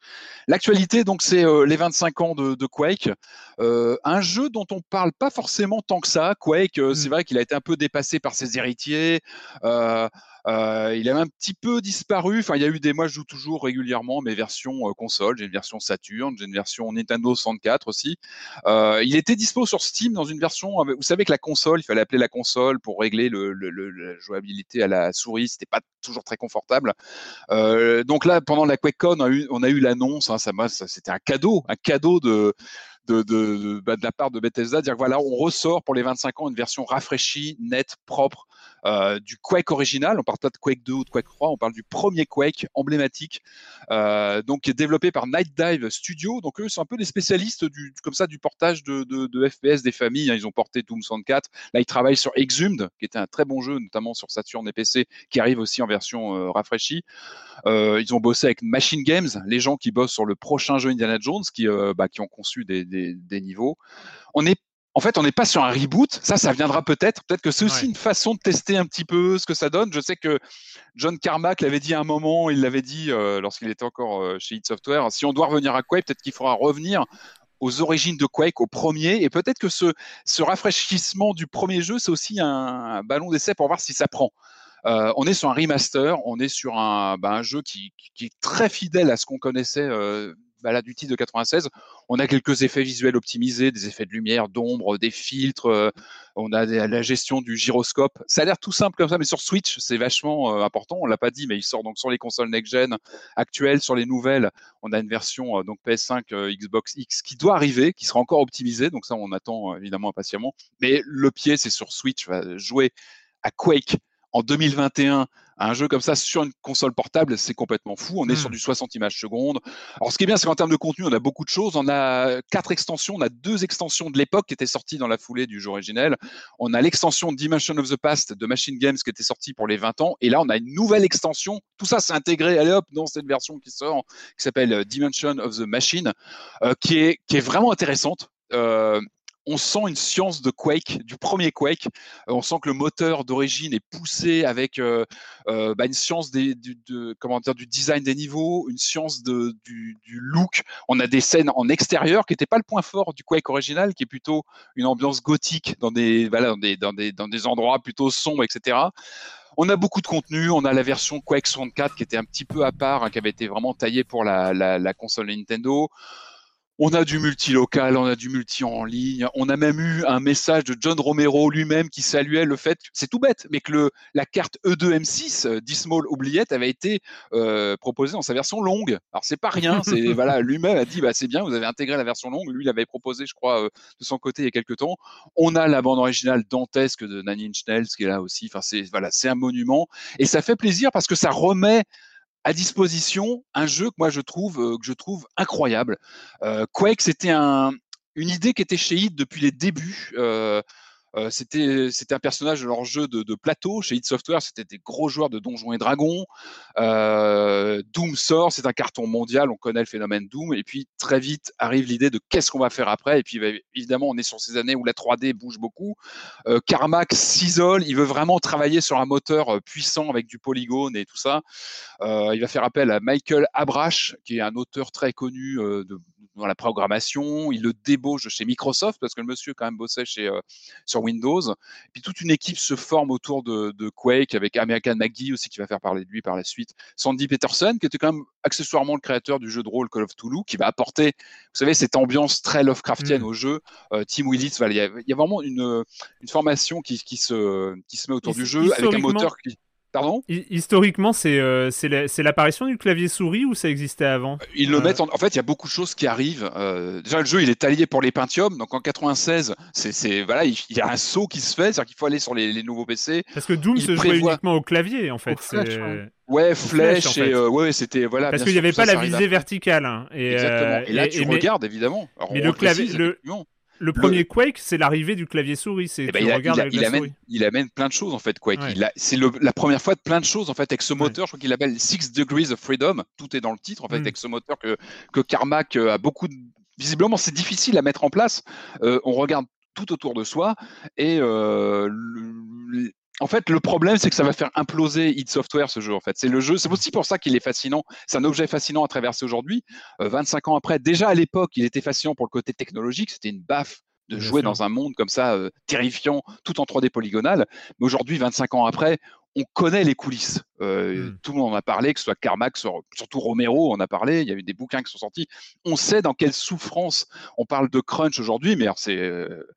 L'actualité, donc, c'est euh, les 25 ans de, Quake. Euh, un jeu dont on parle pas forcément tant que ça. Quake, euh, c'est mmh. vrai qu'il a été un peu dépassé par ses héritiers. Euh, il a un petit peu disparu. Enfin, il y a eu des. Moi, je joue toujours régulièrement mes versions euh, console. J'ai une version Saturn, j'ai une version Nintendo 64 aussi. Euh, il était dispo sur Steam dans une version. Vous savez que la console, il fallait appeler la console pour régler le, la jouabilité à la souris. C'était pas toujours très confortable. donc là, pendant la QuakeCon, on a eu, l'annonce. Hein, c'était un cadeau, un cadeau de bah, la part de Bethesda, dire voilà, on ressort pour les 25 ans une version rafraîchie, nette, propre euh, du Quake original. On parle pas de Quake 2 ou de Quake 3, on parle du premier Quake emblématique, euh, donc développé par Night Dive Studio. Donc eux sont un peu des spécialistes du, comme ça du portage de, de, FPS des familles. Hein. Ils ont porté Doom 64. Là, ils travaillent sur Exhumed, qui était un très bon jeu, notamment sur Saturn et PC, qui arrive aussi en version euh, rafraîchie. ils ont bossé avec Machine Games, les gens qui bossent sur le prochain jeu Indiana Jones, qui, bah, qui ont conçu des des, niveaux. On est en fait, on n'est pas sur un reboot. Ça, ça viendra peut-être. Peut-être que c'est aussi une façon de tester un petit peu ce que ça donne. Je sais que John Carmack l'avait dit à un moment, il l'avait dit euh, lorsqu'il était encore euh, chez id Software. Si on doit revenir à Quake, peut-être qu'il faudra revenir aux origines de Quake, au premier. Et peut-être que ce, ce rafraîchissement du premier jeu, c'est aussi un, ballon d'essai pour voir si ça prend. Euh, on est sur un remaster, on est sur un, bah, un jeu qui, qui, est très fidèle à ce qu'on connaissait là, du de 96, on a quelques effets visuels optimisés, des effets de lumière, d'ombre, des filtres, euh, on a la gestion du gyroscope. Ça a l'air tout simple comme ça, mais sur Switch, c'est vachement euh, important. On l'a pas dit, mais il sort donc sur les consoles next-gen actuelles, sur les nouvelles. On a une version euh, donc PS5, Xbox X qui doit arriver, qui sera encore optimisée. Donc ça, on attend évidemment impatiemment. Mais le pied, c'est sur Switch, va jouer à Quake en 2021 un jeu comme ça sur une console portable, c'est complètement fou. On est sur hmm. du 60 images secondes. Alors, ce qui est bien, c'est qu'en termes de contenu, on a beaucoup de choses. On a quatre extensions. On a deux extensions de l'époque qui étaient sorties dans la foulée du jeu originel. On a l'extension Dimension of the Past de Machine Games qui était sortie pour les 20 ans. Et là, on a une nouvelle extension. Tout ça, c'est intégré, allez hop, dans cette version qui sort, qui s'appelle euh, Dimension of the Machine, euh, qui, est, qui est vraiment intéressante. Euh, on sent une science de Quake, du premier Quake. Euh, on sent que le moteur d'origine est poussé avec euh, euh, bah, une science du, comment dire, du design des niveaux, une science du, look. On a des scènes en extérieur qui n'étaient pas le point fort du Quake original, qui est plutôt une ambiance gothique dans des, dans des, dans des, endroits plutôt sombres, etc. On a beaucoup de contenu. On a la version Quake 64 qui était un petit peu à part, hein, qui avait été vraiment taillée pour la, la console Nintendo. On a du multi-local, on a du multi en ligne. On a même eu un message de John Romero lui-même qui saluait le fait, c'est tout bête, mais que le, la carte E2M6 euh, d'Ismall Oubliette avait été euh, proposée dans sa version longue. Alors c'est pas rien, c'est *laughs* voilà, lui-même a dit bah c'est bien, vous avez intégré la version longue. Lui, il avait proposé, je crois, euh, de son côté il y a quelques temps. On a la bande originale dantesque de Nanine Schnell, qui est là aussi. Enfin c'est voilà, c'est un monument et ça fait plaisir parce que ça remet à disposition un jeu que moi je trouve euh, incroyable. Euh, Quake, c'était un, une idée qui était chez id depuis les débuts. Euh, euh, c'était un personnage de leur jeu de, plateau chez id Software. C'était des gros joueurs de Donjons et Dragons. Euh, Doom sort, c'est un carton mondial. On connaît le phénomène Doom. Et puis très vite arrive l'idée de qu'est-ce qu'on va faire après. Et puis bah, évidemment, on est sur ces années où la 3D bouge beaucoup. Euh, Carmack s'isole. Il veut vraiment travailler sur un moteur euh, puissant avec du polygone et tout ça. Il va faire appel à Michael Abrash, qui est un auteur très connu de dans la programmation, il le débauche chez Microsoft parce que le monsieur quand même bossait chez euh, sur Windows. Et puis toute une équipe se forme autour de, de, Quake avec American McGee aussi qui va faire parler de lui par la suite. Sandy Peterson qui était quand même accessoirement le créateur du jeu de rôle Call of Toulouse qui va apporter, vous savez, cette ambiance très Lovecraftienne mm. au jeu. Euh, Tim Willis, il y, a, il y a vraiment une, une formation qui, qui, se, qui se met autour du jeu avec un moteur qui Pardon? Historiquement, euh, c'est l'apparition du clavier souris ou ça existait avant? Ils le euh. mettent en... en... fait, il y a beaucoup de choses qui arrivent. Euh, déjà, le jeu, il est allié pour les Pentium. Donc en 96, c'est voilà, il y a un saut qui se fait, c'est-à-dire qu'il faut aller sur les, nouveaux PC. Parce que Doom se jouait uniquement au clavier, en fait. ouais. flèche, et ouais, c'était voilà. Parce qu'il n'y avait pas la visée verticale. Hein, et, Exactement. Et là, tu regardes évidemment. mais le clavier, le, le premier Quake, c'est l'arrivée du clavier souris. C'est eh ben, il, amène, il amène plein de choses en fait. Quake. C'est la première fois de plein de choses en fait avec ce moteur. Je crois qu'il l'appelle Six Degrees of Freedom. Tout est dans le titre en fait mm. avec ce moteur que que Carmack euh, a beaucoup. Visiblement, c'est difficile à mettre en place. Euh, on regarde tout autour de soi et euh, en fait, le problème, c'est que ça va faire imploser id Software, ce jeu, en fait. C'est le jeu, c'est aussi pour ça qu'il est fascinant. C'est un objet fascinant à traverser aujourd'hui. 25 euh, ans après, déjà à l'époque, il était fascinant pour le côté technologique. C'était une baffe de jouer dans un monde comme ça, euh, terrifiant, tout en 3D polygonal. Mais aujourd'hui, 25 ans après, on connaît les coulisses. Euh, hmm. Tout le monde en a parlé, que ce soit Carmack, surtout Romero en a parlé. Il y a eu des bouquins qui sont sortis. On sait dans quelle souffrance on parle de crunch aujourd'hui, mais c'est euh,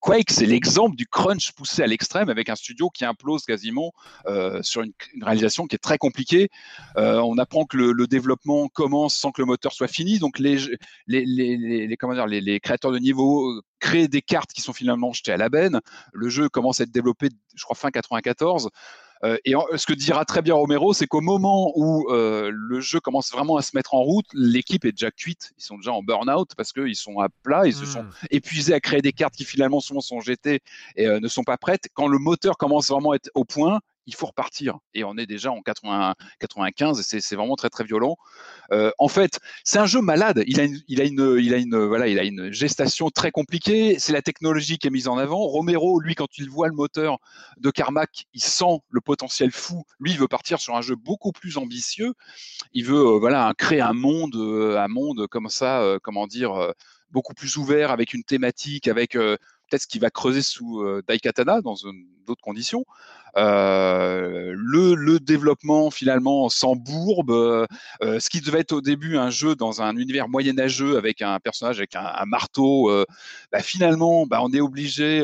Quake, c'est l'exemple du crunch poussé à l'extrême avec un studio qui implose quasiment euh, sur une, réalisation qui est très compliquée. Euh, on apprend que le, développement commence sans que le moteur soit fini, donc les, les, créateurs de niveau créent des cartes qui sont finalement jetées à la benne. Le jeu commence à être développé, je crois, fin 94. Euh, et ce que dira très bien Romero, c'est qu'au moment où euh, le jeu commence vraiment à se mettre en route, l'équipe est déjà cuite. Ils sont déjà en burn-out parce qu'ils sont à plat, ils se sont hmm. épuisés à créer des cartes qui finalement souvent sont jetées et euh, ne sont pas prêtes. Quand le moteur commence vraiment à être au point, il faut repartir. Et on est déjà en 80, 95 et c'est vraiment très très violent. Euh, en fait, c'est un jeu malade. Il a une, il a une, il a une, voilà, il a une gestation très compliquée. C'est la technologie qui est mise en avant. Romero, lui, quand il voit le moteur de Carmack, il sent le potentiel fou. Lui, il veut partir sur un jeu beaucoup plus ambitieux. Il veut, euh, voilà, créer un monde, euh, un monde comme ça, comment dire, beaucoup plus ouvert avec une thématique, avec peut-être ce qu'il va creuser sous Daikatana dans d'autres conditions. Euh, le, développement finalement s'embourbe. Euh, ce qui devait être au début un jeu dans un univers moyenâgeux avec un personnage avec un, marteau, euh, bah, finalement, bah, on est obligé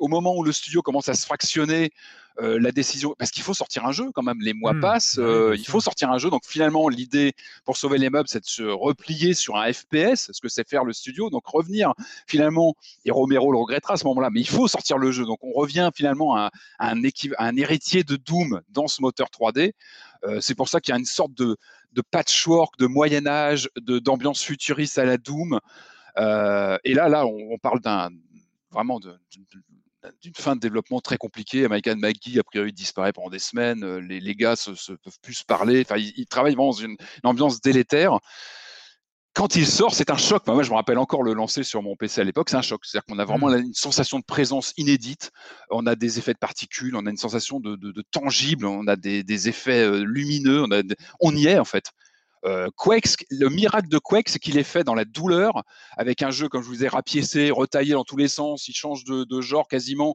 au moment où le studio commence à se fractionner, euh, la décision, parce qu'il faut sortir un jeu quand même, les mois mmh. passent, euh, il faut sortir un jeu. Donc finalement, l'idée pour sauver les meubles, c'est de se replier sur un FPS, ce que c'est faire le studio. Donc revenir finalement, et Romero le regrettera à ce moment-là, mais il faut sortir le jeu. Donc on revient finalement à, un, un, héritier de Doom dans ce moteur 3D. Euh, c'est pour ça qu'il y a une sorte de, patchwork, de Moyen Âge, d'ambiance futuriste à la Doom. et là, là, on, parle d'un vraiment de, d'une fin de développement très compliquée. American McGee, a priori, disparaît pendant des semaines. Euh, les, les gars se, se, peuvent plus se parler. Enfin, ils, travaillent vraiment dans une, ambiance délétère. Quand il sort, c'est un choc. moi, je me rappelle encore le lancer sur mon PC à l'époque. C'est un choc. C'est-à-dire qu'on a vraiment mmh. une sensation de présence inédite. On a des effets de particules. On a une sensation de, de, de tangible. On a des, des effets euh, lumineux. On, a on y est, en fait. Euh, le miracle de Quake, c'est qu'il est fait dans la douleur, avec un jeu, comme je vous ai rapiécé, retaillé dans tous les sens, il change de, genre quasiment.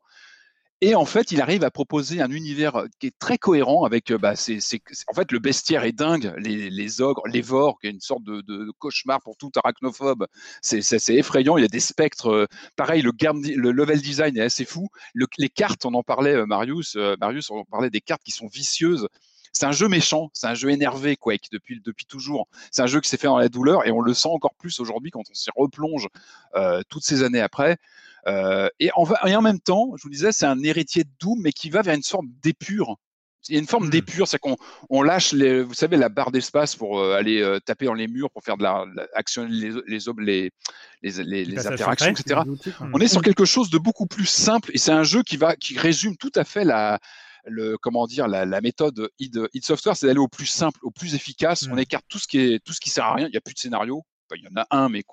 Et en fait, il arrive à proposer un univers euh, qui est très cohérent avec. Euh, bah, en fait, le bestiaire est dingue. Les, ogres, les est une sorte de, cauchemar pour tout arachnophobe. C'est, effrayant. Il y a des spectres. pareil, le, le, level design est assez fou. les cartes, on en parlait, Marius. Marius, on parlait des cartes qui sont vicieuses c'est un jeu méchant, c'est un jeu énervé Quake depuis depuis toujours. C'est un jeu qui s'est fait dans la douleur et on le sent encore plus aujourd'hui quand on s'y replonge euh, toutes ces années après. Euh, et, en, et, en, même temps, je vous disais, c'est un héritier de Doom, mais qui va vers une sorte d'épure. Il y a une forme mmh. d'épure, c'est qu'on on lâche, les, vous savez, la barre d'espace pour euh, aller taper dans les murs, pour faire de la, action, les, les, les, les, les interactions, etc. On est sur quelque chose de beaucoup plus simple et c'est un jeu qui va, qui résume tout à fait la, le comment dire la, méthode id, Software, c'est d'aller au plus simple, au plus efficace. On mmh. écarte tout ce qui est tout ce qui sert à rien. Il n'y a plus de scénario, il y en a un, mais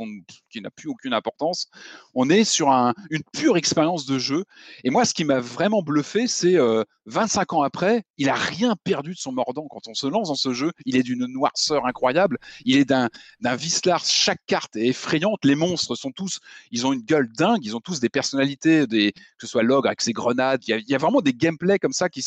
qui n'a plus aucune importance. On est sur une pure expérience de jeu. Et moi, ce qui m'a vraiment bluffé, c'est 25 ans après, il a rien perdu de son mordant. Quand on se lance dans ce jeu, il est d'une noirceur incroyable. Il est d'un Vislar. Chaque carte est effrayante. Les monstres sont tous, ils ont une gueule dingue. Ils ont tous des personnalités, des, que ce soit l'ogre avec ses grenades. Il y, a, vraiment des gameplays comme ça qui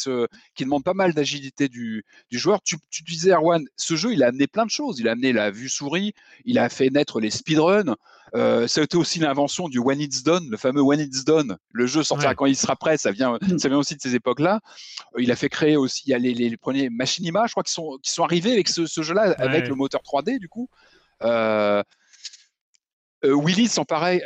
demandent pas mal d'agilité du, joueur. Tu, tu disais, Erwan, ce jeu, il a amené plein de choses. Il a amené la vue souris. Il a fait naître les speedruns. Euh, ça a été aussi l'invention du When It's Done, le fameux When It's Done. Le jeu sortira quand il sera prêt, ça vient, mm. ça vient aussi de ces époques-là. Euh, il a fait créer aussi, il y a les, les, premiers Machinima, je crois, qui sont, qui sont arrivés avec ce, jeu-là, avec le moteur 3D, du coup. Euh, Willis en,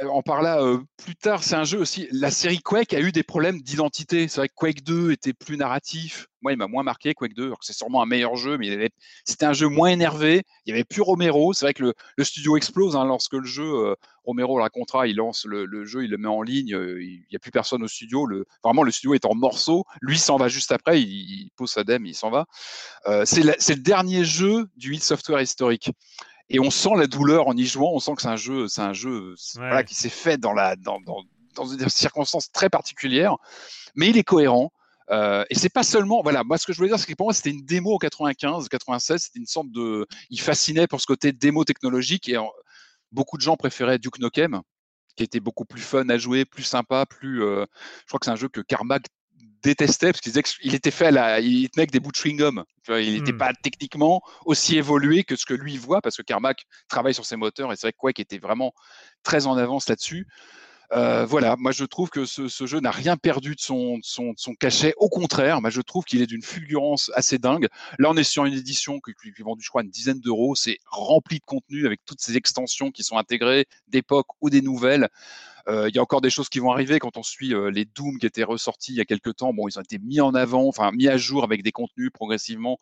en parla euh, plus tard. C'est un jeu aussi. La série Quake a eu des problèmes d'identité. C'est vrai que Quake 2 était plus narratif. Moi, il m'a moins marqué Quake 2. C'est sûrement un meilleur jeu, mais c'était un jeu moins énervé. Il y avait plus Romero. C'est vrai que le, studio explose hein, lorsque le jeu euh, Romero racontera. Il lance le, jeu, il le met en ligne. il n'y a plus personne au studio. Le, vraiment, le studio est en morceaux. Lui s'en va juste après. Il, pose sa dème, il s'en va. c'est le dernier jeu du Hit Software historique et on sent la douleur en y jouant. On sent que c'est un jeu, c'est un jeu voilà, qui s'est fait dans la dans, dans, dans des circonstances très particulières, mais il est cohérent. Euh, et c'est pas seulement, voilà, moi ce que je voulais dire, c'est que pour moi c'était une démo en 95, 96, c'était une sorte de, il fascinait pour ce côté démo technologique et beaucoup de gens préféraient Duke Nukem, qui était beaucoup plus fun à jouer, plus sympa, plus, euh, je crois que c'est un jeu que Carmack détestait parce qu'il disait qu'il était fait à la, il tenait avec des bouts de chewing gum. il n'était hmm. pas techniquement aussi évolué que ce que lui voit parce que Carmack travaille sur ses moteurs et c'est vrai que Quake était vraiment très en avance là-dessus. Euh, voilà, moi je trouve que ce, jeu n'a rien perdu de son, cachet. Au contraire, moi je trouve qu'il est d'une fulgurance assez dingue. Là, on est sur une édition qui, est vendue, je crois, une dizaine d'euros. C'est rempli de contenu avec toutes ces extensions qui sont intégrées d'époque ou des nouvelles. Euh, il y a encore des choses qui vont arriver quand on suit euh, les Doom qui étaient ressortis il y a quelques temps. Bon, ils ont été mis en avant, enfin mis à jour avec des contenus progressivement.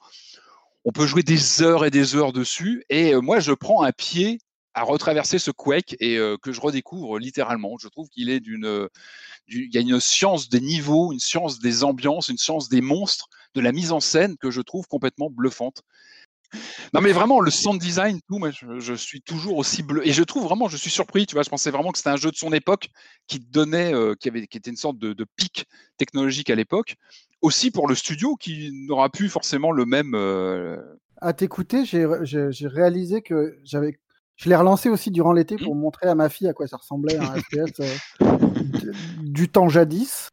On peut jouer des heures et des heures dessus. Et moi, je prends un pied à retraverser ce Quake et que je redécouvre littéralement. Je trouve qu'il est d'une, il y a une science des niveaux, une science des ambiances, une science des monstres, de la mise en scène que je trouve complètement bluffante. Non, mais vraiment, le sound design, tout, moi, je, suis toujours aussi bleu. Et je trouve vraiment, je suis surpris, tu vois, je pensais vraiment que c'était un jeu de son époque qui donnait, euh, qui, avait, qui était une sorte de, pic technologique à l'époque. Aussi pour le studio qui n'aura plus forcément le même. Euh, à t'écouter, j'ai réalisé que j'avais je l'ai relancé aussi durant l'été mmh. pour montrer à ma fille à quoi ça ressemblait un *laughs* FPS euh, du temps jadis.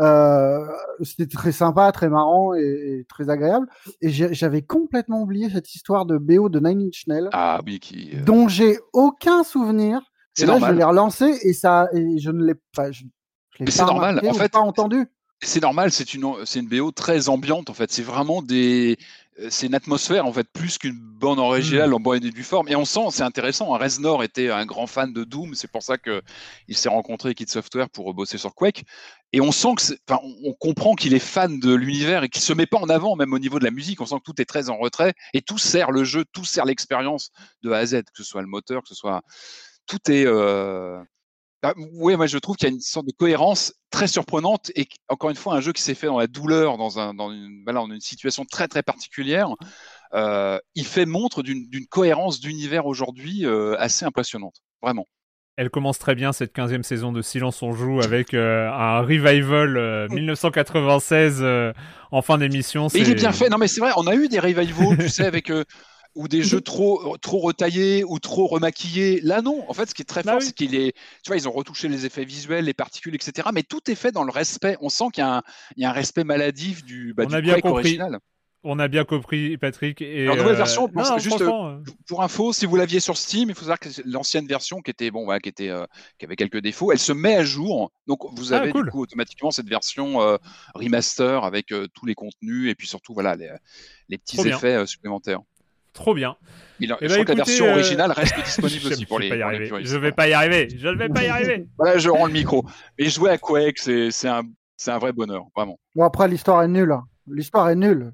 Euh, c'était très sympa, très marrant et, très agréable. Et j'avais complètement oublié cette histoire de BO de Nine Inch Nails, ah, oui, qui, euh, dont j'ai aucun souvenir. C'est normal. Je l'ai relancé et ça, et je ne l'ai pas. Je, c'est normal. En fait, pas entendu. C'est normal. C'est une, c'est une BO très ambiante. En fait, c'est vraiment des euh, c'est une atmosphère en fait plus qu'une bande originale mmh. en bonne et due forme. Et on sent, c'est intéressant. Hein, Reznor était un grand fan de Doom, c'est pour ça que il s'est rencontré avec Kid Software pour bosser sur Quake. Et on sent que, enfin, on comprend qu'il est fan de l'univers et qu'il se met pas en avant, même au niveau de la musique. On sent que tout est très en retrait et tout sert le jeu, tout sert l'expérience de A à Z, que ce soit le moteur, que ce soit tout est euh, bah, oui, moi je trouve qu'il y a une sorte de cohérence très surprenante et encore une fois un jeu qui s'est fait dans la douleur, dans, un, dans une, une situation très très particulière. Euh, il fait montre d'une cohérence d'univers aujourd'hui euh, assez impressionnante, vraiment. Elle commence très bien cette 15e saison de Silence on joue avec euh, un revival *laughs* 1996 en fin d'émission. Il est bien fait. Non mais c'est vrai, on a eu des revivals, tu sais, avec ou des jeux trop trop retaillés ou trop remaquillés. Là non, en fait ce qui est très bah fort c'est qu'il est tu vois ils ont retouché les effets visuels, les particules etc. Mais tout est fait dans le respect. On sent qu'il y, a un respect maladif du bah, On a bien compris. original. On a bien compris, Patrick. Et la nouvelle euh, version, juste euh, pour info, si vous l'aviez sur Steam, il faut savoir que l'ancienne version qui était bon, qui était, euh, qui avait quelques défauts, elle se met à jour. Donc vous ah, avez du coup automatiquement cette version remaster avec tous les contenus et puis surtout voilà les, petits effets supplémentaires. Trop bien. Il, eh je ben, crois que la version euh, originale reste *laughs* disponible aussi pour les, Je vais pas y arriver. Je ne vais pas y arriver. *laughs* voilà, je rends le micro. Et jouer à Quake, c'est un, un vrai bonheur, vraiment. Bon, après, l'histoire est nulle. Hein. L'histoire est nulle.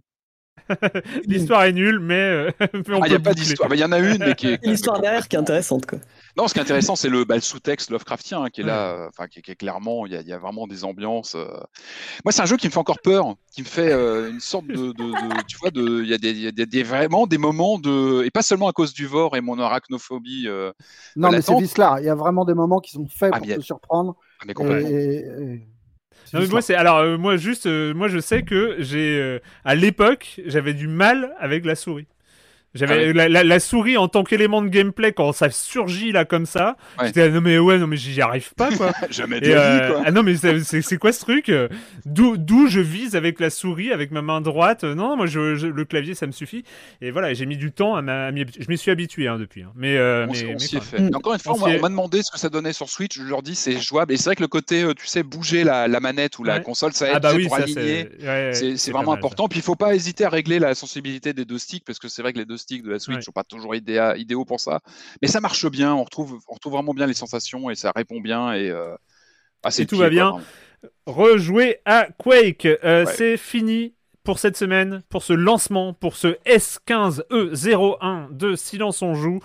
*laughs* L'histoire est nulle, mais, euh, il n'y ah, a pas d'histoire. Il y en a une, mais qui est. L'histoire derrière qui est intéressante, quoi. Non, ce qui est intéressant, c'est le, bah, sous-texte Lovecraftien hein, qui est là, enfin, qui, est clairement, il y, a vraiment des ambiances. Euh. Moi, c'est un jeu qui me fait encore peur, qui me fait euh, une sorte de, tu vois, il y a, des, y a des, vraiment des moments de, et pas seulement à cause du vor et mon arachnophobie. non, mais c'est vice-là. Il y a vraiment des moments qui sont faits ah, pour te surprendre. Ah, mais complètement. Non, mais moi c'est alors euh, moi juste euh, moi je sais que j'ai euh, à l'époque j'avais du mal avec la souris. J'avais ah la, souris en tant qu'élément de gameplay quand ça surgit là comme ça. J'étais non mais ouais non mais j'y arrive pas quoi. *laughs* Jamais de euh, quoi. Ah non mais c'est quoi ce truc D'où d'où je vise avec la souris avec ma main droite. Non moi je, le clavier ça me suffit. Et voilà j'ai mis du temps à je m'y suis habitué hein, depuis. Hein. Mais, euh, on, mais, fait. Encore une fois on, m'a demandé ce que ça donnait sur Switch. Je leur dis c'est jouable et c'est vrai que le côté euh, tu sais bouger la, la manette ou la console ça aide ah bah oui, pour aligner. C'est vraiment important. Puis il faut pas hésiter à régler la sensibilité des deux sticks parce que c'est vrai que les deux de la Switch ne sont pas toujours idéaux pour ça. Mais ça marche bien, on retrouve, on retrouve vraiment bien les sensations et ça répond bien. Et, euh, tout va bien. Rejouer à Quake, euh, c'est fini pour cette semaine, pour ce lancement, pour ce S15E01 de Silence on joue.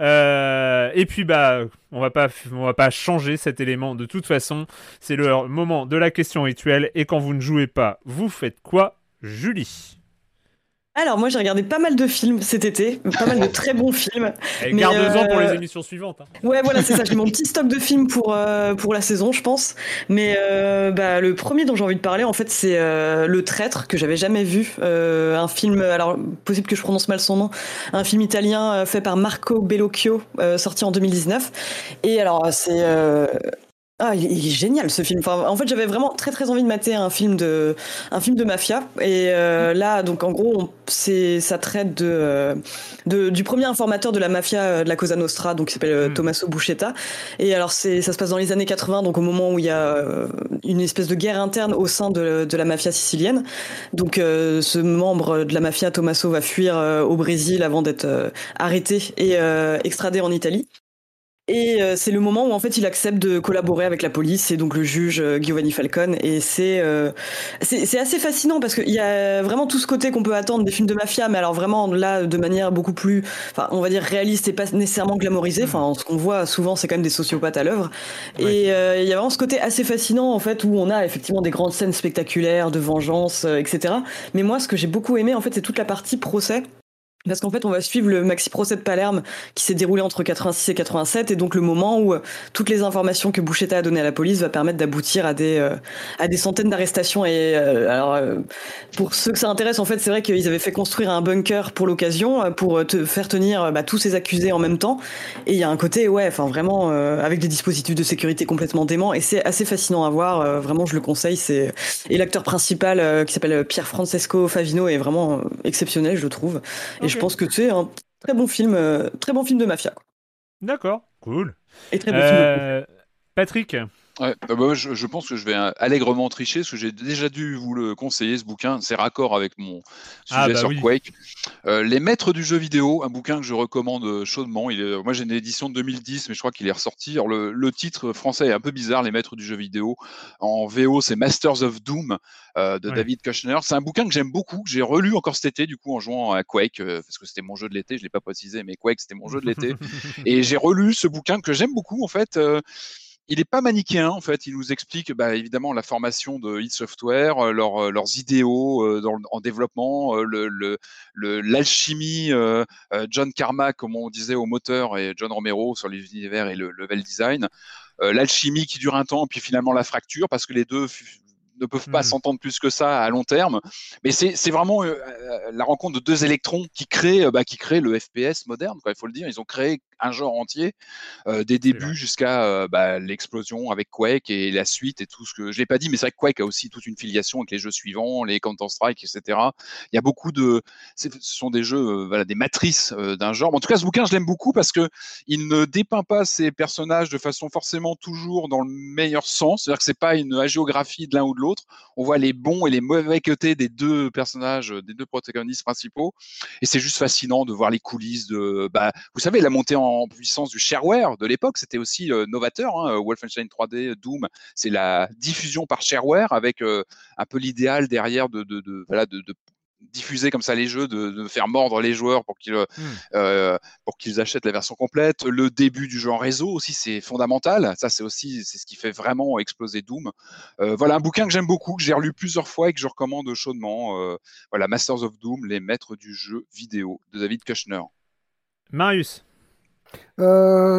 Euh, et puis bah, on va pas, on va pas changer cet élément de toute façon. C'est le moment de la question rituelle. Et quand vous ne jouez pas, vous faites quoi, Julie? Alors moi j'ai regardé pas mal de films cet été, pas mal de *laughs* très bons films. Et garde-en pour les euh, émissions suivantes. Hein. Ouais voilà c'est ça, j'ai *laughs* mon petit stock de films pour euh, pour la saison je pense. Mais euh, bah, le premier dont j'ai envie de parler en fait c'est Le Traître que j'avais jamais vu, un film alors possible que je prononce mal son nom, un film italien fait par Marco Bellocchio sorti en 2019. Et alors c'est ah, il est génial ce film. Enfin, en fait, j'avais vraiment très très envie de mater un film de un film de mafia. Et euh, là, donc en gros, c'est ça traite de, euh, de, du premier informateur de la mafia euh, de la Cosa Nostra, donc qui s'appelle mm. Tommaso Buscetta. Et alors c'est ça se passe dans les années 80, donc au moment où il y a une espèce de guerre interne au sein de, de la mafia sicilienne. Donc ce membre de la mafia Tommaso va fuir au Brésil avant d'être arrêté et extradé en Italie. Et euh, c'est le moment où en fait il accepte de collaborer avec la police et donc le juge euh, Giovanni Falcone. Et euh, c'est c'est assez fascinant parce qu'il y a vraiment tout ce côté qu'on peut attendre des films de mafia, mais alors vraiment là de manière beaucoup plus, enfin on va dire réaliste et pas nécessairement glamorisée. Enfin ce qu'on voit souvent c'est quand même des sociopathes à l'œuvre. Et il y a vraiment ce côté assez fascinant en fait où on a effectivement des grandes scènes spectaculaires de vengeance, etc. Mais moi ce que j'ai beaucoup aimé en fait c'est toute la partie procès parce qu'en fait, on va suivre le maxi procès de Palerme qui s'est déroulé entre 86 et 87, et donc le moment où euh, toutes les informations que Bouchetta a données à la police va permettre d'aboutir à des euh, à des centaines d'arrestations. Et euh, alors, pour ceux que ça intéresse, en fait, c'est vrai qu'ils avaient fait construire un bunker pour l'occasion pour te faire tenir bah, tous ces accusés en même temps. Et il y a un côté, ouais, enfin vraiment avec des dispositifs de sécurité complètement dément, et c'est assez fascinant à voir. vraiment, je le conseille. C'est et l'acteur principal qui s'appelle Pierre Francesco Favino est vraiment exceptionnel, je trouve je pense que c'est un très bon film, euh, très bon film de mafia. D'accord, cool. Et très bon film. Euh, Patrick. Ouais, bah, bah je, pense que je vais euh, allègrement tricher parce que j'ai déjà dû vous le conseiller ce bouquin. C'est raccord avec mon sujet ah, bah sur Quake. Euh, Les Maîtres du jeu vidéo, un bouquin que je recommande euh, chaudement. Il est, moi j'ai une édition de 2010, mais je crois qu'il est ressorti. Alors, le, le, titre français est un peu bizarre, Les Maîtres du jeu vidéo. En VO, c'est Masters of Doom euh, de David Kushner. C'est un bouquin que j'aime beaucoup. J'ai relu encore cet été, du coup, en jouant à Quake, parce que c'était mon jeu de l'été. Je l'ai pas précisé, mais Quake c'était mon jeu de l'été. *laughs* Et j'ai relu ce bouquin que j'aime beaucoup en fait il n'est pas manichéen en fait. Il nous explique bah, évidemment la formation de id Software, euh, euh, leurs idéaux euh, en développement, l'alchimie, John Carmack comme on disait au moteur et John Romero sur les univers et le level design, l'alchimie qui dure un temps puis finalement la fracture parce que les deux ne peuvent pas mmh. s'entendre plus que ça à long terme. Mais c'est vraiment la rencontre de deux électrons qui créent, bah, qui créent le FPS moderne. Quoi, il faut le dire. Ils ont créé un genre entier, euh, des débuts jusqu'à euh, bah, l'explosion avec Quake et la suite et tout ce que je l'ai pas dit, mais c'est vrai que Quake a aussi toute une filiation avec les jeux suivants, les Counter Strike, etc. Il y a beaucoup de, ce sont des jeux, euh, voilà, des matrices d'un genre. En tout cas, ce bouquin, je l'aime beaucoup parce que il ne dépeint pas ces personnages de façon forcément toujours dans le meilleur sens. C'est-à-dire que c'est pas une agiographie de l'un ou de l'autre. On voit les bons et les mauvais côtés des deux personnages, des deux protagonistes principaux, et c'est juste fascinant de voir les coulisses de, bah, vous savez, la montée en en puissance du shareware de l'époque. C'était aussi euh, novateur. Hein, Wolfenstein 3D, Doom, c'est la diffusion par shareware avec euh, un peu l'idéal derrière de, de, de, diffuser comme ça les jeux, de, faire mordre les joueurs pour qu'ils mmh. pour qu'ils achètent la version complète. Le début du jeu en réseau aussi, c'est fondamental. Ça, c'est aussi c'est ce qui fait vraiment exploser Doom. voilà un bouquin que j'aime beaucoup, que j'ai relu plusieurs fois et que je recommande chaudement. voilà, Masters of Doom, les maîtres du jeu vidéo de David Kushner. Marius.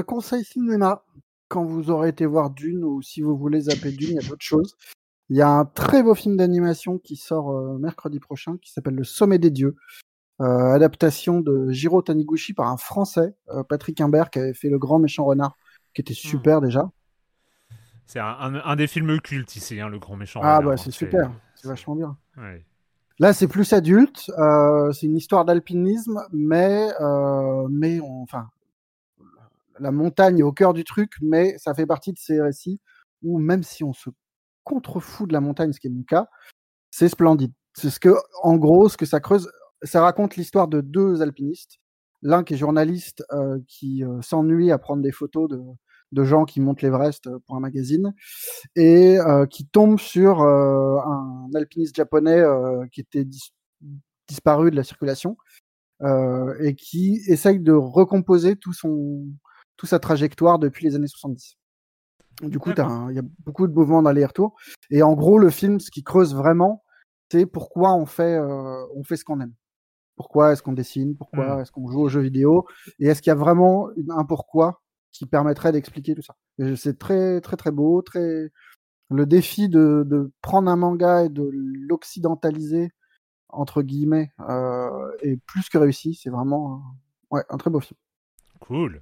Conseil cinéma quand vous aurez été voir Dune ou si vous voulez zapper Dune, il y a d'autres choses. Il y a un très beau film d'animation qui sort euh, mercredi prochain qui s'appelle Le Sommet des Dieux. Euh, adaptation de Jiro Taniguchi par un Français, euh, Patrick Imbert, qui avait fait Le Grand Méchant Renard, qui était super hmm. déjà. C'est un, des films cultes ici, hein, Le Grand Méchant ah, Renard. Ah bah c'est super, c'est vachement bien. Là, c'est plus adulte. c'est une histoire d'alpinisme, mais, mais enfin, la montagne est au cœur du truc, mais ça fait partie de ces récits où même si on se contrefout de la montagne, ce qui est mon cas, c'est splendide. C'est ce que, en gros, ce que ça creuse, ça raconte l'histoire de deux alpinistes. L'un qui est journaliste, euh, qui euh, s'ennuie à prendre des photos de, gens qui montent l'Everest euh, pour un magazine, et qui tombe sur un alpiniste japonais qui était disparu de la circulation, et qui essaye de recomposer tout son, toute sa trajectoire depuis les années 70. Du coup, il y a beaucoup de mouvements d'aller-retour. Et en gros, le film, ce qui creuse vraiment, c'est pourquoi on fait, euh, on fait ce qu'on aime. Pourquoi est-ce qu'on dessine? Pourquoi mmh. est-ce qu'on joue aux jeux vidéo? Et est-ce qu'il y a vraiment un pourquoi qui permettrait d'expliquer tout ça? C'est très, très, très beau. Très... Le défi de, prendre un manga et de l'occidentaliser, entre guillemets, euh, est plus que réussi. C'est vraiment ouais, un très beau film. Cool.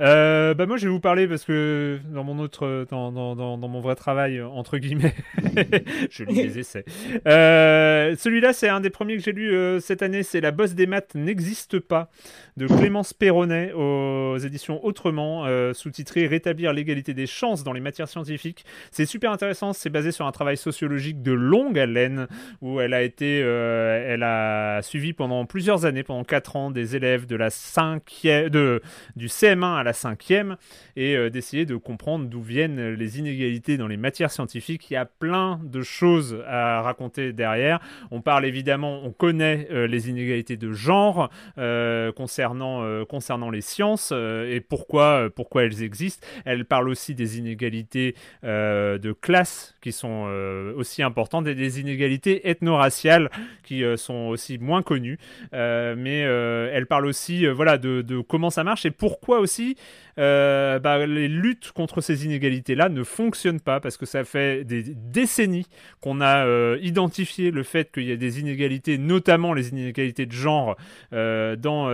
Euh, bah moi, je vais vous parler parce que dans mon autre, dans, dans, dans, dans mon vrai travail entre guillemets, *laughs* je lis des *laughs* essais. Euh, Celui-là, c'est un des premiers que j'ai lu euh, cette année. C'est La bosse des maths n'existe pas de Clémence Perronnet aux éditions Autrement, euh, sous-titré Rétablir l'égalité des chances dans les matières scientifiques. C'est super intéressant. C'est basé sur un travail sociologique de longue haleine où elle a été, elle a suivi pendant plusieurs années, pendant quatre ans, des élèves de la cinquième, de du CM1 à la cinquième et euh, d'essayer de comprendre d'où viennent les inégalités dans les matières scientifiques. Il y a plein de choses à raconter derrière. On parle évidemment, on connaît euh, les inégalités de genre euh, concernant, concernant les sciences et pourquoi, pourquoi elles existent. Elle parle aussi des inégalités de classe qui sont aussi importantes et des inégalités ethno-raciales qui sont aussi moins connues. mais elle parle aussi voilà, de comment ça marche et pourquoi aussi euh, bah, les luttes contre ces inégalités-là ne fonctionnent pas parce que ça fait des décennies qu'on a euh, identifié le fait qu'il y a des inégalités, notamment les inégalités de genre euh, dans,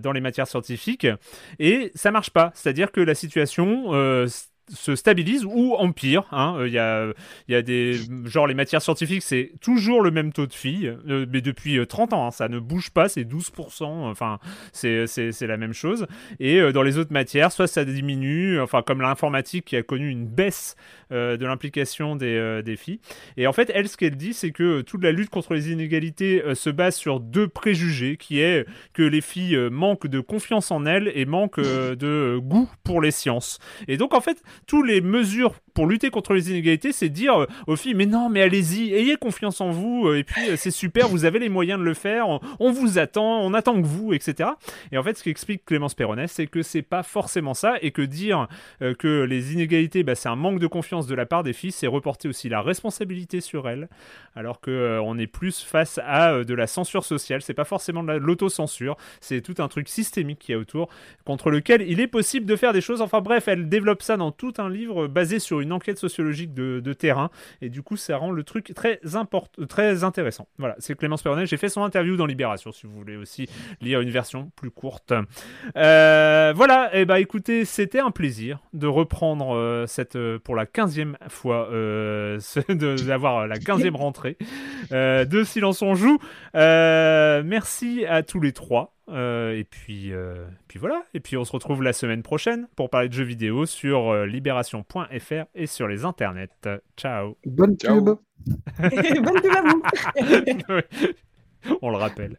dans les matières scientifiques, et ça marche pas. C'est-à-dire que la situation se stabilise ou empire. Hein. Il y, a, y a des. Genre, les matières scientifiques, c'est toujours le même taux de filles, euh, mais depuis 30 euh, ans, hein, ça ne bouge pas, c'est 12%, enfin, c'est la même chose. Et euh, dans les autres matières, soit ça diminue, enfin, comme l'informatique qui a connu une baisse de l'implication des, des, filles. Et en fait, elle, ce qu'elle dit, c'est que toute la lutte contre les inégalités se base sur deux préjugés, qui est que les filles manquent de confiance en elles et manquent de goût pour les sciences. Et donc, en fait, toutes les mesures pour lutter contre les inégalités, c'est dire euh, aux filles, mais non, mais allez-y, ayez confiance en vous, euh, et puis euh, c'est super, vous avez les moyens de le faire, on, vous attend, on attend que vous, etc. Et en fait, ce qu'explique Clémence Perronnet, c'est que c'est pas forcément ça, et que dire que les inégalités, bah, c'est un manque de confiance de la part des filles, c'est reporter aussi la responsabilité sur elles, alors que on est plus face à de la censure sociale, c'est pas forcément de l'autocensure, c'est tout un truc systémique qui y a autour, contre lequel il est possible de faire des choses. Enfin bref, elle développe ça dans tout un livre basé sur une enquête sociologique de, terrain. Et du coup, ça rend le truc très, très intéressant. Voilà, c'est Clémence Perronnet. J'ai fait son interview dans Libération, si vous voulez aussi lire une version plus courte. Euh, voilà, et eh bah ben, écoutez, c'était un plaisir de reprendre euh, cette, euh, pour la quinzième fois, *laughs* d'avoir la quinzième rentrée de Silence on joue. merci à tous les trois. Euh, et puis, euh, puis voilà. Et puis on se retrouve la semaine prochaine pour parler de jeux vidéo sur euh, libération.fr et sur les internets. Ciao. Bonne pub. *laughs* Bonne pub à vous. *laughs* on le rappelle.